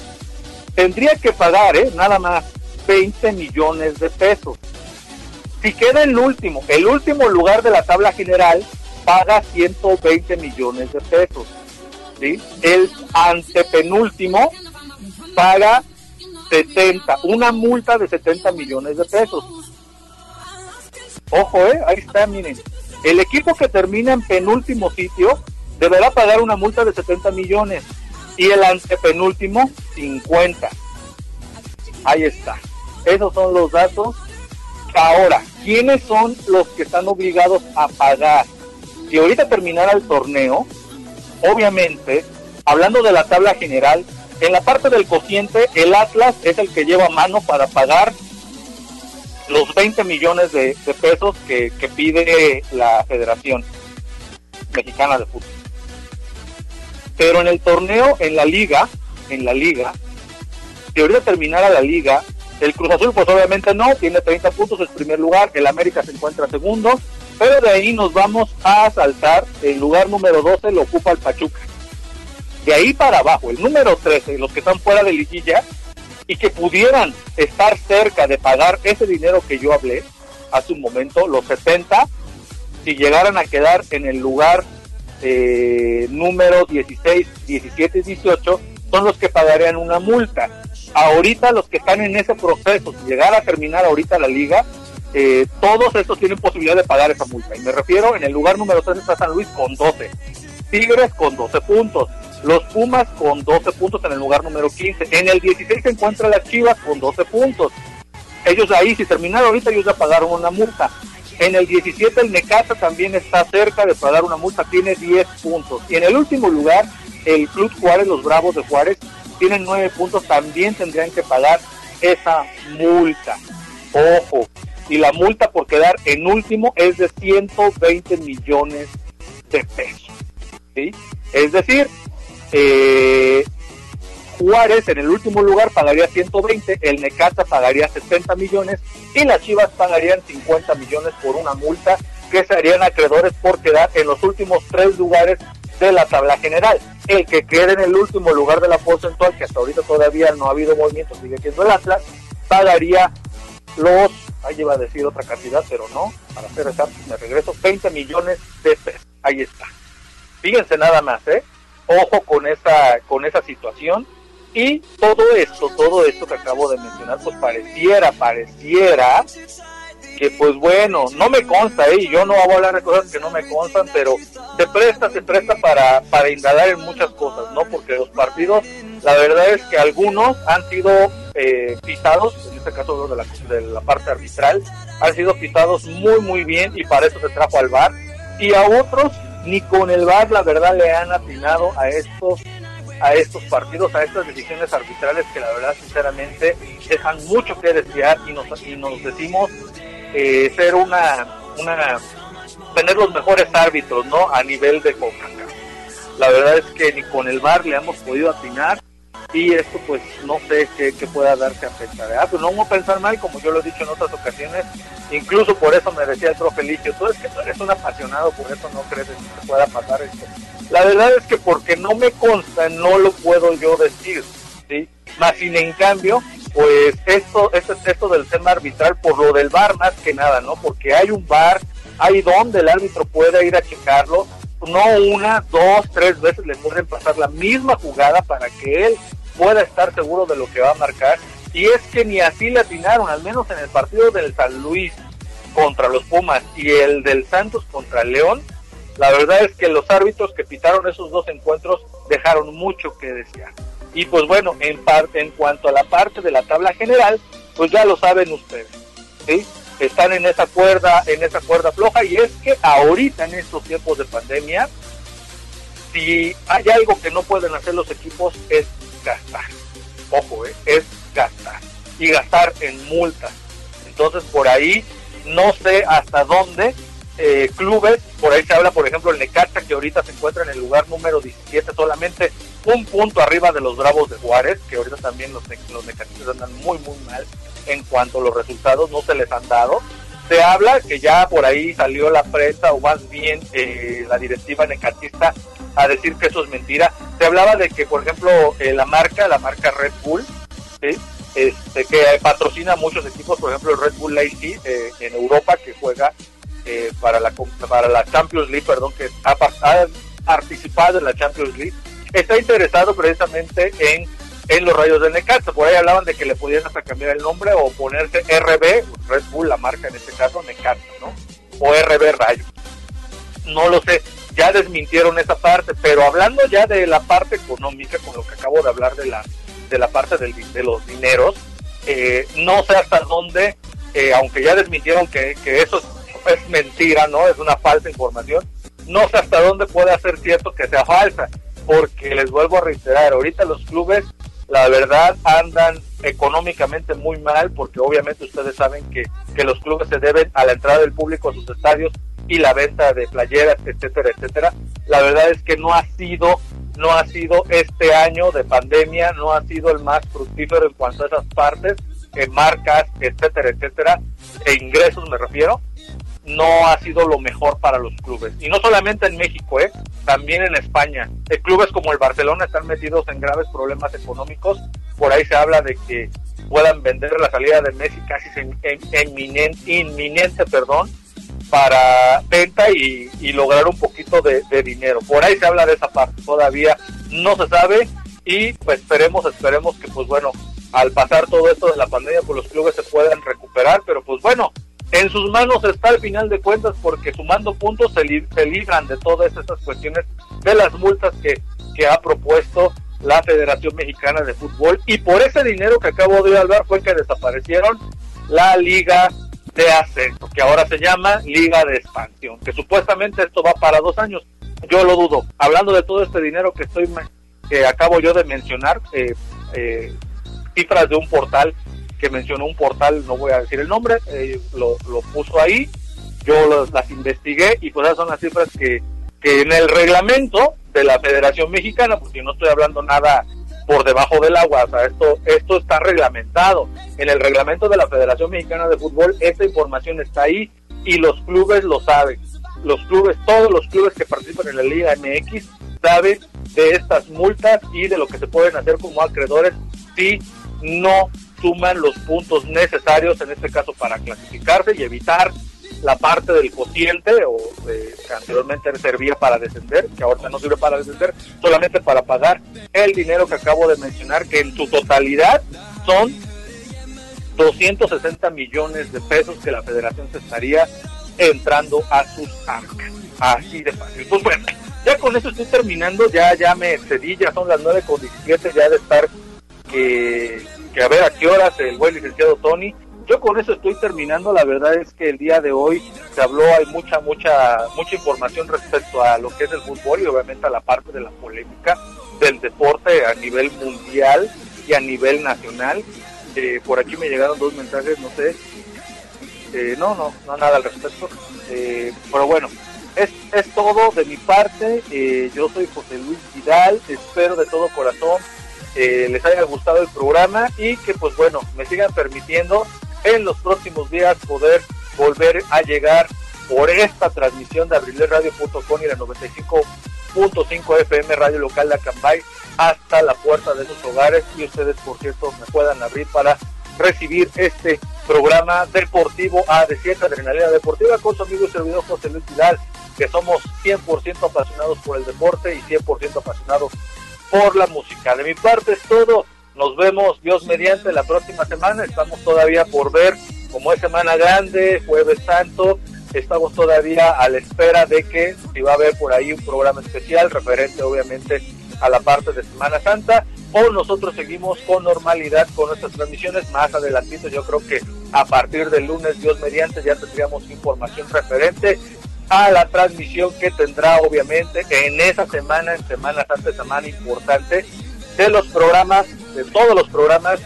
tendría que pagar, ¿eh? nada más, 20 millones de pesos. Si queda el último, el último lugar de la tabla general, paga 120 millones de pesos. ¿sí? El antepenúltimo paga 70, una multa de 70 millones de pesos. Ojo, eh, ahí está, miren. El equipo que termina en penúltimo sitio deberá pagar una multa de 70 millones y el antepenúltimo 50. Ahí está. Esos son los datos. Ahora, ¿quiénes son los que están obligados a pagar? Si ahorita terminara el torneo, obviamente, hablando de la tabla general, en la parte del cociente, el Atlas es el que lleva mano para pagar los 20 millones de, pesos que pide la Federación Mexicana de Fútbol. Pero en el torneo, en la liga, en la liga, si ahorita terminara la liga, el Cruz Azul pues obviamente no, tiene 30 puntos, es primer lugar, el América se encuentra segundo, pero de ahí nos vamos a saltar, el lugar número 12 lo ocupa el Pachuca. De ahí para abajo, el número 13, los que están fuera de liguilla y que pudieran estar cerca de pagar ese dinero que yo hablé hace un momento, los 70, si llegaran a quedar en el lugar eh, número 16, 17 y 18, son los que pagarían una multa. Ahorita los que están en ese proceso, si llegara a terminar ahorita la liga, eh, todos estos tienen posibilidad de pagar esa multa. Y me refiero, en el lugar número 3 está San Luis con 12, Tigres con 12 puntos, los Pumas con 12 puntos en el lugar número 15, en el 16 se encuentra las Chivas con 12 puntos. Ellos ahí, si terminaron ahorita, ellos ya pagaron una multa. En el 17 el Necaxa también está cerca de pagar una multa, tiene 10 puntos. Y en el último lugar, el Club Juárez, los Bravos de Juárez, tienen 9 puntos, también tendrían que pagar esa multa. Ojo, y la multa por quedar en último es de 120 millones de pesos. ¿sí? Es decir, eh, Juárez en el último lugar pagaría 120, el Necaxa pagaría 70 millones y las Chivas pagarían 50 millones por una multa que serían acreedores por quedar en los últimos tres lugares de la tabla general. El que quede en el último lugar de la porcentual, que hasta ahorita todavía no ha habido movimiento, sigue siendo el Atlas, pagaría los, ahí iba a decir otra cantidad, pero no, para hacer exactos me regreso, 20 millones de pesos. Ahí está. Fíjense nada más, ¿eh? Ojo con esa, con esa situación. Y todo esto, todo esto que acabo de mencionar, pues pareciera, pareciera que pues bueno, no me consta, ¿eh? yo no voy a hablar de cosas que no me constan, pero se presta, se presta para, para indagar en muchas cosas, ¿no? Porque los partidos, la verdad es que algunos han sido eh, pisados, en este caso de la, de la parte arbitral, han sido pisados muy, muy bien y para eso se trajo al VAR, y a otros ni con el VAR la verdad le han atinado a estos a estos partidos, a estas decisiones arbitrales que la verdad sinceramente dejan mucho que desear y nos, y nos decimos eh, ser una, una, tener los mejores árbitros, ¿no? A nivel de CONCACAF. La verdad es que ni con el VAR le hemos podido atinar y esto pues no sé qué, pueda darse a pensar. Ah, pues no vamos a pensar mal, como yo lo he dicho en otras ocasiones, incluso por eso me decía el profe tú es que tú eres un apasionado, por eso no crees que se pueda pasar esto. La verdad es que porque no me consta, no lo puedo yo decir, ¿sí? Más sin en cambio, pues esto, esto, esto del tema arbitral, por lo del VAR más que nada, ¿no? Porque hay un VAR, hay donde el árbitro pueda ir a checarlo, no una, dos, tres veces le pueden pasar la misma jugada para que él pueda estar seguro de lo que va a marcar. Y es que ni así le atinaron, al menos en el partido del San Luis contra los Pumas y el del Santos contra León, la verdad es que los árbitros que pitaron esos dos encuentros dejaron mucho que desear. Y pues bueno, en, en cuanto a la parte de la tabla general, pues ya lo saben ustedes, ¿sí? Están en esa cuerda, en esa cuerda floja y es que ahorita en estos tiempos de pandemia, si hay algo que no pueden hacer los equipos es gastar. Ojo, ¿eh? es gastar. Y gastar en multas. Entonces por ahí no sé hasta dónde eh, clubes, por ahí se habla por ejemplo el Necaxa que ahorita se encuentra en el lugar número 17 solamente un punto arriba de los Bravos de Juárez, que ahorita también los, los andan muy muy mal en cuanto a los resultados no se les han dado. Se habla que ya por ahí salió la prensa o más bien eh, la directiva necatista a decir que eso es mentira. Se hablaba de que por ejemplo eh, la marca, la marca Red Bull, ¿sí? este, que patrocina muchos equipos, por ejemplo el Red Bull Leipzig eh, en Europa que juega eh, para la para la Champions League, perdón, que ha, ha participado en la Champions League, está interesado precisamente en, en los rayos del Necaxa. Por ahí hablaban de que le podían hasta cambiar el nombre o ponerse RB, Red Bull, la marca en este caso, Necaxa, ¿no? O RB Rayo. No lo sé, ya desmintieron esa parte, pero hablando ya de la parte económica, con lo que acabo de hablar de la, de la parte del, de los dineros, eh, no sé hasta dónde, eh, aunque ya desmintieron que, que eso es, es mentira, ¿no? Es una falsa información, no sé hasta dónde puede ser cierto que sea falsa, porque les vuelvo a reiterar, ahorita los clubes, la verdad, andan económicamente muy mal, porque obviamente ustedes saben que, que los clubes se deben a la entrada del público a sus estadios y la venta de playeras, etcétera, etcétera. La verdad es que no ha sido, no ha sido este año de pandemia, no ha sido el más fructífero en cuanto a esas partes, en marcas, etcétera, etcétera, e ingresos me refiero no ha sido lo mejor para los clubes. Y no solamente en México, ¿eh? también en España. Clubes como el Barcelona están metidos en graves problemas económicos. Por ahí se habla de que puedan vender la salida de Messi casi en, en- inminente, perdón, para venta y, y lograr un poquito de, de dinero. Por ahí se habla de esa parte. Todavía no se sabe y pues esperemos, esperemos que pues bueno, al pasar todo esto de la pandemia, pues los clubes se puedan recuperar, pero pues bueno, en sus manos está al final de cuentas porque sumando puntos se, li- se libran de todas estas cuestiones de las multas que, que ha propuesto la Federación Mexicana de Fútbol y por ese dinero que acabo de hablar fue que desaparecieron la Liga de Ascenso, que ahora se llama Liga de Expansión, que supuestamente esto va para dos años. Yo lo dudo. Hablando de todo este dinero que estoy que acabo yo de mencionar, eh, eh, cifras de un portal que mencionó un portal, no voy a decir el nombre, eh, lo, lo puso ahí, yo los- las investigué y pues esas son las cifras que, que en el reglamento de la Federación Mexicana, porque no estoy hablando nada por debajo del agua, o sea, esto, esto está reglamentado. En el reglamento de la Federación Mexicana de Fútbol, esta información está ahí y los clubes lo saben. Los clubes, todos los clubes que participan en la Liga MX saben de estas multas y de lo que se pueden hacer como acreedores si no suman los puntos necesarios, en este caso para clasificarse y evitar la parte del cociente o eh, que anteriormente servía para descender, que ahora no sirve para descender, solamente para pagar el dinero que acabo de mencionar, que en su totalidad son 260 millones de pesos que la federación se estaría entrando a sus arcas. Así de fácil. Pues bueno, ya con eso estoy terminando, ya ya me excedí, ya son las 9 con 17 ya de estar que, a ver a qué horas el buen licenciado Tony. Yo con eso estoy terminando, la verdad es que el día de hoy se habló, hay mucha, mucha, mucha información respecto a lo que es el fútbol y obviamente a la parte de la polémica del deporte a nivel mundial y a nivel nacional. Eh, por aquí me llegaron dos mensajes, no sé, eh, no, no, no nada al respecto. Eh, pero bueno, es, es todo de mi parte. Eh, yo soy José Luis Vidal. Espero de todo corazón eh, les haya gustado el programa y que pues bueno, me sigan permitiendo en los próximos días poder volver a llegar por esta transmisión de abrileradio.com y la 95.5 FM Radio Local de Acambay hasta la puerta de sus hogares y ustedes por cierto me puedan abrir para recibir este programa deportivo A17 Adrenalina Deportiva con su amigo y servidor José Luis Vidal, que somos 100% apasionados por el deporte y 100% apasionados por la música. De mi parte es todo. Nos vemos, Dios mediante, la próxima semana. Estamos todavía por ver, como es Semana Grande, Jueves Santo, estamos todavía a la espera de que si va a haber por ahí un programa especial referente obviamente a la parte de Semana Santa o nosotros seguimos con normalidad con nuestras transmisiones más adelantito yo creo que a partir del lunes Dios mediante ya tendríamos información referente a la transmisión que tendrá obviamente en esa semana en Semana Santa semana importante de los programas de todos los programas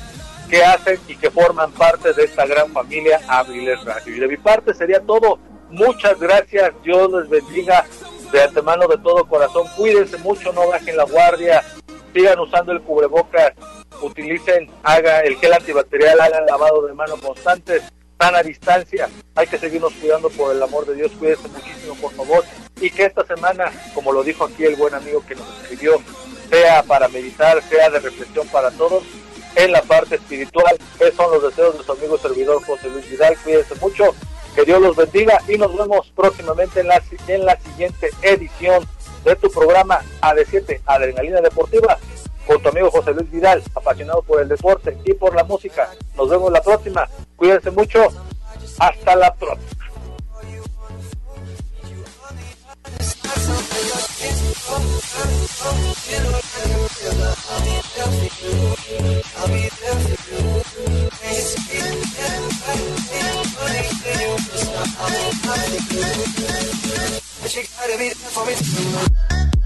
que hacen y que forman parte de esta gran familia Abriles Radio. Y de mi parte sería todo. Muchas gracias. Dios les bendiga de antemano de todo corazón. Cuídense mucho, no bajen la guardia. Sigan usando el cubrebocas. Utilicen, haga el gel antibacterial, hagan lavado de manos constantes. Están a distancia. Hay que seguirnos cuidando por el amor de Dios. Cuídense muchísimo, por favor. Y que esta semana, como lo dijo aquí el buen amigo que nos escribió, sea para meditar, sea de reflexión para todos en la parte espiritual. Esos son los deseos de su amigo servidor José Luis Vidal. Cuídense mucho, que Dios los bendiga y nos vemos próximamente en la, en la siguiente edición de tu programa AD7 Adrenalina Deportiva con tu amigo José Luis Vidal, apasionado por el deporte y por la música. Nos vemos la próxima. Cuídense mucho. Hasta la próxima. No